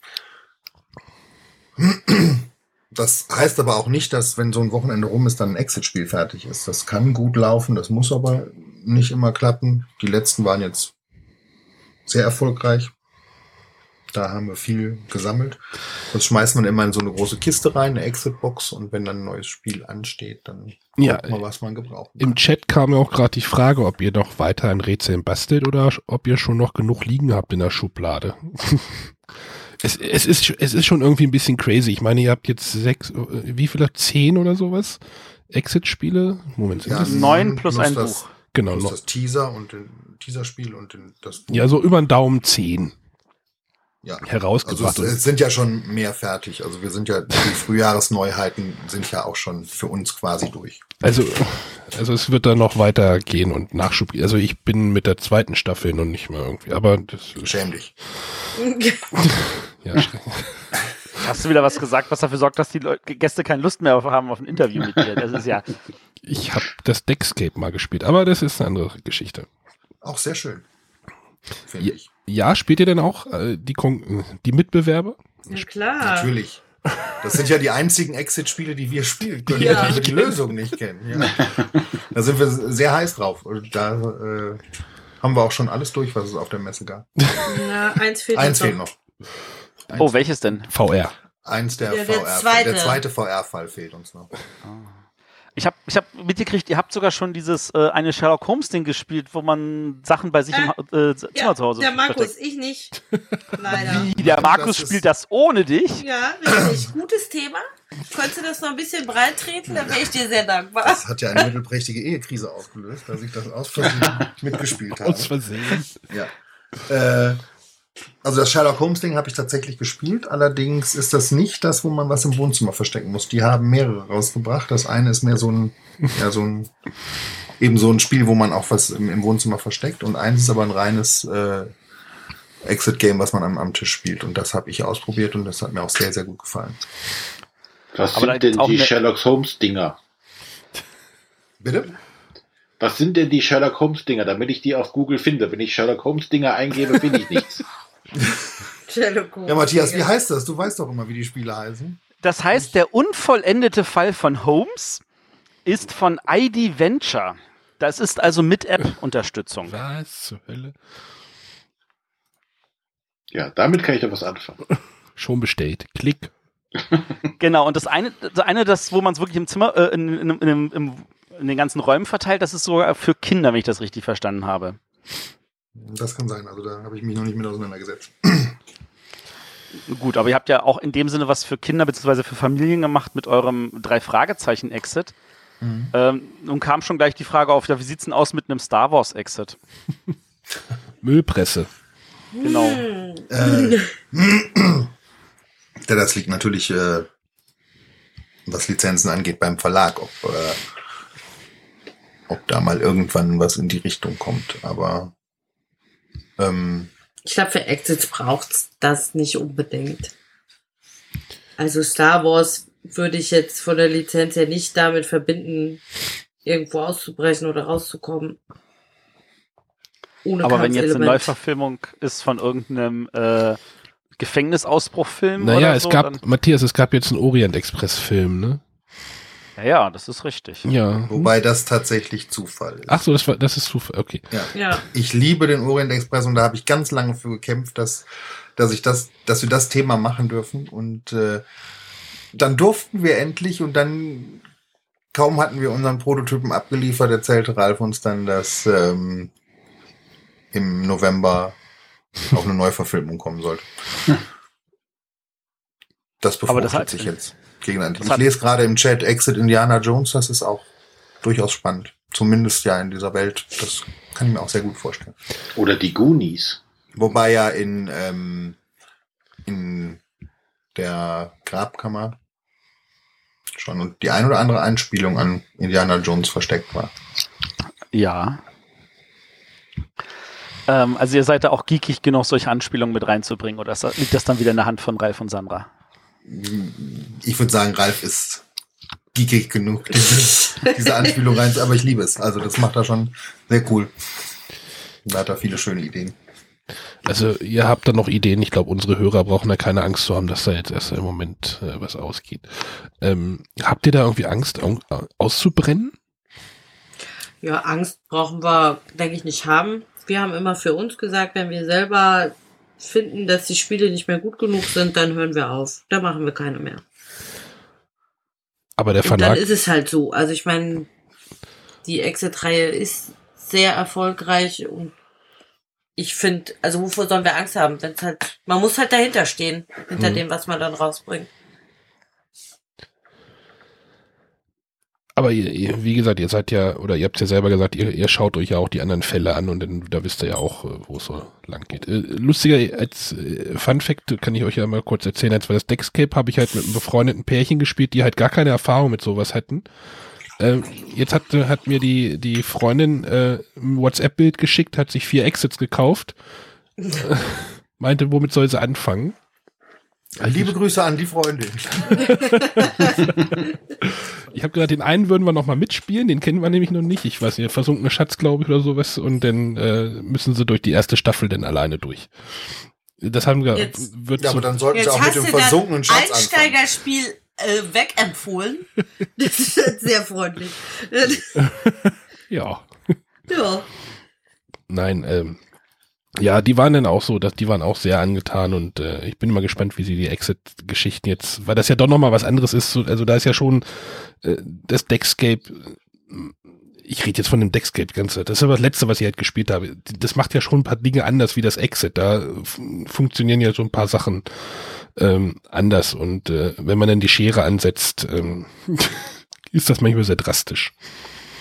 Das heißt aber auch nicht, dass wenn so ein Wochenende rum ist, dann ein Exit-Spiel fertig ist. Das kann gut laufen, das muss aber nicht immer klappen. Die letzten waren jetzt sehr erfolgreich. Da haben wir viel gesammelt. Das schmeißt man immer in so eine große Kiste rein, eine Exit-Box, und wenn dann ein neues Spiel ansteht, dann Ja, man, was man gebraucht. Im Chat kam ja auch gerade die Frage, ob ihr noch weiter ein Rätsel bastelt oder ob ihr schon noch genug liegen habt in der Schublade. es, es, ist, es ist schon irgendwie ein bisschen crazy. Ich meine, ihr habt jetzt sechs, äh, wie viele? Zehn oder sowas? Exit-Spiele? Moment, sind Ja, das? Neun plus ein das, Buch. Genau, Plus noch. das Teaser und den Teaserspiel und den, das Buch. Ja, so über den Daumen zehn Ja. Also herausgebracht. es, es sind ja schon mehr fertig. Also wir sind ja, die Frühjahresneuheiten sind ja auch schon für uns quasi durch. Also, also es wird da noch weitergehen und Nachschub. Also ich bin mit der zweiten Staffel noch nicht mehr irgendwie, aber das Schäm dich. ja, Hast du wieder was gesagt, was dafür sorgt, dass die Leute, Gäste keine Lust mehr haben auf ein Interview mit dir? Das ist ja. ich habe das Deckscape mal gespielt, aber das ist eine andere Geschichte. Auch sehr schön. Finde Ja. ich. Ja, spielt ihr denn auch äh, die, Kon die Mitbewerber? Na klar. Natürlich. Das sind ja die einzigen Exit-Spiele, die wir spielen können, Ja. weil wir die Lösung nicht kennen. Ja. Da sind wir sehr heiß drauf. Und da äh, haben wir auch schon alles durch, was es auf der Messe gab. Ja, eins fehlt Eins fehlt noch. Oh, welches denn? VR. Eins der, Ja, der VR. zweite. Der zweite VR-Fall fehlt uns noch. Ich habe ich hab mitgekriegt, ihr habt sogar schon dieses äh, eine Sherlock Holmes Ding gespielt, wo man Sachen bei sich im Ha- äh, Zimmer Ja, zu Hause der Markus, versteckt. ich nicht. Leider. Wie, der Markus Das spielt das ohne dich? Ja, richtig. Gutes Thema. Könntest du das noch ein bisschen breit treten, dann wäre ich dir sehr dankbar. Das hat ja eine mittelprächtige Ehekrise ausgelöst, dass ich das aus Versehen mitgespielt habe. Aus Versehen. Ja. Äh, also das Sherlock Holmes Ding habe ich tatsächlich gespielt. Allerdings ist das nicht das, wo man was im Wohnzimmer verstecken muss. Die haben mehrere rausgebracht. Das eine ist mehr so ein, ja, so ein, eben so ein Spiel, wo man auch was im, im Wohnzimmer versteckt. Und eins ist aber ein reines äh, Exit-Game, was man am, am Tisch spielt. Und das habe ich ausprobiert und das hat mir auch sehr, sehr gut gefallen. Was Aber sind denn die Sherlock Holmes Dinger? Bitte? Was sind denn die Sherlock Holmes Dinger, damit ich die auf Google finde? Wenn ich Sherlock Holmes Dinger eingebe, finde ich nichts. Sherlock Holmes. Ja, Matthias, wie heißt das? Du weißt doch immer, wie die Spiele heißen. Das heißt, der unvollendete Fall von Holmes ist von ID Venture. Das ist also mit App-Unterstützung. Was zur Hölle? Ja, damit kann ich doch was anfangen. Schon bestellt. Klick. Genau, und das eine, das eine, das, wo man es wirklich im Zimmer, äh, in, in, in, in, im, in den ganzen Räumen verteilt, das ist sogar für Kinder, wenn ich das richtig verstanden habe. Das kann sein. Also da habe ich mich noch nicht mit auseinandergesetzt. Gut, aber ihr habt ja auch in dem Sinne was für Kinder bzw. für Familien gemacht mit eurem drei Fragezeichen Exit. Ähm, nun kam schon gleich die Frage auf, ja, wie sieht's denn aus mit einem Star Wars Exit? Müllpresse. Genau. Äh, das liegt natürlich, äh, was Lizenzen angeht, beim Verlag, ob, äh, ob da mal irgendwann was in die Richtung kommt. Aber ähm, Ich glaube, für Exits braucht's das nicht unbedingt. Also Star Wars würde ich jetzt von der Lizenz her nicht damit verbinden, irgendwo auszubrechen oder rauszukommen. Ohne Aber wenn jetzt eine. Neuverfilmung ist von irgendeinem äh, Gefängnisausbruchfilm Naja, oder es so, gab, dann, Matthias, es gab jetzt einen Orient Express Film, ne? Ja, ja, das ist richtig. Ja. wobei das tatsächlich Zufall ist. Ach so, das war, das ist Zufall. Okay. Ja. Ja, Ich liebe den Orient Express und da habe ich ganz lange für gekämpft, dass, dass ich das, dass wir das Thema machen dürfen. Und äh, dann durften wir endlich und dann kaum hatten wir unseren Prototypen abgeliefert, erzählte Ralf uns dann, dass ähm, im November auch eine Neuverfilmung kommen sollte. Das befruchtet das hat- sich jetzt gegeneinander. das Ich lese gerade im Chat Exit Indiana Jones, das ist auch durchaus spannend. Zumindest ja in dieser Welt. Das kann ich mir auch sehr gut vorstellen. Oder die Goonies. Wobei ja in, ähm, in der Grabkammer schon und die ein oder andere Anspielung an Indiana Jones versteckt war. Ja. Ähm, also ihr seid da auch geekig genug, solche Anspielungen mit reinzubringen oder liegt das dann wieder in der Hand von Ralf und Sandra? Ich würde sagen, Ralf ist geekig genug, diese Anspielung rein, aber ich liebe es. Also das macht er schon sehr cool. Da hat er viele schöne Ideen. Also ihr habt da noch Ideen. Ich glaube, unsere Hörer brauchen da keine Angst zu haben, dass da jetzt erst im Moment äh, was ausgeht. Ähm, habt ihr da irgendwie Angst au- auszubrennen? Ja, Angst brauchen wir, denke ich, nicht haben. Wir haben immer für uns gesagt, wenn wir selber finden, dass die Spiele nicht mehr gut genug sind, dann hören wir auf. Da machen wir keine mehr. Aber der Und dann Verlag, ist es halt so. Also ich meine, die Exit-Reihe ist sehr erfolgreich und ich finde, also wovor sollen wir Angst haben? Wenn's halt, man muss halt dahinter stehen, hinter Hm. dem, was man dann rausbringt. Aber ihr, ihr, wie gesagt, ihr seid ja, oder ihr habt ja selber gesagt, ihr, ihr schaut euch ja auch die anderen Fälle an und dann, da wisst ihr ja auch, äh, wo es so lang geht. Äh, lustiger als äh, Fun Fact kann ich euch ja mal kurz erzählen, als war das Deckscape, habe ich halt mit einem befreundeten Pärchen gespielt, die halt gar keine Erfahrung mit sowas hätten. Ähm, jetzt hat, hat mir die, die Freundin äh, ein WhatsApp-Bild geschickt, hat sich vier Exits gekauft, meinte, womit soll sie anfangen? Liebe Grüße an die Freundin. Ich habe gesagt, den einen würden wir noch mal mitspielen, den kennen wir nämlich noch nicht. Ich weiß nicht, versunkene Schatz, glaube ich, oder sowas. Und dann äh, müssen sie durch die erste Staffel dann alleine durch. Das haben wir, Jetzt- wird Ja, so, aber dann sollten sie auch mit dem versunkenen Schatz anfangen. Einsteigerspiel äh, wegempfohlen. Das ist sehr freundlich. ja. ja. Nein, ähm, ja, die waren dann auch so, dass die waren auch sehr angetan und äh, ich bin mal gespannt, wie sie die Exit-Geschichten jetzt, weil das ja doch noch mal was anderes ist. So, also da ist ja schon äh, das Deckscape. äh, Ich rede jetzt von dem Deckscape ganze. Das ist aber das Letzte, was ich halt gespielt habe. Das macht ja schon ein paar Dinge anders wie das Exit. Da funktionieren ja so ein paar Sachen ähm, anders und äh, wenn man dann die Schere ansetzt, ähm, ist das manchmal sehr drastisch.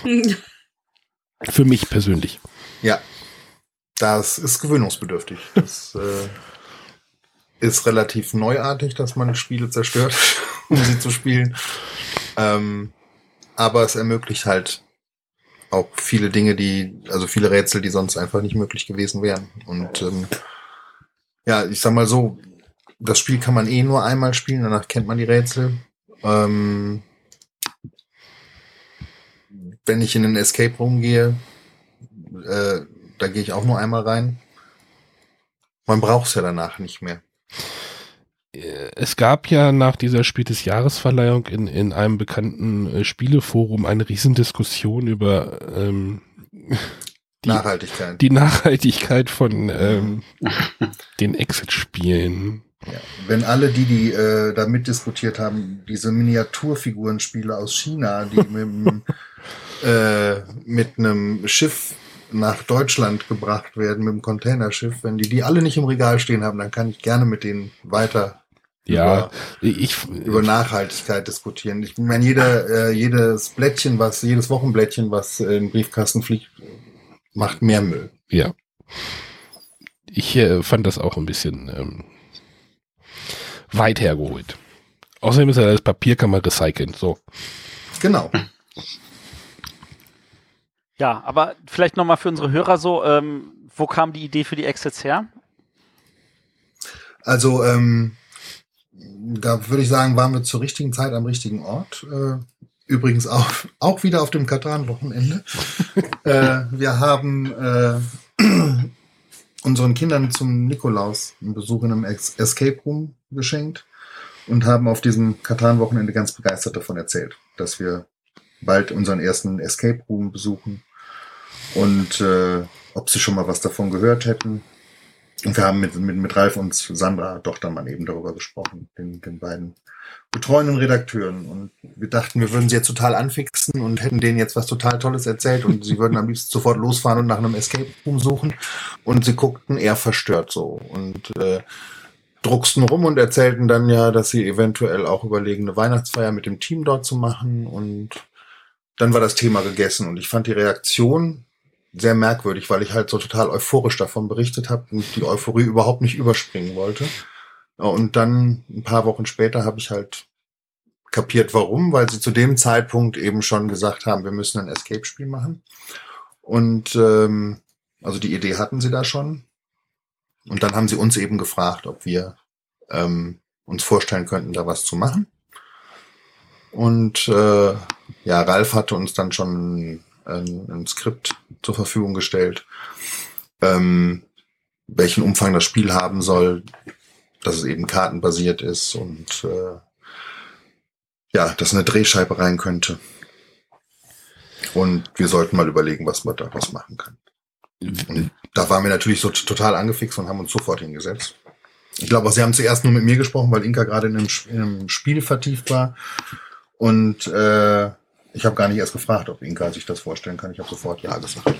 Für mich persönlich. Ja. Das ist gewöhnungsbedürftig. Das äh, ist relativ neuartig, dass man Spiele zerstört, um sie zu spielen. Ähm, aber es ermöglicht halt auch viele Dinge, die, also viele Rätsel, die sonst einfach nicht möglich gewesen wären. Und ähm, ja, ich sag mal so, das Spiel kann man eh nur einmal spielen, danach kennt man die Rätsel. Ähm, wenn ich in einen Escape Room gehe, äh, da gehe ich auch nur einmal rein. Man braucht es ja danach nicht mehr. Äh, Es gab ja nach dieser Spiel des Jahresverleihung in, in einem bekannten äh, Spieleforum eine Riesendiskussion über ähm, die, Nachhaltigkeit. die Nachhaltigkeit von ähm, den Exit-Spielen. Ja. Wenn alle, die, die äh, da mitdiskutiert haben, diese Miniaturfigurenspiele aus China, die mit, äh, mit einem Schiff nach Deutschland gebracht werden, mit einem Containerschiff, wenn die die alle nicht im Regal stehen haben, dann kann ich gerne mit denen weiter Ja, ich über Nachhaltigkeit diskutieren. Ich meine, jeder, äh, jedes Blättchen, was, jedes Wochenblättchen, was äh, in den Briefkasten fliegt, macht mehr Müll. ja. Ich äh, fand das auch ein bisschen ähm, weit hergeholt. Außerdem ist ja das Papier kann man recyceln. So. Genau. Ja, aber vielleicht nochmal für unsere Hörer so, ähm, wo kam die Idee für die Exits her? Also, ähm, da würde ich sagen, waren wir zur richtigen Zeit am richtigen Ort. Äh, übrigens auch, auch wieder auf dem Katan-Wochenende. äh, wir haben äh, unseren Kindern zum Nikolaus einen Besuch in einem Escape Room geschenkt und haben auf diesem Katan-Wochenende ganz begeistert davon erzählt, dass wir bald unseren ersten Escape Room besuchen und äh, ob sie schon mal was davon gehört hätten. Und wir haben mit, mit, mit Ralf und Sandra Dochtermann eben darüber gesprochen, den, den beiden betreuenden Redakteuren. Und wir dachten, wir würden sie jetzt total anfixen und hätten denen jetzt was total Tolles erzählt und sie würden am liebsten sofort losfahren und nach einem Escape Room suchen. Und sie guckten eher verstört so und äh, drucksten rum und erzählten dann ja, dass sie eventuell auch überlegen, eine Weihnachtsfeier mit dem Team dort zu machen. Und dann war das Thema gegessen. Und ich fand die Reaktion sehr merkwürdig, weil ich halt so total euphorisch davon berichtet habe und die Euphorie überhaupt nicht überspringen wollte. Und dann ein paar Wochen später habe ich halt kapiert, warum, weil sie zu dem Zeitpunkt eben schon gesagt haben, wir müssen ein Escape-Spiel machen. Und ähm, Also die Idee hatten sie da schon. Und dann haben sie uns eben gefragt, ob wir ähm, uns vorstellen könnten, da was zu machen. Und äh, ja, Ralf hatte uns dann schon ein, ein Skript zur Verfügung gestellt, ähm, welchen Umfang das Spiel haben soll, dass es eben kartenbasiert ist und äh, ja, dass eine Drehscheibe rein könnte. Und wir sollten mal überlegen, was man daraus machen kann. Und da waren wir natürlich so total angefixt und haben uns sofort hingesetzt. Ich glaube, sie haben zuerst nur mit mir gesprochen, weil Inka gerade in einem, in einem Spiel vertieft war. Und äh, ich habe gar nicht erst gefragt, ob Inka sich das vorstellen kann. Ich habe sofort Ja gesagt.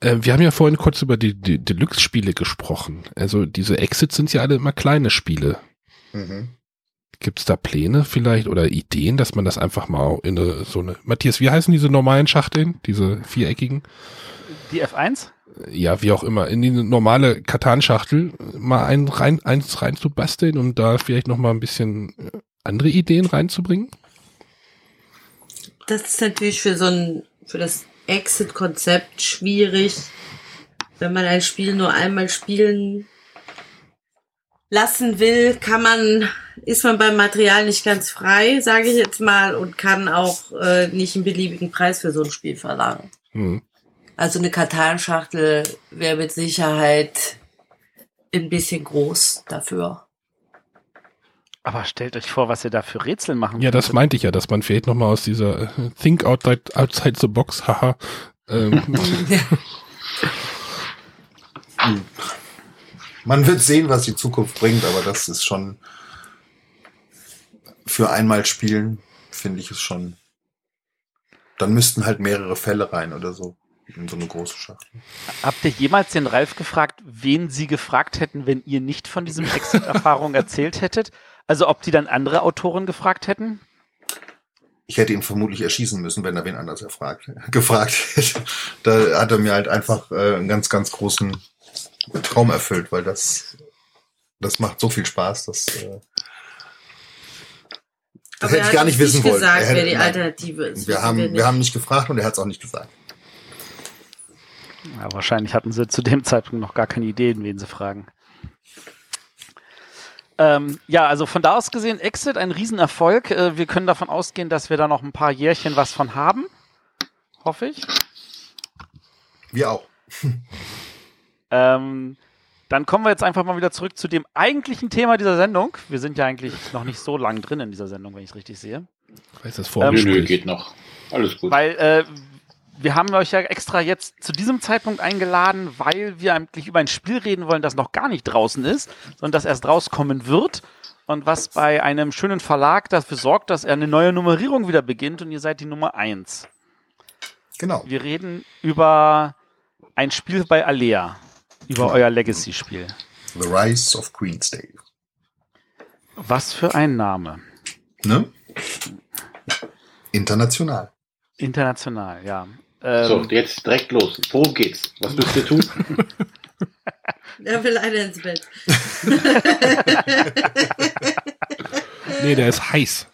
Äh, wir haben ja vorhin kurz über die, die Deluxe-Spiele gesprochen. Also diese Exits sind ja alle immer kleine Spiele. Mhm. Gibt es da Pläne vielleicht oder Ideen, dass man das einfach mal in eine, so eine. Matthias, wie heißen diese normalen Schachteln? Diese viereckigen? Die F1? Ja, wie auch immer, in die normale Katan-Schachtel mal ein, rein, eins reinzubasteln und da vielleicht noch mal ein bisschen äh, andere Ideen reinzubringen? Das ist natürlich für so ein, für das Exit-Konzept schwierig, wenn man ein Spiel nur einmal spielen lassen will, kann man, ist man beim Material nicht ganz frei, sage ich jetzt mal, und kann auch äh, nicht einen beliebigen Preis für so ein Spiel verlangen. Hm. Also eine Katan-Schachtel wäre mit Sicherheit ein bisschen groß dafür. Aber stellt euch vor, was ihr da für Rätsel machen Ja, das meinte ich ja, dass man vielleicht noch mal aus dieser äh, Think outside, outside the box, haha, ähm, Man wird sehen, was die Zukunft bringt, aber das ist schon für einmal spielen, finde ich es schon. Dann müssten halt mehrere Fälle rein oder so. In so eine große Schachtel. Habt ihr jemals den Ralf gefragt, wen sie gefragt hätten, wenn ihr nicht von diesem Exit-Erfahrung erzählt hättet? Also ob die dann andere Autoren gefragt hätten? Ich hätte ihn vermutlich erschießen müssen, wenn er wen anders erfragt, gefragt hätte. Da hat er mir halt einfach äh, einen ganz, ganz großen Traum erfüllt, weil das, das macht so viel Spaß, dass äh, das Aber hätte ich gar hat nicht wissen wollen. gesagt, Er hätte- wer die nein. Alternative ist. Wir haben, nicht. wir haben nicht gefragt und er hat es auch nicht gesagt. Ja, wahrscheinlich hatten sie zu dem Zeitpunkt noch gar keine Ideen, wen sie fragen. Ähm, ja, also von da aus gesehen, Exit ein Riesenerfolg. Äh, wir können davon ausgehen, dass wir da noch ein paar Jährchen was von haben. Hoffe ich. Wir auch. Ähm, dann kommen wir jetzt einfach mal wieder zurück zu dem eigentlichen Thema dieser Sendung. Wir sind ja eigentlich noch nicht so lang drin in dieser Sendung, wenn ich es richtig sehe. weiß das Ähm, Nö, nö, geht noch. Alles gut. Weil äh, wir haben euch ja extra jetzt zu diesem Zeitpunkt eingeladen, weil wir eigentlich über ein Spiel reden wollen, das noch gar nicht draußen ist, sondern das erst rauskommen wird. Und was bei einem schönen Verlag dafür sorgt, dass er eine neue Nummerierung wieder beginnt und ihr seid die Nummer eins. Genau. Wir reden über ein Spiel bei Alea, über euer Legacy-Spiel. The Rise of Queensdale. Was für ein Name. Ne? International. International, ja. So, Ähm, jetzt direkt los. Worum geht's? Was müsst ihr tun? Er will einer ins Bett. Nee, der ist heiß.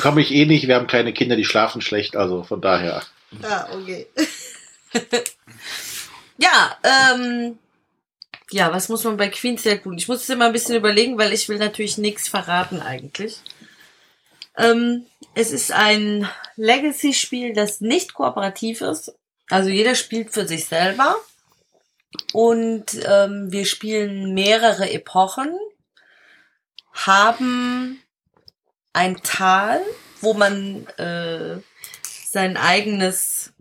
Komme ich eh nicht. Wir haben kleine Kinder, die schlafen schlecht. Also von daher. Ah, okay. ja, ähm, ja, was muss man bei Queensdale tun? Ich muss es immer ein bisschen überlegen, weil ich will natürlich nichts verraten eigentlich. Ähm, es ist ein Legacy-Spiel, das nicht kooperativ ist. Also jeder spielt für sich selber. Und ähm, wir spielen mehrere Epochen, haben ein Tal, wo man äh, sein eigenes,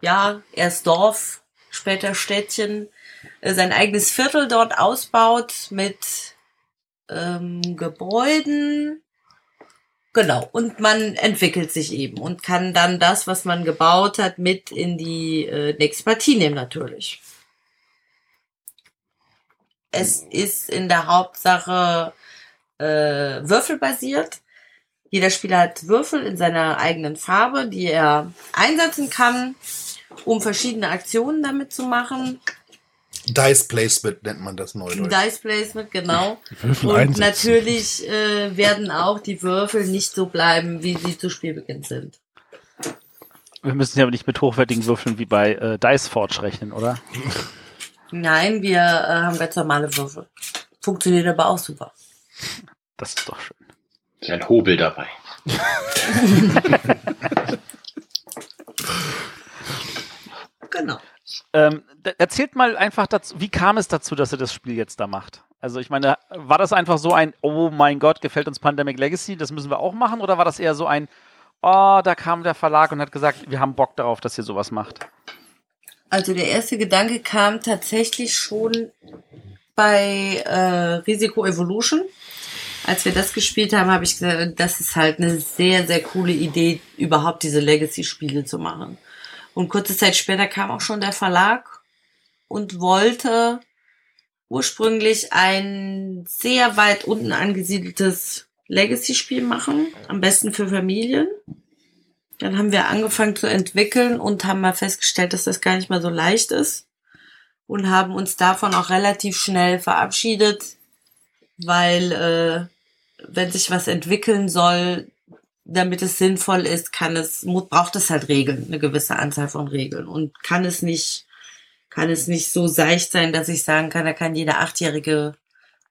ja, erst Dorf, später Städtchen, äh, sein eigenes Viertel dort ausbaut mit ähm, Gebäuden. Genau, und man entwickelt sich eben und kann dann das, was man gebaut hat, mit in die äh, nächste Partie nehmen natürlich. Es ist in der Hauptsache äh, würfelbasiert. Jeder Spieler hat Würfel in seiner eigenen Farbe, die er einsetzen kann, um verschiedene Aktionen damit zu machen. Dice Placement nennt man das neudeutsch. Dice Placement, genau. Würfel Und einsetzen. natürlich äh, werden auch die Würfel nicht so bleiben, wie sie zu Spielbeginn sind. wir müssen ja nicht mit hochwertigen Würfeln wie bei äh, Dice Forge rechnen, oder? Nein, wir äh, haben ganz normale Würfel. Funktioniert aber auch super. Das ist doch schön. Ist ein Hobel dabei. Genau. Ähm, erzählt mal einfach dazu, wie kam es dazu, dass ihr das Spiel jetzt da macht? Also ich meine, war das einfach so ein, oh mein Gott, gefällt uns Pandemic Legacy, das müssen wir auch machen? Oder war das eher so ein, oh, da kam der Verlag und hat gesagt, wir haben Bock darauf, dass ihr sowas macht? Also der erste Gedanke kam tatsächlich schon bei äh, Risiko Evolution. Als wir das gespielt haben, habe ich gesagt, das ist halt eine sehr, sehr coole Idee, überhaupt diese Legacy-Spiele zu machen. Und kurze Zeit später kam auch schon der Verlag und wollte ursprünglich ein sehr weit unten angesiedeltes Legacy-Spiel machen, am besten für Familien. Dann haben wir angefangen zu entwickeln und haben mal festgestellt, dass das gar nicht mal so leicht ist und haben uns davon auch relativ schnell verabschiedet, weil äh, wenn sich was entwickeln soll, damit es sinnvoll ist, kann es braucht es halt Regeln, eine gewisse Anzahl von Regeln und kann es nicht kann es nicht so seicht sein, dass ich sagen kann, da kann jeder achtjährige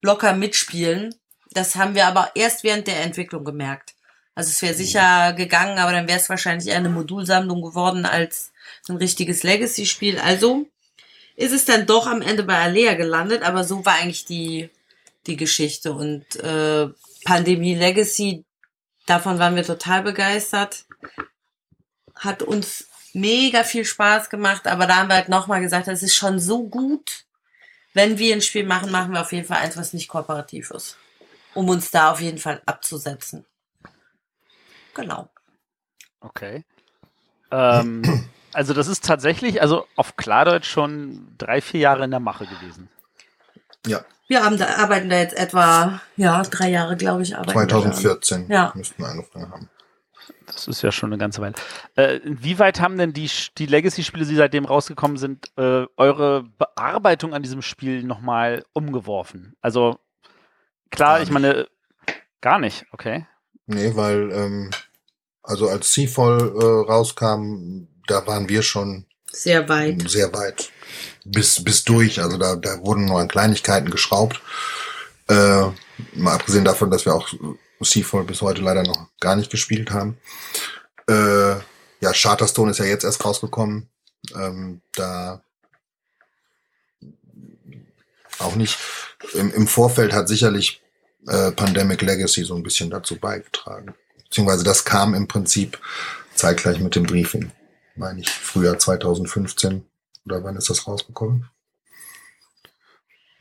locker mitspielen. Das haben wir aber erst während der Entwicklung gemerkt. Also es wäre sicher gegangen, aber dann wäre es wahrscheinlich eher eine Modulsammlung geworden als ein richtiges Legacy-Spiel. Also ist es dann doch am Ende bei Alea gelandet, aber so war eigentlich die, die Geschichte. Und äh, Pandemie Legacy, davon waren wir total begeistert. Hat uns mega viel Spaß gemacht, aber da haben wir halt nochmal gesagt, es ist schon so gut. Wenn wir ein Spiel machen, machen wir auf jeden Fall eins, was nicht kooperativ ist. Um uns da auf jeden Fall abzusetzen. Genau. Okay. Ähm, also das ist tatsächlich, also auf Klardeutsch schon drei, vier Jahre in der Mache gewesen. Ja, Wir haben da, arbeiten da jetzt etwa, ja, drei Jahre, glaube ich, arbeiten wir daran. 2014 Ja. müssten wir angefangen haben. Das ist ja schon eine ganze Weile. Äh, inwieweit haben denn die, die Legacy-Spiele, die seitdem rausgekommen sind, äh, eure Bearbeitung an diesem Spiel nochmal umgeworfen? Also klar, Gar ich meine, gar nicht, okay. Nee, weil, ähm, also als Seafall äh, rauskam, da waren wir schon Sehr weit. sehr weit. Bis, bis durch. Also da, da wurden nur an Kleinigkeiten geschraubt. Äh, mal abgesehen davon, dass wir auch Seafall bis heute leider noch gar nicht gespielt haben. Äh, ja, Charterstone ist ja jetzt erst rausgekommen. Ähm, da auch nicht. Im, Im Vorfeld hat sicherlich äh, Pandemic Legacy so ein bisschen dazu beigetragen. Beziehungsweise das kam im Prinzip zeitgleich mit dem Briefing. Meine ich, Frühjahr 2015. Oder wann ist das rausgekommen?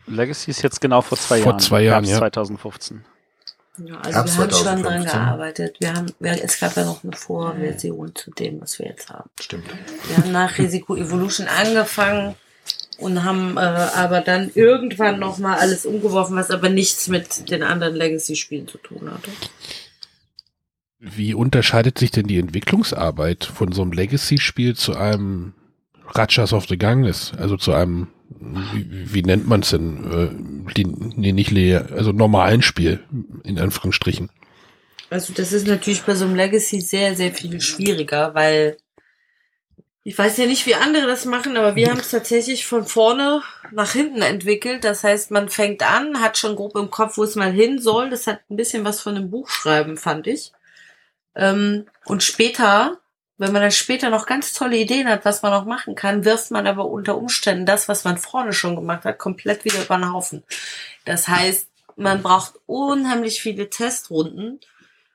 Legacy ist jetzt genau vor zwei Vor Jahren. zwei Jahren, Herbst ja. 2015. Ja, also Herbst wir haben schon dran 2015. gearbeitet. Wir haben, wir, es gab ja noch eine Vorversion zu dem, was wir jetzt haben. Stimmt. Wir haben nach Risiko Evolution angefangen und haben äh, aber dann irgendwann noch mal alles umgeworfen, was aber nichts mit den anderen Legacy-Spielen zu tun hatte. Wie unterscheidet sich denn die Entwicklungsarbeit von so einem Legacy-Spiel zu einem Ratchas of the Ganges? Also zu einem, wie, wie nennt man es denn? Äh, die, nee, nicht leer, also normalen Spiel, in Anführungsstrichen. Also das ist natürlich bei so einem Legacy sehr, sehr viel schwieriger, weil ich weiß ja nicht, wie andere das machen, aber wir haben es tatsächlich von vorne nach hinten entwickelt. Das heißt, man fängt an, hat schon grob im Kopf, wo es mal hin soll. Das hat ein bisschen was von einem Buchschreiben, fand ich. Ähm, und später, wenn man dann später noch ganz tolle Ideen hat, was man noch machen kann, wirft man aber unter Umständen das, was man vorne schon gemacht hat, komplett wieder über den Haufen. Das heißt, man braucht unheimlich viele Testrunden.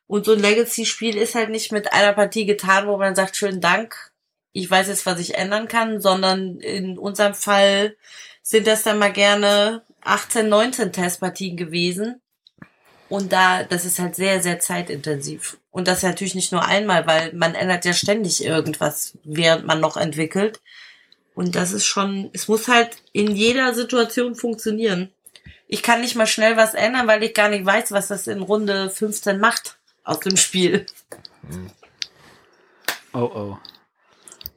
Und so ein Legacy-Spiel ist halt nicht mit einer Partie getan, wo man sagt, schönen Dank, ich weiß jetzt, was ich ändern kann, sondern in unserem Fall sind das dann mal gerne 18, 19 Testpartien gewesen. Und da, das ist halt sehr, sehr zeitintensiv. Und das natürlich nicht nur einmal, weil man ändert ja ständig irgendwas, während man noch entwickelt. Und das ist schon, es muss halt in jeder Situation funktionieren. Ich kann nicht mal schnell was ändern, weil ich gar nicht weiß, was das in Runde 15 macht aus dem Spiel. Oh oh.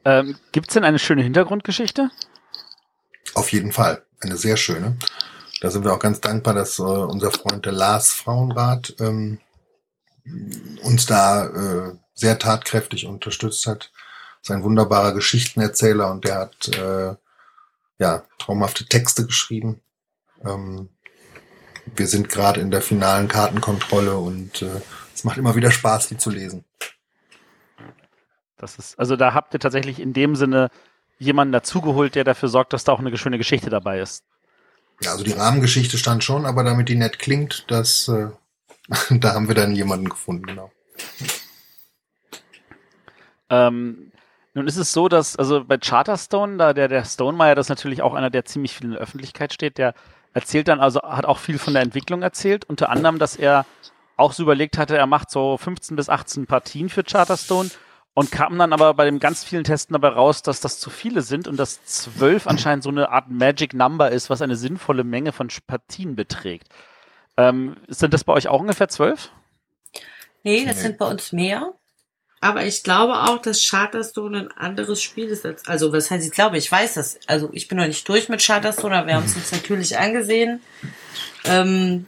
Ähm, Gibt es denn eine schöne Hintergrundgeschichte? Auf jeden Fall. Eine sehr schöne. Da sind wir auch ganz dankbar, dass äh, unser Freund der Lars Frauenrat ähm, uns da äh, sehr tatkräftig unterstützt hat ist ein wunderbarer Geschichtenerzähler und der hat äh, ja traumhafte Texte geschrieben. Ähm, wir sind gerade in der finalen Kartenkontrolle und äh, es macht immer wieder Spaß, die zu lesen. Das ist, also da habt ihr tatsächlich in dem Sinne jemanden dazugeholt, der dafür sorgt, dass da auch eine schöne Geschichte dabei ist. Ja, also die Rahmengeschichte stand schon, aber damit die nett klingt, das, äh, da haben wir dann jemanden gefunden, genau. Ähm, nun ist es so, dass, also bei Charterstone, da der, der Stonemeyer, das ist natürlich auch einer, der ziemlich viel in der Öffentlichkeit steht, der erzählt dann, also hat auch viel von der Entwicklung erzählt, unter anderem, dass er auch so überlegt hatte, er macht so 15 bis 18 Partien für Charterstone und kam dann aber bei den ganz vielen Testen dabei raus, dass das zu viele sind und dass zwölf anscheinend so eine Art Magic Number ist, was eine sinnvolle Menge von Partien beträgt. Ähm, sind das bei euch auch ungefähr zwölf? Nee, das sind bei uns mehr. Aber ich glaube auch, dass Charterstone ein anderes Spiel ist als, also was heißt ich glaube, ich weiß das. Also ich bin noch nicht durch mit Charterstone, aber wir haben es uns natürlich angesehen. Ähm,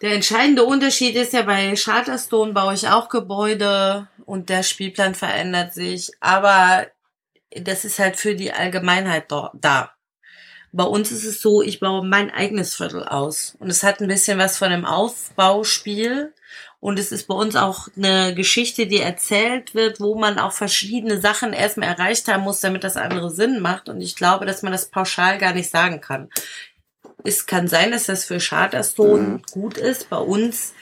der entscheidende Unterschied ist ja, bei Charterstone baue ich auch Gebäude und der Spielplan verändert sich, aber das ist halt für die Allgemeinheit da. Bei uns ist es so, ich baue mein eigenes Viertel aus und es hat ein bisschen was von einem Aufbauspiel und es ist bei uns auch eine Geschichte, die erzählt wird, wo man auch verschiedene Sachen erstmal erreicht haben muss, damit das andere Sinn macht und ich glaube, dass man das pauschal gar nicht sagen kann es kann sein, dass das für Charterstone mhm. gut ist. Bei uns,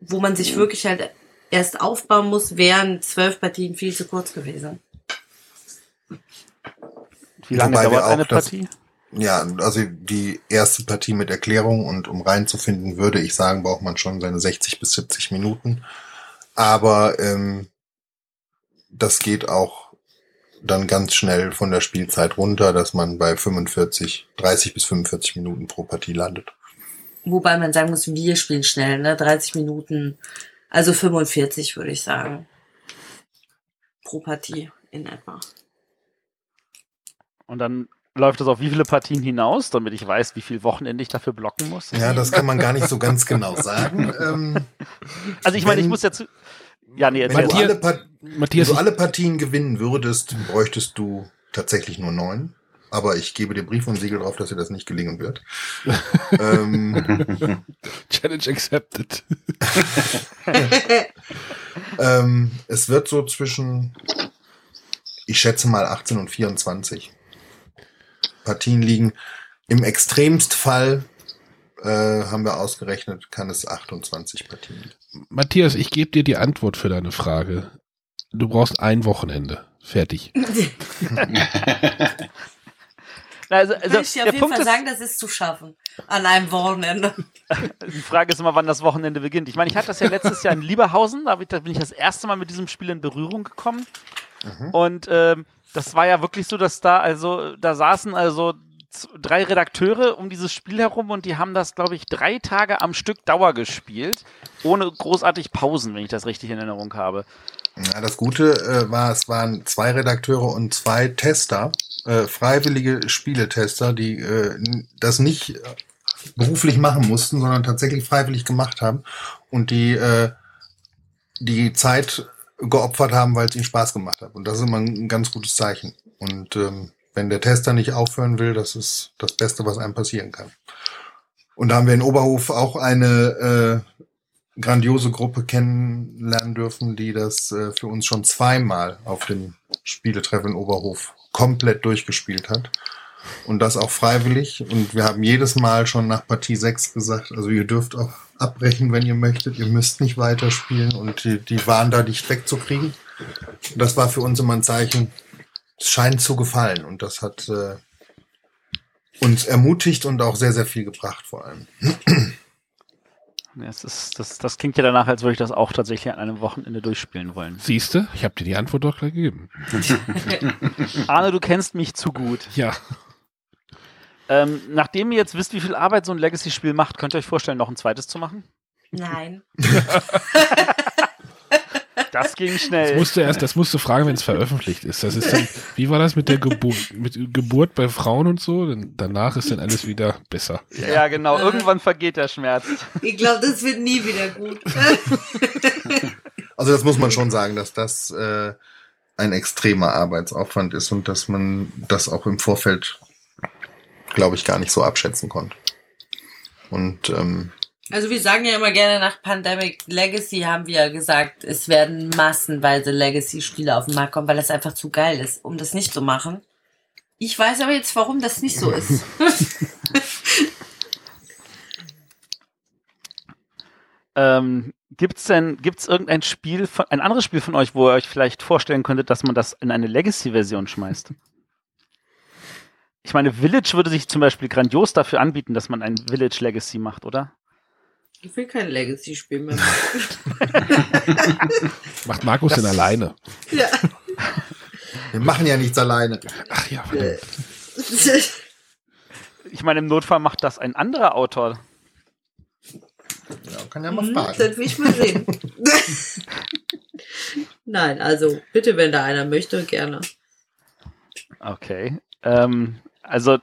wo man sich wirklich halt erst aufbauen muss, wären zwölf Partien viel zu kurz gewesen. Wie lange Wobei dauert eine Partie? Das, ja, also die erste Partie mit Erklärung und um reinzufinden, würde ich sagen, braucht man schon seine 60 bis 70 Minuten. Aber ähm, das geht auch dann ganz schnell von der Spielzeit runter, dass man bei 45, 30 bis 45 Minuten pro Partie landet. Wobei man sagen muss, wir spielen schnell, ne? 30 Minuten, also 45 würde ich sagen. Pro Partie in etwa. Und dann läuft das auf wie viele Partien hinaus, damit ich weiß, wie viel Wochenende ich dafür blocken muss? Ja, das kann man gar nicht so ganz genau sagen. Ähm, also ich meine, ich muss ja zu, ja, nee, wenn, du alle, Matthias, wenn du alle Partien gewinnen würdest, bräuchtest du tatsächlich nur neun. Aber ich gebe dir Brief und Siegel drauf, dass dir das nicht gelingen wird. ähm, Challenge accepted. ähm, es wird so zwischen, ich schätze mal 18 und 24 Partien liegen. Im Extremstfall äh, haben wir ausgerechnet, kann es 28 Partien. Matthias, ich gebe dir die Antwort für deine Frage. Du brauchst ein Wochenende. Fertig. also, also, ich dir auf jeden Punkt Fall sagen, das ist zu schaffen. An einem Wochenende. Die Frage ist immer, wann das Wochenende beginnt. Ich meine, ich hatte das ja letztes Jahr in Lieberhausen, da bin ich das erste Mal mit diesem Spiel in Berührung gekommen. Mhm. Und ähm, das war ja wirklich so, dass da also, da saßen also drei Redakteure um dieses Spiel herum und die haben das, glaube ich, drei Tage am Stück Dauer gespielt, ohne großartig Pausen, wenn ich das richtig in Erinnerung habe. Ja, das Gute äh, war, es waren zwei Redakteure und zwei Tester, äh, freiwillige Spieletester, die äh, das nicht beruflich machen mussten, sondern tatsächlich freiwillig gemacht haben und die äh, die Zeit geopfert haben, weil es ihnen Spaß gemacht hat. Und das ist immer ein ganz gutes Zeichen. Und ähm, wenn der Tester nicht aufhören will, das ist das Beste, was einem passieren kann. Und da haben wir in Oberhof auch eine äh, grandiose Gruppe kennenlernen dürfen, die das äh, für uns schon zweimal auf dem Spieletreffen in Oberhof komplett durchgespielt hat. Und das auch freiwillig. Und wir haben jedes Mal schon nach Partie 6 gesagt, also ihr dürft auch abbrechen, wenn ihr möchtet. Ihr müsst nicht weiterspielen. Und die, die waren da nicht wegzukriegen. Das war für uns immer ein Zeichen, es scheint zu gefallen und das hat äh, uns ermutigt und auch sehr, sehr viel gebracht vor allem. Das, ist, das, das klingt ja danach, als würde ich das auch tatsächlich an einem Wochenende durchspielen wollen. Siehst du? Ich habe dir die Antwort doch gleich gegeben. Arne, du kennst mich zu gut. Ja. Ähm, nachdem ihr jetzt wisst, wie viel Arbeit so ein Legacy-Spiel macht, könnt ihr euch vorstellen, noch ein zweites zu machen? Nein. Das ging schnell. Das musst du erst, das musst du fragen, wenn es veröffentlicht ist. Das ist dann, wie war das mit der Geburt, mit Geburt bei Frauen und so? Denn danach ist dann alles wieder besser. Ja, genau. Irgendwann vergeht der Schmerz. Ich glaube, das wird nie wieder gut. Also das muss man schon sagen, dass das äh, ein extremer Arbeitsaufwand ist und dass man das auch im Vorfeld, glaube ich, gar nicht so abschätzen konnte. Und ähm, Also wir sagen ja immer gerne nach Pandemic Legacy haben wir ja gesagt, es werden massenweise Legacy-Spiele auf den Markt kommen, weil das einfach zu geil ist, um das nicht zu machen. Ich weiß aber jetzt, warum das nicht so ist. Ähm, gibt's denn, gibt's irgendein Spiel, von, ein anderes Spiel von euch, wo ihr euch vielleicht vorstellen könntet, dass man das in eine Legacy-Version schmeißt? Ich meine, Village würde sich zum Beispiel grandios dafür anbieten, dass man ein Village Legacy macht, oder? ich will kein Legacy-Spiel mehr. Macht Markus denn alleine? ja. wir machen ja nichts alleine. Ach ja, verdammt. Ich meine, im Notfall macht das ein anderer Autor. Ja, kann ja mal Mhm, fragen. Das will ich mal sehen. Nein, also bitte, wenn da einer möchte, gerne. Okay. Ähm, also,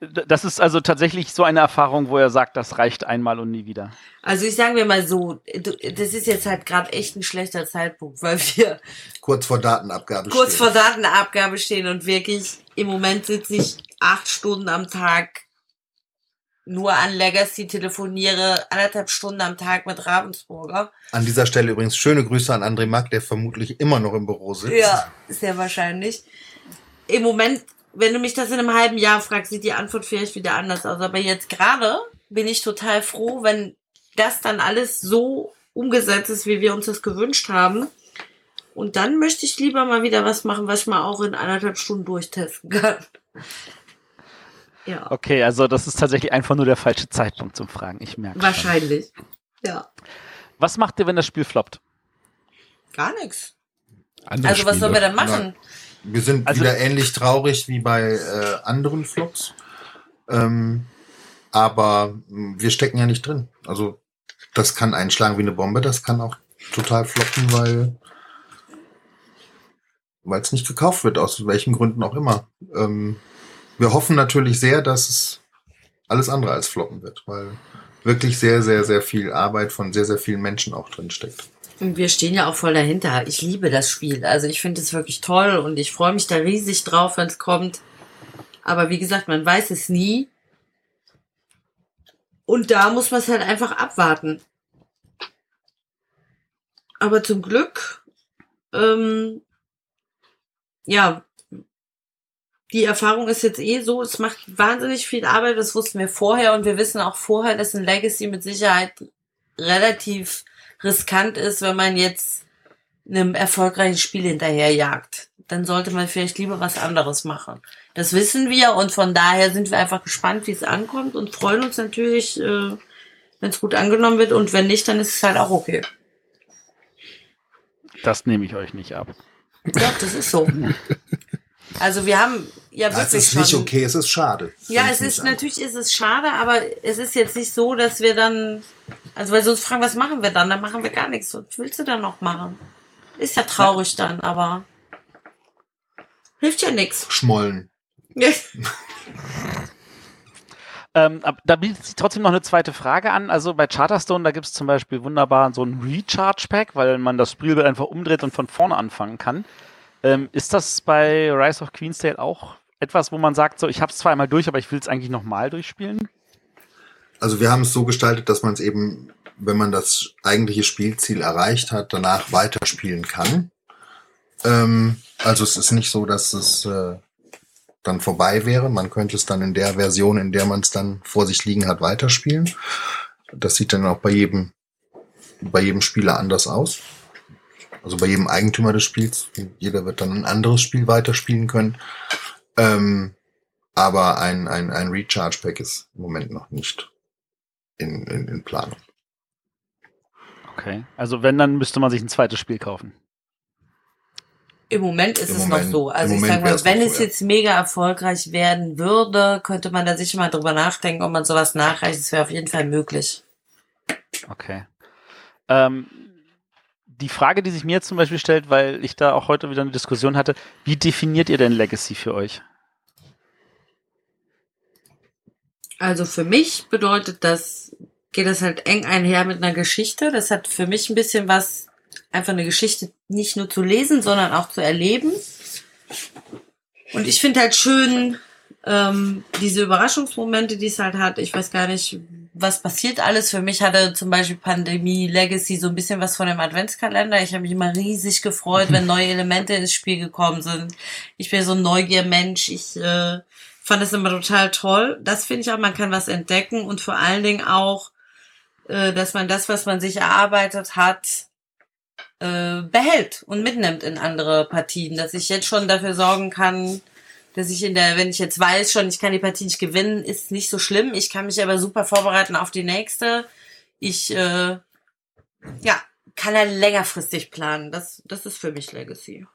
das ist also tatsächlich so eine Erfahrung, wo er sagt, das reicht einmal und nie wieder. Also ich sage mir mal so, du- das ist jetzt halt gerade echt ein schlechter Zeitpunkt, weil wir Kurz vor Datenabgabe kurz stehen. vor Datenabgabe stehen und wirklich im Moment sitze ich acht Stunden am Tag nur an Legacy, telefoniere anderthalb Stunden am Tag mit Ravensburger. An dieser Stelle übrigens schöne Grüße an André Mack, der vermutlich immer noch im Büro sitzt. Ja, sehr wahrscheinlich. Im Moment, wenn du mich das in einem halben Jahr fragst, sieht die Antwort vielleicht wieder anders aus. Aber jetzt gerade bin ich total froh, wenn das dann alles so umgesetzt ist, wie wir uns das gewünscht haben. Und dann möchte ich lieber mal wieder was machen, was ich mal auch in anderthalb Stunden durchtesten kann. Ja, Okay, also das ist tatsächlich einfach nur der falsche Zeitpunkt zum Fragen. Ich merke. schon. wahrscheinlich. Ja, Was macht ihr, wenn das Spiel floppt? gar nichts. Andere Also was sollen wir Spiele. denn machen? Wir sind Also- wieder ähnlich traurig wie bei äh, anderen Flops. Ähm, aber wir stecken ja nicht drin. Also das kann einschlagen wie eine Bombe, das kann auch total floppen, weil weil es nicht gekauft wird, aus welchen Gründen auch immer. Ähm, wir hoffen natürlich sehr, dass es alles andere als floppen wird, weil wirklich sehr, sehr, sehr viel Arbeit von sehr, sehr vielen Menschen auch drin steckt. Und wir stehen ja auch voll dahinter. Ich liebe das Spiel. Also ich finde es wirklich toll und ich freue mich da riesig drauf, wenn es kommt. Aber wie gesagt, man weiß es nie. Und da muss man es halt einfach abwarten. Aber zum Glück, ähm, ja, die Erfahrung ist jetzt eh so, es macht wahnsinnig viel Arbeit, das wussten wir vorher und wir wissen auch vorher, dass ein Legacy mit Sicherheit relativ riskant ist, wenn man jetzt einem erfolgreichen Spiel hinterherjagt. Dann sollte man vielleicht lieber was anderes machen. Das wissen wir und von daher sind wir einfach gespannt, wie es ankommt und freuen uns natürlich, äh, wenn es gut angenommen wird und wenn nicht, dann ist es halt auch okay. Das nehme ich euch nicht ab. Ja, das ist so. Also wir haben ja Das wirklich ist nicht schon. okay, es ist schade. Ja, es ist natürlich ist es schade, aber es ist jetzt nicht so, dass wir dann, also weil sie uns fragen, was machen wir dann? Dann machen wir gar nichts. Was willst du dann noch machen? Ist ja traurig dann, aber hilft ja nichts. Schmollen. Ähm, da bietet sich trotzdem noch eine zweite Frage an. Also bei Charterstone, da gibt es zum Beispiel wunderbar so ein Recharge-Pack, weil man das Spielbild einfach umdreht und von vorne anfangen kann. Ähm, ist das bei Rise of Queensdale auch etwas, wo man sagt, so ich habe es zwar einmal durch, aber ich will es eigentlich nochmal durchspielen? Also wir haben es so gestaltet, dass man es eben, wenn man das eigentliche Spielziel erreicht hat, danach weiterspielen kann. Ähm, also es ist nicht so, dass es äh, dann vorbei wäre. Man könnte es dann in der Version, in der man es dann vor sich liegen hat, weiterspielen. Das sieht dann auch bei jedem, bei jedem Spieler anders aus. Also bei jedem Eigentümer des Spiels. Jeder wird dann ein anderes Spiel weiterspielen können. Ähm, aber ein, ein, ein Recharge-Pack ist im Moment noch nicht in, in, in Planung. Okay. Also wenn, dann müsste man sich ein zweites Spiel kaufen. Im Moment ist Im es Moment- noch so. Also ich Moment sag mal, wenn es so, ja. jetzt mega erfolgreich werden würde, könnte man da sicher mal drüber nachdenken, ob man sowas nachreicht. Das wäre auf jeden Fall möglich. Okay. Ähm, die Frage, die sich mir jetzt zum Beispiel stellt, weil ich da auch heute wieder eine Diskussion hatte, wie definiert ihr denn Legacy für euch? Also für mich bedeutet das, geht das halt eng einher mit einer Geschichte. Das hat für mich ein bisschen was einfach eine Geschichte nicht nur zu lesen, sondern auch zu erleben. Und ich finde halt schön, ähm, diese Überraschungsmomente, die es halt hat. Ich weiß gar nicht, was passiert alles. Für mich hatte zum Beispiel Pandemie Legacy so ein bisschen was von dem Adventskalender. Ich habe mich immer riesig gefreut, wenn neue Elemente ins Spiel gekommen sind. Ich bin so ein Neugiermensch. Ich äh, fand es immer total toll. Das finde ich auch, man kann was entdecken und vor allen Dingen auch, äh, dass man das, was man sich erarbeitet hat, äh, behält und mitnimmt in andere Partien. Dass ich jetzt schon dafür sorgen kann, dass ich in der, wenn ich jetzt weiß schon, ich kann die Partie nicht gewinnen, ist nicht so schlimm. Ich kann mich aber super vorbereiten auf die nächste. Ich, äh, ja, kann er längerfristig planen. Das, das ist für mich Legacy.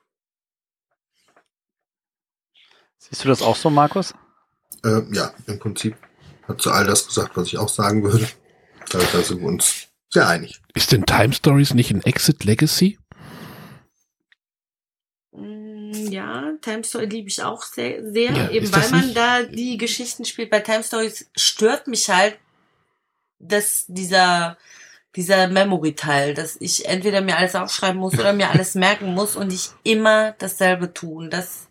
Siehst du das auch so, Markus? Äh, ja, im Prinzip hat sie all das gesagt, was ich auch sagen würde. Da, da sind wir uns sehr einig. Ist denn Time Stories nicht ein Exit Legacy? Mm, Ja, Time Story liebe ich auch sehr, sehr Ja, eben weil man da die Geschichten spielt. Bei Time Stories stört mich halt, dass dieser, dieser Memory-Teil, dass ich entweder mir alles aufschreiben muss oder mir alles merken muss und ich immer dasselbe tun. Das,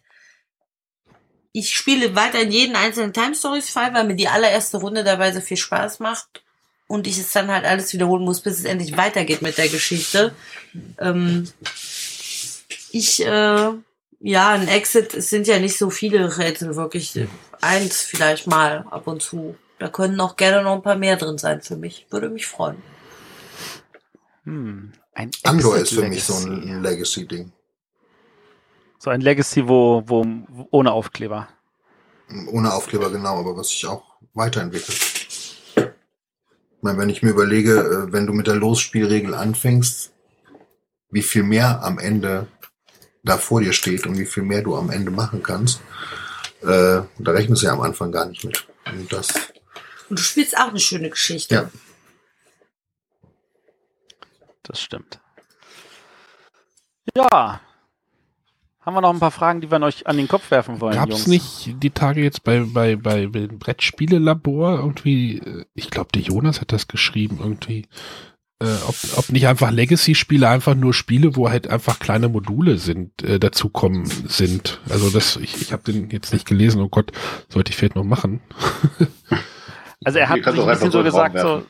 ich spiele weiterhin jeden einzelnen Time Stories Fall, weil mir die allererste Runde dabei so viel Spaß macht und ich es dann halt alles wiederholen muss, bis es endlich weitergeht mit der Geschichte. Ähm, ich, äh, ja, ein Exit, es sind ja nicht so viele Rätsel, wirklich eins vielleicht mal ab und zu. Da können auch gerne noch ein paar mehr drin sein für mich. Würde mich freuen. Hm. Ein Andor Exit ist für mich so Legacy. ein Legacy-Ding. So ein Legacy, wo, wo, wo ohne Aufkleber. Ohne Aufkleber genau, aber was sich auch weiterentwickelt. Ich meine, wenn ich mir überlege, äh, wenn du mit der Losspielregel anfängst, wie viel mehr am Ende da vor dir steht und wie viel mehr du am Ende machen kannst, äh, da rechnest du ja am Anfang gar nicht mit. Und das, Und du spielst auch eine schöne Geschichte. Ja. Das stimmt. Ja. Haben wir noch ein paar Fragen, die wir euch an den Kopf werfen wollen, Gab es nicht die Tage jetzt bei, bei, bei, bei dem Brettspielelabor irgendwie, äh, ich glaube, der Jonas hat das geschrieben, irgendwie, äh, ob, ob nicht einfach Legacy-Spiele einfach nur Spiele, wo halt einfach kleine Module sind, äh, dazukommen sind. Also das, ich, ich habe den jetzt nicht gelesen, oh Gott, sollte ich vielleicht noch machen. Also er hat sich doch ein bisschen so gesagt, so,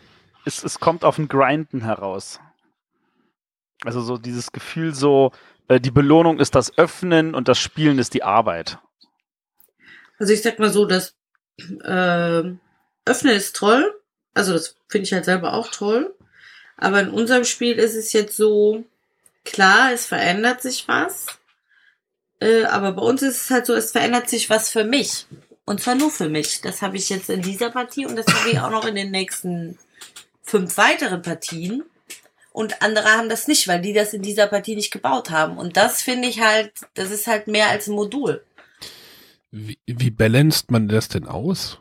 es, es kommt auf ein Grinden heraus. Also so dieses Gefühl so, äh, die Belohnung ist das Öffnen und das Spielen ist die Arbeit. Also ich sag mal so, das ähm, Öffnen ist toll. Also das finde ich halt selber auch toll. Aber in unserem Spiel ist es jetzt so, klar, es verändert sich was. Äh, aber bei uns ist es halt so, es verändert sich was für mich. Und zwar nur für mich. Das habe ich jetzt in dieser Partie und das habe ich auch noch in den nächsten fünf weiteren Partien. Und andere haben das nicht, weil die das in dieser Partie nicht gebaut haben. Und das finde ich halt, das ist halt mehr als ein Modul. Wie, wie balanced man das denn aus?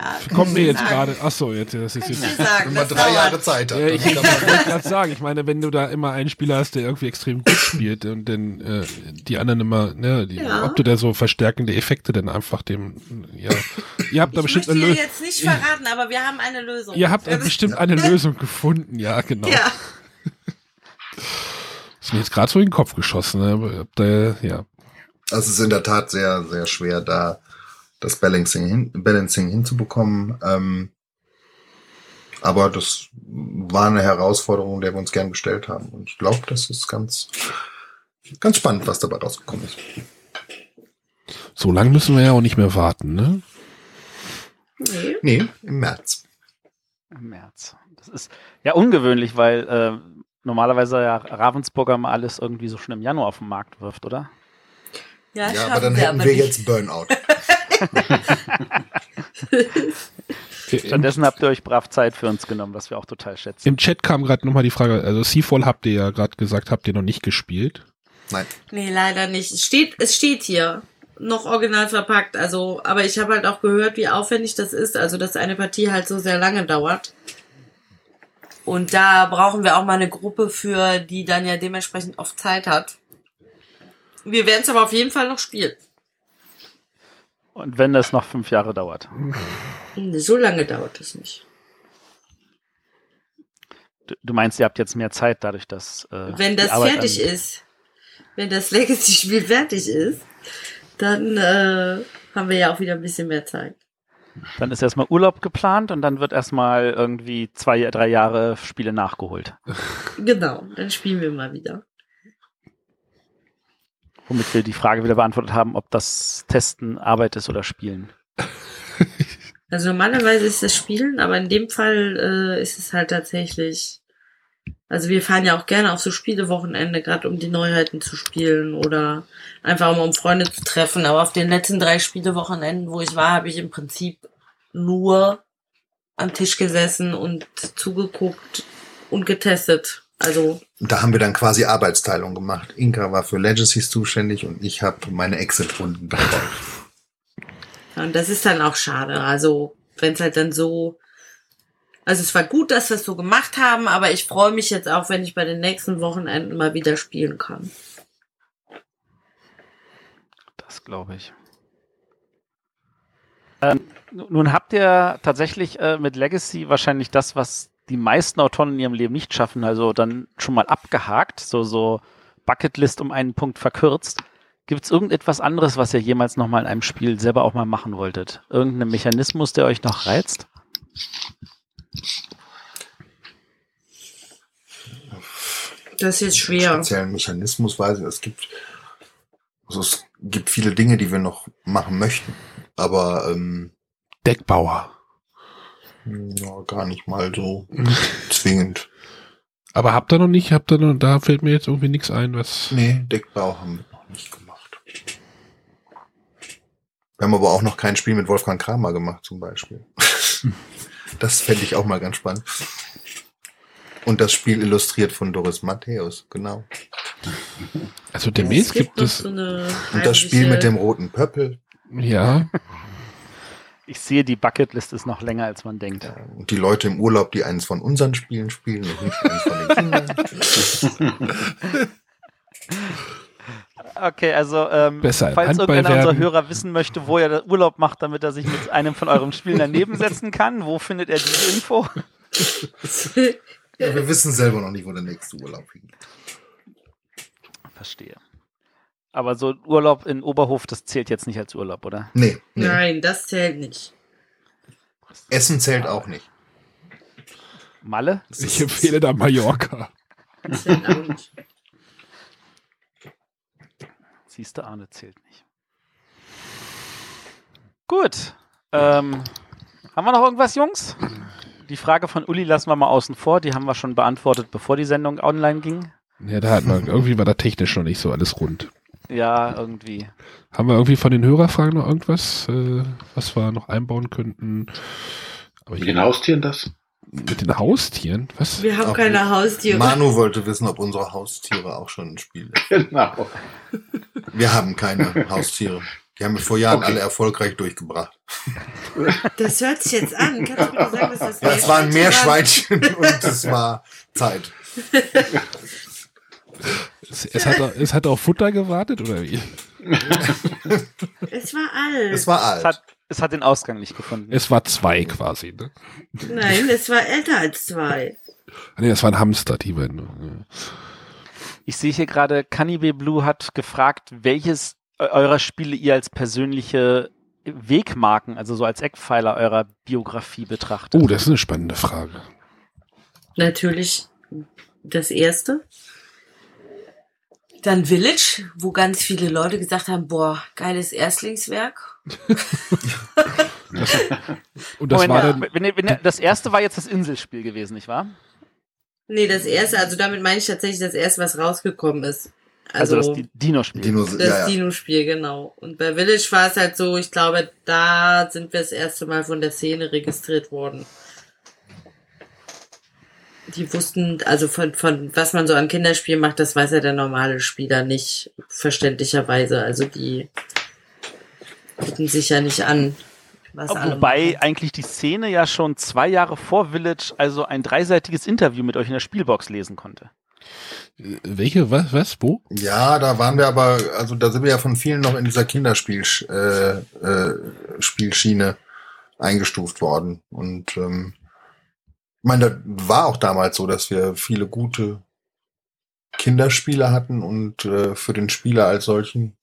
Ja, Kommen wir jetzt gerade, ach so, jetzt, das ist jetzt, sagen, wenn man drei. Jahre Zeit hat. Ja, ich wollte gerade sagen, ich meine, wenn du da immer einen Spieler hast, der irgendwie extrem gut spielt und dann äh, die anderen immer, ne, die, Ja. ob du da so verstärkende Effekte dann einfach dem, ja, ihr habt da Ich bestimmt möchte eine dir Lösung. jetzt nicht verraten, aber wir haben eine Lösung. Ihr habt bestimmt eine Lösung gefunden, ja, genau. Ja, Ist mir jetzt gerade so in den Kopf geschossen, ne? da, ja. Also es ist in der Tat sehr, sehr schwer, da das Balancing, hin, Balancing hinzubekommen. Ähm, aber das war eine Herausforderung, der wir uns gern gestellt haben. Und ich glaube, das ist ganz, ganz spannend, was dabei rausgekommen ist. So lange müssen wir ja auch nicht mehr warten, ne? nee. Nee, im März. Im März. Das ist ja ungewöhnlich, weil äh, normalerweise ja Ravensburger mal alles irgendwie so schon im Januar auf den Markt wirft, oder? Ja, Ja, aber dann hätten aber wir nicht. jetzt Burnout. Stattdessen habt ihr euch brav Zeit für uns genommen, was wir auch total schätzen. Im Chat kam gerade nochmal die Frage, also Seafall habt ihr ja gerade gesagt, habt ihr noch nicht gespielt. Nein. Nee, leider nicht. Es steht, es steht hier. Noch original verpackt. Also, aber ich habe halt auch gehört, wie aufwendig das ist. Also, dass eine Partie halt so sehr lange dauert. Und da brauchen wir auch mal eine Gruppe für, die dann ja dementsprechend oft Zeit hat. Wir werden es aber auf jeden Fall noch spielen. Und wenn das noch fünf Jahre dauert. So lange dauert es nicht. Du, du meinst, ihr habt jetzt mehr Zeit dadurch, dass. Äh, Wenn das fertig ist, wenn das Legacy-Spiel fertig ist, dann äh, haben wir ja auch wieder ein bisschen mehr Zeit. Dann ist erstmal Urlaub geplant und dann wird erstmal irgendwie zwei, drei Jahre Spiele nachgeholt. Genau, dann spielen wir mal wieder. Womit wir die Frage wieder beantwortet haben, ob das Testen Arbeit ist oder Spielen. Also normalerweise ist es Spielen, aber in dem Fall äh, ist es halt tatsächlich. Also wir fahren ja auch gerne auf so Spielewochenende, gerade um die Neuheiten zu spielen oder einfach um, um Freunde zu treffen. Aber auf den letzten drei Spielewochenenden, wo ich war, habe ich im Prinzip nur am Tisch gesessen und zugeguckt und getestet. Also Da haben wir dann quasi Arbeitsteilung gemacht. Inka war für Legacies zuständig und ich habe meine Exit-Runden betreut. Ja, Und das ist dann auch schade. Also, wenn es halt dann so. Also, es war gut, dass wir es so gemacht haben, aber ich freue mich jetzt auch, wenn ich bei den nächsten Wochenenden mal wieder spielen kann. Das glaube ich. Ähm, nun habt ihr tatsächlich äh, mit Legacy wahrscheinlich das, was die meisten Autoren in ihrem Leben nicht schaffen, also dann schon mal abgehakt, so, so Bucketlist um einen Punkt verkürzt. Gibt es irgendetwas anderes, was ihr jemals noch mal in einem Spiel selber auch mal machen wolltet? Irgendein Mechanismus, der euch noch reizt? Das ist jetzt schwer. Speziellen Mechanismus weiß ich. Es gibt, also es gibt viele Dinge, die wir noch machen möchten. Aber ähm, Deckbauer. Ja, gar nicht mal so zwingend. Aber habt ihr noch nicht, habt ihr noch, da fällt mir jetzt irgendwie nichts ein, was. Nee, Deckbau haben wir noch nicht gemacht. Wir haben aber auch noch kein Spiel mit Wolfgang Kramer gemacht, zum Beispiel. das fände ich auch mal ganz spannend. Und das Spiel illustriert von Doris Matthäus, genau. Also demnächst gibt es. so eine Und das Spiel mit dem roten Pöppel Ja. Ich sehe, die Bucketlist ist noch länger, als man denkt. und die Leute im Urlaub, die eines von unseren Spielen spielen und nicht eines von den Kindern. Okay, also ähm, falls Handball irgendeiner unserer. Hörer wissen möchte, wo er Urlaub macht, damit er sich mit einem von euren Spielen daneben setzen kann, wo findet er diese Info? Ja, wir wissen selber noch nicht, wo der nächste Urlaub hingeht. Verstehe. Aber so Urlaub in Oberhof, das zählt jetzt nicht als Urlaub, oder? Nee, nee. Nein, das zählt nicht. Essen zählt auch nicht. Malle? Ich empfehle da Mallorca. Das zählt auch nicht. Siehst du, Arne zählt nicht. Gut. Ähm, haben wir noch irgendwas, Jungs? Die Frage von Uli lassen wir mal außen vor. Die haben wir schon beantwortet, bevor die Sendung online ging. Ja, da hat man, irgendwie war da technisch noch nicht so alles rund. Ja, irgendwie. Haben wir irgendwie von den Hörerfragen noch irgendwas, äh, was wir noch einbauen könnten? Aber Mit den Haustieren das? mit den Haustieren? Was? Wir haben Auch keine Haustiere. Manu wollte wissen, ob unsere Haustiere auch schon ein Spiel Genau. Wir haben keine Haustiere. Die haben wir vor Jahren Okay. alle erfolgreich durchgebracht. Das hört sich jetzt an. Kannst du mir sagen, was das Ja, es waren Meerschweinchen Meerschweinchen und es war Zeit. Es, es, hat, es hat auf Futter gewartet, oder wie? Es war alt. Es war Es alt. hat, es hat den Ausgang nicht gefunden. Es war zwei quasi, ne? Nein, es war älter als zwei. Nee, das waren Hamster, die beiden. Ich sehe hier gerade, Cannibal Blue hat gefragt, welches eu- eurer Spiele ihr als persönliche Wegmarken, also so als Eckpfeiler eurer Biografie betrachtet. Oh, das ist eine spannende Frage. Natürlich das erste. Dann Village, wo ganz viele Leute gesagt haben, boah, geiles Erstlingswerk. Und das Moment, war dann, wenn, wenn, das erste war jetzt das Inselspiel gewesen, nicht wahr? Nee, das erste, also damit meine ich tatsächlich das erste, was rausgekommen ist. Also, Also, das Di- Dino-Spiel. Dinos, das ja, ja. Dino-Spiel, genau. Und bei Village war es halt so, ich glaube, da sind wir das erste Mal von der Szene registriert worden. Die wussten, also von, von was man so an Kinderspielen macht, das weiß ja der normale Spieler nicht, verständlicherweise. Also die gucken sich ja nicht an, Wobei eigentlich die Szene ja schon zwei Jahre vor Village also ein dreiseitiges Interview mit euch in der Spielbox lesen konnte. äh, welche, was, was, wo? Ja, da waren wir aber, also da sind wir ja von vielen noch in dieser Kinderspiel äh, äh, Spielschiene eingestuft worden. Und ähm, Ich meine, das war auch damals so, dass wir viele gute Kinderspiele hatten und äh, für den Spieler als solchen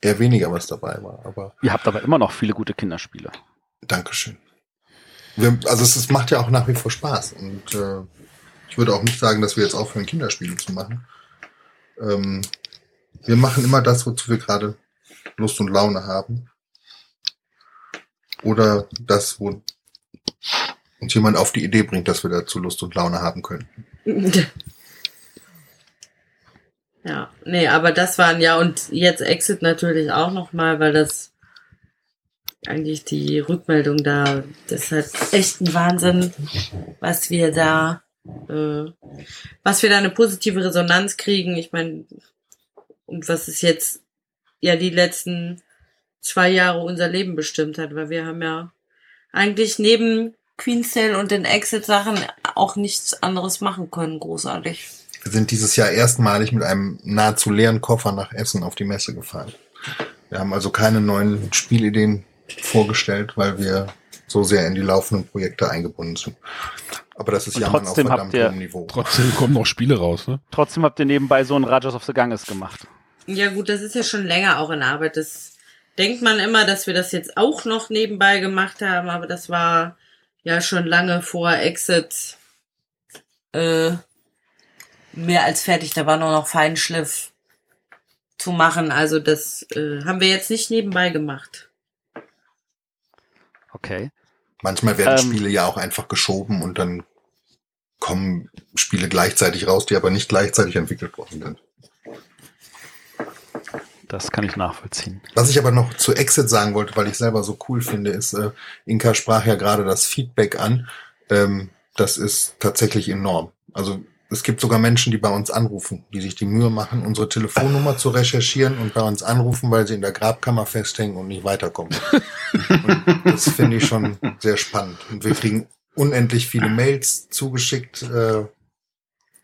eher weniger was dabei war. Aber Ihr habt aber immer noch viele gute Kinderspiele. Dankeschön. Wir, also es, es macht ja auch nach wie vor Spaß. Und äh, ich würde auch nicht sagen, dass wir jetzt aufhören, Kinderspiele zu machen. Ähm, wir machen immer das, wozu wir gerade Lust und Laune haben. Oder das, wo uns jemand auf die Idee bringt, dass wir dazu Lust und Laune haben können. Ja, nee, aber das waren ja und jetzt Exit natürlich auch nochmal, weil das eigentlich die Rückmeldung da, das ist halt echt ein Wahnsinn, was wir da, äh, was wir da eine positive Resonanz kriegen. Ich meine, und was es jetzt ja die letzten zwei Jahre unser Leben bestimmt hat, weil wir haben ja eigentlich neben Queen Cell und den Exit-Sachen auch nichts anderes machen können, großartig. Wir sind dieses Jahr erstmalig mit einem nahezu leeren Koffer nach Essen auf die Messe gefahren. Wir haben also keine neuen Spielideen vorgestellt, weil wir so sehr in die laufenden Projekte eingebunden sind. Aber das ist Jammern auf trotzdem habt verdammt ihr- hohem Niveau. Trotzdem kommen noch Spiele raus, ne? Trotzdem habt ihr nebenbei so ein Rajas of the Ganges gemacht. Ja gut, das ist ja schon länger auch in Arbeit. Das denkt man immer, dass wir das jetzt auch noch nebenbei gemacht haben, aber das war ja schon lange vor Exit äh, mehr als fertig. Da war nur noch Feinschliff zu machen. Also das äh, haben wir jetzt nicht nebenbei gemacht. Okay. Manchmal werden Ähm. Spiele ja auch einfach geschoben und dann kommen Spiele gleichzeitig raus, die aber nicht gleichzeitig entwickelt worden sind. Das kann ich nachvollziehen. Was ich aber noch zu Exit sagen wollte, weil ich selber so cool finde, ist, äh, Inka sprach ja gerade das Feedback an. Ähm, das ist tatsächlich enorm. Also es gibt sogar Menschen, die bei uns anrufen, die sich die Mühe machen, unsere Telefonnummer zu recherchieren und bei uns anrufen, weil sie in der Grabkammer festhängen und nicht weiterkommen. und das finde ich schon sehr spannend. Und wir kriegen unendlich viele Mails zugeschickt, äh,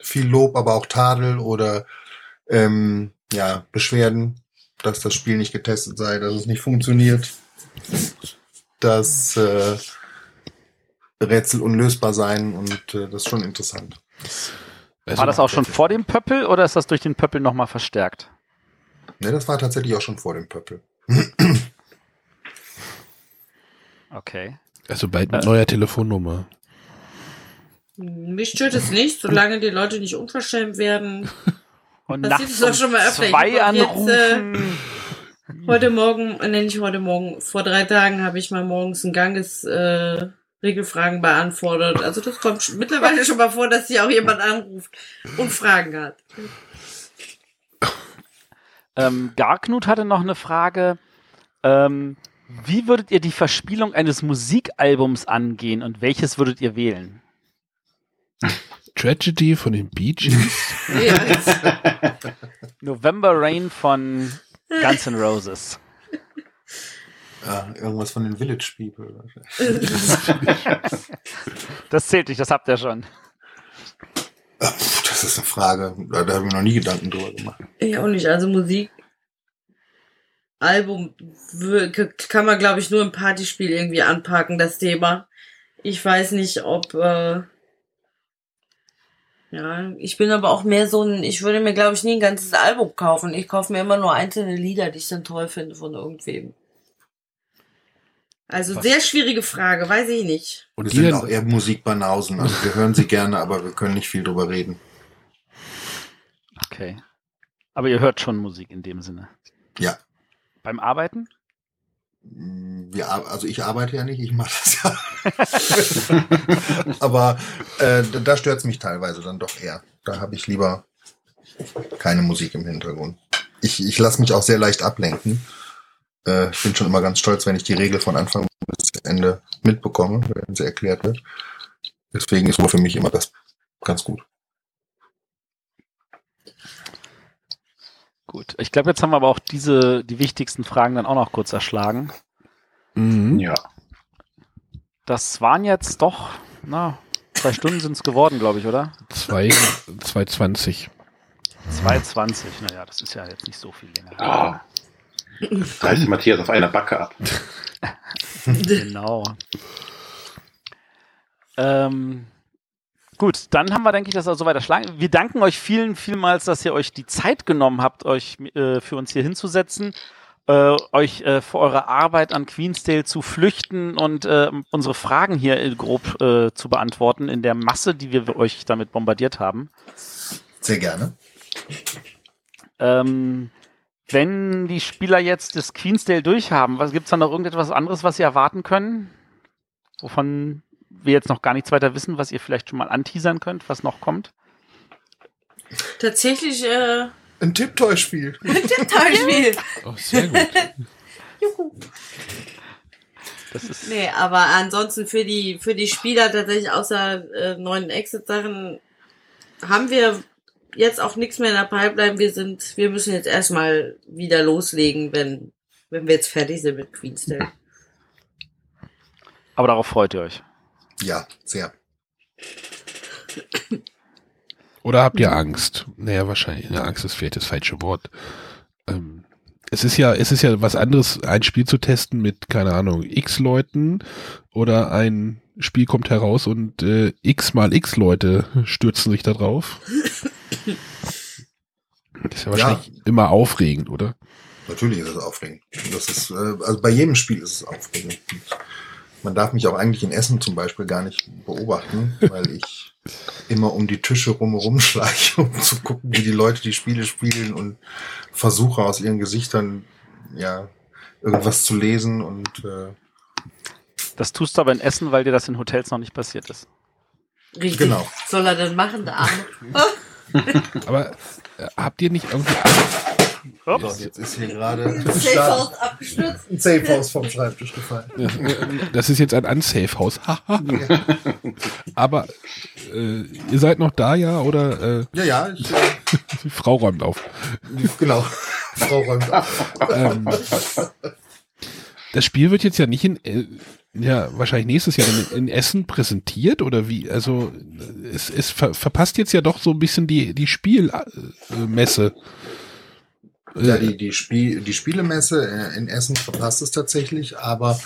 viel Lob, aber auch Tadel oder ähm, ja, Beschwerden, dass das Spiel nicht getestet sei, dass es nicht funktioniert, dass äh, Rätsel unlösbar seien und äh, das ist schon interessant. Also, War das auch schon vor dem Pöppel oder ist das durch den Pöppel nochmal verstärkt? Ne, das war tatsächlich auch schon vor dem Pöppel. Okay. Also bald mit neuer Telefonnummer. Mich stört es nicht, solange die Leute nicht unverschämt werden. Und Passiert nachts das um schon mal öfter. Ich zwei hab jetzt, anrufen. Heute Morgen, äh, nee, nicht heute Morgen, vor drei Tagen habe ich mal morgens einen Ganges äh, Regelfragen beantwortet. Also das kommt mittlerweile schon mal vor, dass sich auch jemand anruft und Fragen hat. Ähm, Garknut hatte noch eine Frage. Ähm, wie würdet ihr die Verspielung eines Musikalbums angehen und welches würdet ihr wählen? Tragedy von den Bee Gees. November Rain von Guns N' Roses. Ja, irgendwas von den Village People. Das zählt nicht, das habt ihr schon. Ah, Das ist eine Frage, da, da habe ich mir noch nie Gedanken drüber gemacht. ich auch nicht. Also Musik, Album kann man, glaube ich, nur im Partyspiel irgendwie anpacken, das Thema. Ich weiß nicht, ob... Äh, ja, ich bin aber auch mehr so ein... Ich würde mir, glaube ich, nie ein ganzes Album kaufen. Ich kaufe mir immer nur einzelne Lieder, die ich dann toll finde von irgendwem. Also Was? sehr schwierige Frage, weiß ich nicht. Und die sind auch eher Musikbanausen. Also wir hören sie gerne, aber wir können nicht viel drüber reden. Okay. Aber ihr hört schon Musik in dem Sinne. Ja. Beim Arbeiten? Wir, ar- also ich arbeite ja nicht, ich mache das ja. Aber äh, da- stört es mich teilweise dann doch eher. Da habe ich lieber keine Musik im Hintergrund. Ich, ich lasse mich auch sehr leicht ablenken. Äh, ich bin schon immer ganz stolz, wenn ich die Regel von Anfang bis Ende mitbekomme, wenn sie erklärt wird. Deswegen ist Ruhe für mich immer das ganz gut. Gut. Ich glaube, jetzt haben wir aber auch diese, die wichtigsten Fragen dann auch noch kurz erschlagen. Mhm. Ja. Das waren jetzt doch, na, zwei Stunden sind es geworden, glaube ich, oder? Zwei, 220. 2,20. Naja, das ist ja jetzt nicht so viel länger. Ah. Da ist Matthias auf einer Backe ab. Genau. Ähm, Gut, dann haben wir, denke ich, das auch so weiter schlagen. Wir danken euch vielen, vielmals, dass ihr euch die Zeit genommen habt, euch äh, für uns hier hinzusetzen, äh, euch äh, für eure Arbeit an Queensdale zu flüchten und äh, unsere Fragen hier äh, grob äh, zu beantworten in der Masse, die wir euch damit bombardiert haben. Sehr gerne. Ähm, wenn die Spieler jetzt das Queensdale durchhaben, was gibt's da noch irgendetwas anderes, was sie erwarten können? Wovon wir jetzt noch gar nichts weiter wissen, was ihr vielleicht schon mal anteasern könnt, was noch kommt? Tatsächlich äh, Ein Tipptoy-Spiel. ein Tipptoy-Spiel. Oh, sehr gut. Juhu. Das ist Nee, aber ansonsten für die, für die Spieler tatsächlich außer äh, neuen Exit-Sachen haben wir jetzt auch nichts mehr in der Pipeline. Wir sind, wir müssen jetzt erstmal wieder loslegen, wenn, wenn wir jetzt fertig sind mit Queensdale. aber darauf freut ihr euch. Ja, sehr. Oder habt ihr Angst? Naja, wahrscheinlich. Ne, Angst ist vielleicht das falsche Wort. Ähm, es ist ja, es ist ja was anderes, ein Spiel zu testen mit, keine Ahnung, x Leuten oder ein Spiel kommt heraus und äh, x mal x Leute stürzen sich da drauf. Das ist ja wahrscheinlich immer aufregend, oder? Natürlich ist es aufregend. Das ist, äh, also bei jedem Spiel ist es aufregend. Man darf mich auch eigentlich in Essen zum Beispiel gar nicht beobachten, weil ich immer um die Tische rumherum schleiche, um zu gucken, wie die Leute die Spiele spielen und versuche aus ihren Gesichtern ja irgendwas zu lesen und äh, Das tust du aber in Essen, weil dir das in Hotels noch nicht passiert ist. Richtig. Genau. Soll er denn machen, der Arme? Aber äh, habt ihr nicht irgendwie Ups. jetzt ist hier gerade ein Safe House abgestürzt. ein Safe House vom Schreibtisch gefallen. Das ist jetzt ein Unsafe-Haus. Aber äh, ihr seid noch da, ja? Oder äh, Ja, ja, ich, äh, die Frau räumt auf. genau. Frau räumt auf. Ähm, das Spiel wird jetzt ja nicht in, äh, ja, wahrscheinlich nächstes Jahr in, in Essen präsentiert oder wie? Also es, es ver, verpasst jetzt ja doch so ein bisschen die, die Spielmesse. Ja, die, die, Spiel, die Spielemesse äh, in Essen verpasst es tatsächlich, aber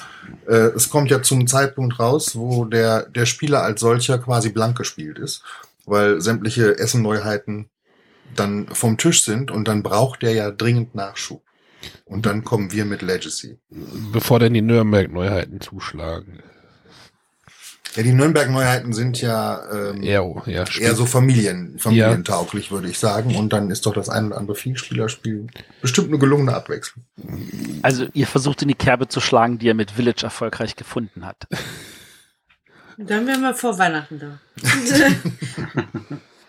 äh, es kommt ja zum Zeitpunkt raus, wo der, der Spieler als solcher quasi blank gespielt ist, weil sämtliche Essen-Neuheiten dann vom Tisch sind und dann braucht der ja dringend Nachschub. Und dann kommen wir mit Legacy. bevor dann die Nürnberg-Neuheiten zuschlagen. Ja, die Nürnberg-Neuheiten sind ja ähm, Eher, ja, Spiel- eher so Familien, familientauglich, würde ich sagen. Und dann ist doch das ein oder andere Vielspielerspiel bestimmt eine gelungene Abwechslung. Also ihr versucht in die Kerbe zu schlagen, die er mit Village erfolgreich gefunden hat. Dann wären wir vor Weihnachten da.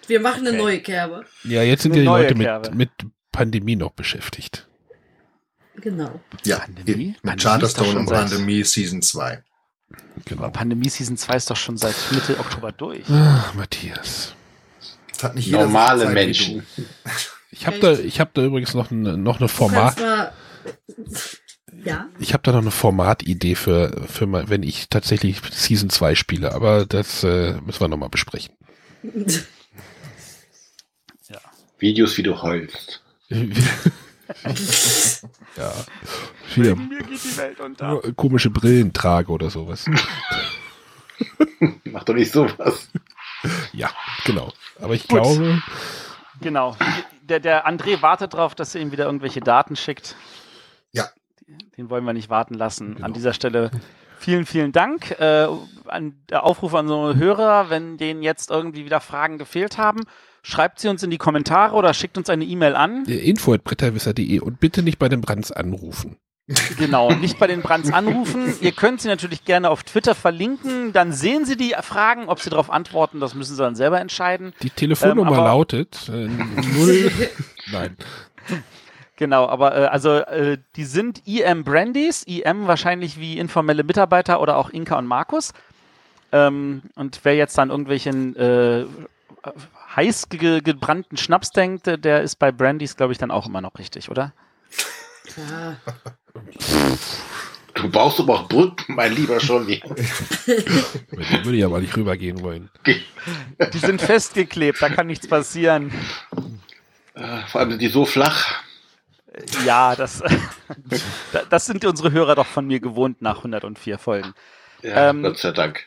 wir machen eine Okay. neue Kerbe. ja, jetzt sind Eine ja die Leute Kerbe. mit, mit Pandemie noch beschäftigt. Genau. Ja, Pandemie? mit Pandemie Charterstone und Pandemie Season 2. Genau. Aber Pandemie Season 2 ist doch schon seit Mitte Oktober durch. Ach, Matthias. Das hat nicht Normale Zeit Menschen. Ich habe da, ich habe da übrigens noch eine, noch eine Format, mal- Ja. ich habe da noch eine Formatidee für, für mal, wenn ich tatsächlich Season 2 spiele, aber das äh, müssen wir nochmal besprechen. Videos, wie du heulst. ja. Wieder Mir geht die Welt unter. komische Brillen trage oder sowas. Mach doch nicht sowas. Ja, genau. Aber ich Gut. glaube, Genau. Der, der André wartet darauf, dass ihr ihm wieder irgendwelche Daten schickt. Ja. Den wollen wir nicht warten lassen. Genau. An dieser Stelle vielen, vielen Dank. Äh, an der Aufruf an unsere Hörer, wenn denen jetzt irgendwie wieder Fragen gefehlt haben, schreibt sie uns in die Kommentare oder schickt uns eine E-Mail an. info.bretterwisser.de und bitte nicht bei den Brands anrufen. Genau, nicht bei den Brands anrufen. Ihr könnt sie natürlich gerne auf Twitter verlinken. Dann sehen Sie die Fragen, ob Sie darauf antworten. Das müssen Sie dann selber entscheiden. Die Telefonnummer Ähm, lautet äh, null. Nein. Genau, aber äh, also äh, die sind IM Brandies, IM wahrscheinlich wie informelle Mitarbeiter oder auch Inka und Markus. Ähm, und wer jetzt an irgendwelchen äh, heiß ge gebrannten Schnaps denkt, äh, der ist bei Brandies, glaube ich, dann auch immer noch richtig, oder? Ja. Du baust aber auch Brücken, mein lieber Scholli. Mit dem würde ich aber nicht rübergehen wollen. Die sind festgeklebt, da kann nichts passieren. Äh, Vor allem sind die so flach. Ja, das, da- das sind unsere Hörer doch von mir gewohnt nach 104 Folgen. Ja, Ähm, Gott sei Dank.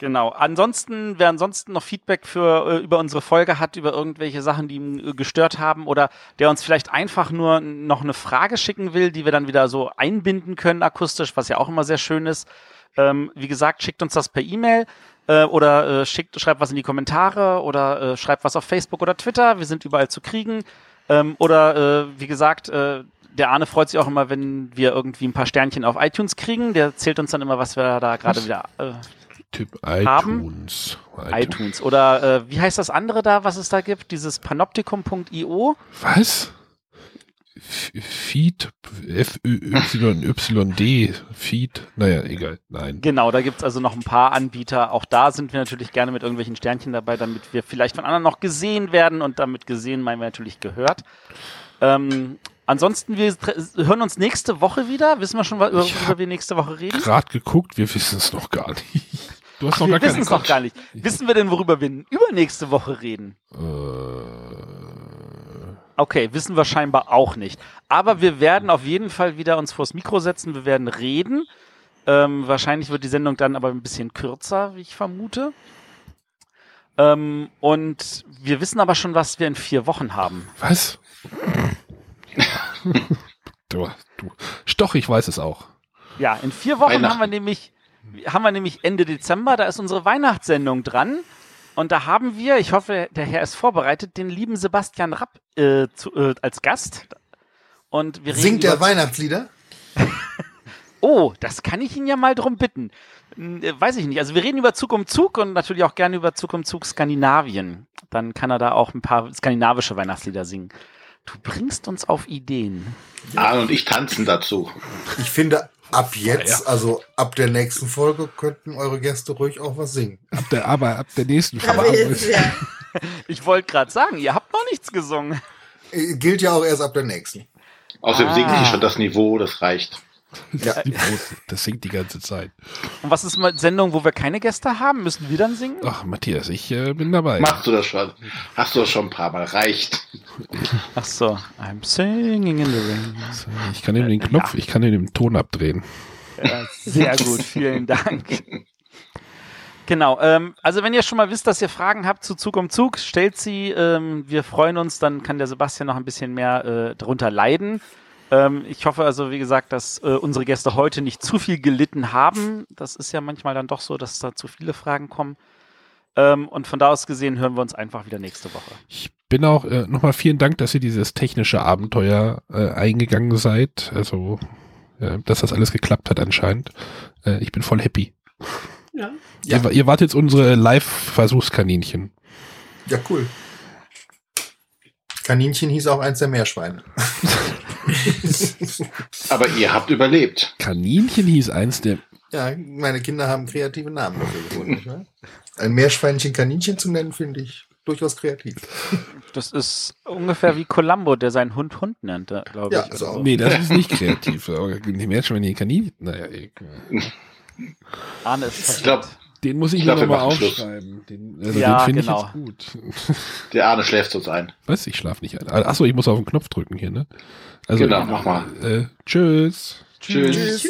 Genau. Ansonsten, wer ansonsten noch Feedback für äh, über unsere Folge hat, über irgendwelche Sachen, die ihn äh, gestört haben oder der uns vielleicht einfach nur noch eine Frage schicken will, die wir dann wieder so einbinden können akustisch, was ja auch immer sehr schön ist. Ähm, wie gesagt, schickt uns das per E-Mail äh, oder äh, schickt, schreibt was in die Kommentare oder schreibt was auf Facebook oder Twitter. Wir sind überall zu kriegen. Ähm, oder wie gesagt, der Arne freut sich auch immer, wenn wir irgendwie ein paar Sternchen auf iTunes kriegen. Der zählt uns dann immer, was wir da gerade wieder äh, Typ Haben? iTunes. iTunes. Oder äh, wie heißt das andere da, was es da gibt? Dieses panoptikum.io. Was? F- Feed, F-Y-Y-D, Feed, naja, egal, nein. Genau, da gibt's also noch ein paar Anbieter. Auch da sind wir natürlich gerne mit irgendwelchen Sternchen dabei, damit wir vielleicht von anderen noch gesehen werden und damit gesehen meinen wir natürlich gehört. Ähm, ansonsten, wir hören uns nächste Woche wieder. Wissen wir schon, worüber wir nächste Woche reden? Gerade geguckt, wir wissen es noch gar nicht. Du hast noch Wir gar keine wissen es noch gar nicht. Wissen wir denn, worüber wir übernächste Woche reden? Äh, Okay, wissen wir scheinbar auch nicht. Aber wir werden auf jeden Fall wieder uns vors Mikro setzen. Wir werden reden. Ähm, wahrscheinlich wird die Sendung dann aber ein bisschen kürzer, wie ich vermute. Ähm, und wir wissen aber schon, was wir in vier Wochen haben. was? du, du. Doch, ich weiß es auch. Ja, in vier Wochen haben wir nämlich, haben wir nämlich Ende Dezember, da ist unsere Weihnachtssendung dran. Und da haben wir, ich hoffe, der Herr ist vorbereitet, den lieben Sebastian Rapp äh, zu, äh, als Gast. Und wir reden Singt der über- Weihnachtslieder? Oh, das kann ich ihn ja mal drum bitten. Hm, äh, Weiß ich nicht. Also wir reden über Zug um Zug und natürlich auch gerne über Zug um Zug Skandinavien. Dann kann er da auch ein paar skandinavische Weihnachtslieder singen. Du bringst uns auf Ideen. Arne und ich tanzen dazu. Ich finde, ab jetzt, also ab der nächsten Folge, könnten eure Gäste ruhig auch was singen. Ab der, aber ab der nächsten Aber Folge. jetzt, ja. Ich wollte gerade sagen, ihr habt noch nichts gesungen. Äh, Gilt ja auch erst ab der nächsten. Außerdem Ah. singt sie schon das Niveau, das reicht. Ja. Das singt die ganze Zeit. Und was ist mit Sendungen, wo wir keine Gäste haben? Müssen wir dann singen? Ach, Matthias, ich äh, bin dabei. Machst du das schon? Hast du das schon ein paar Mal? Reicht. Ach so. I'm singing in the rain. Ich kann ihm den Knopf, ich kann ihm den Ton abdrehen. Ja, sehr gut, vielen Dank. Genau, ähm, also wenn ihr schon mal wisst, dass ihr Fragen habt zu Zug um Zug, stellt sie. Ähm, wir freuen uns, dann kann der Sebastian noch ein bisschen mehr äh, darunter leiden. Ähm, ich hoffe also, wie gesagt, dass äh, unsere Gäste heute nicht zu viel gelitten haben. Das ist ja manchmal dann doch so, dass da zu viele Fragen kommen. Ähm, und von da aus gesehen hören wir uns einfach wieder nächste Woche. Ich bin auch äh, nochmal vielen Dank, dass ihr dieses technische Abenteuer äh, eingegangen seid. Also, äh, dass das alles geklappt hat anscheinend. Äh, ich bin voll happy. Ja. Ihr, ihr wart jetzt unsere Live-Versuchskaninchen. Ja, cool. Kaninchen hieß auch eins der Meerschweine. Aber ihr habt überlebt. Kaninchen hieß eins der. Ja, meine Kinder haben kreative Namen dafür gefunden. wahr? Ein Meerschweinchen Kaninchen zu nennen, finde ich durchaus kreativ. Das ist ungefähr wie Columbo, der seinen Hund Hund nennt, glaube Ja, ich. also so. Nee, das ist nicht kreativ. Die Kaninchen. Naja, ich, Arne ist Ich glaube, den muss ich, Ich mir nochmal aufschreiben. Den, also Ja, den finde genau. ich jetzt gut. der Arne schläft uns ein. Was? Ich schlafe nicht ein. Achso, ich muss auf den Knopf drücken hier, ne? Also, Genau, mach mal. Äh, tschüss. Tschüss. Tschüss.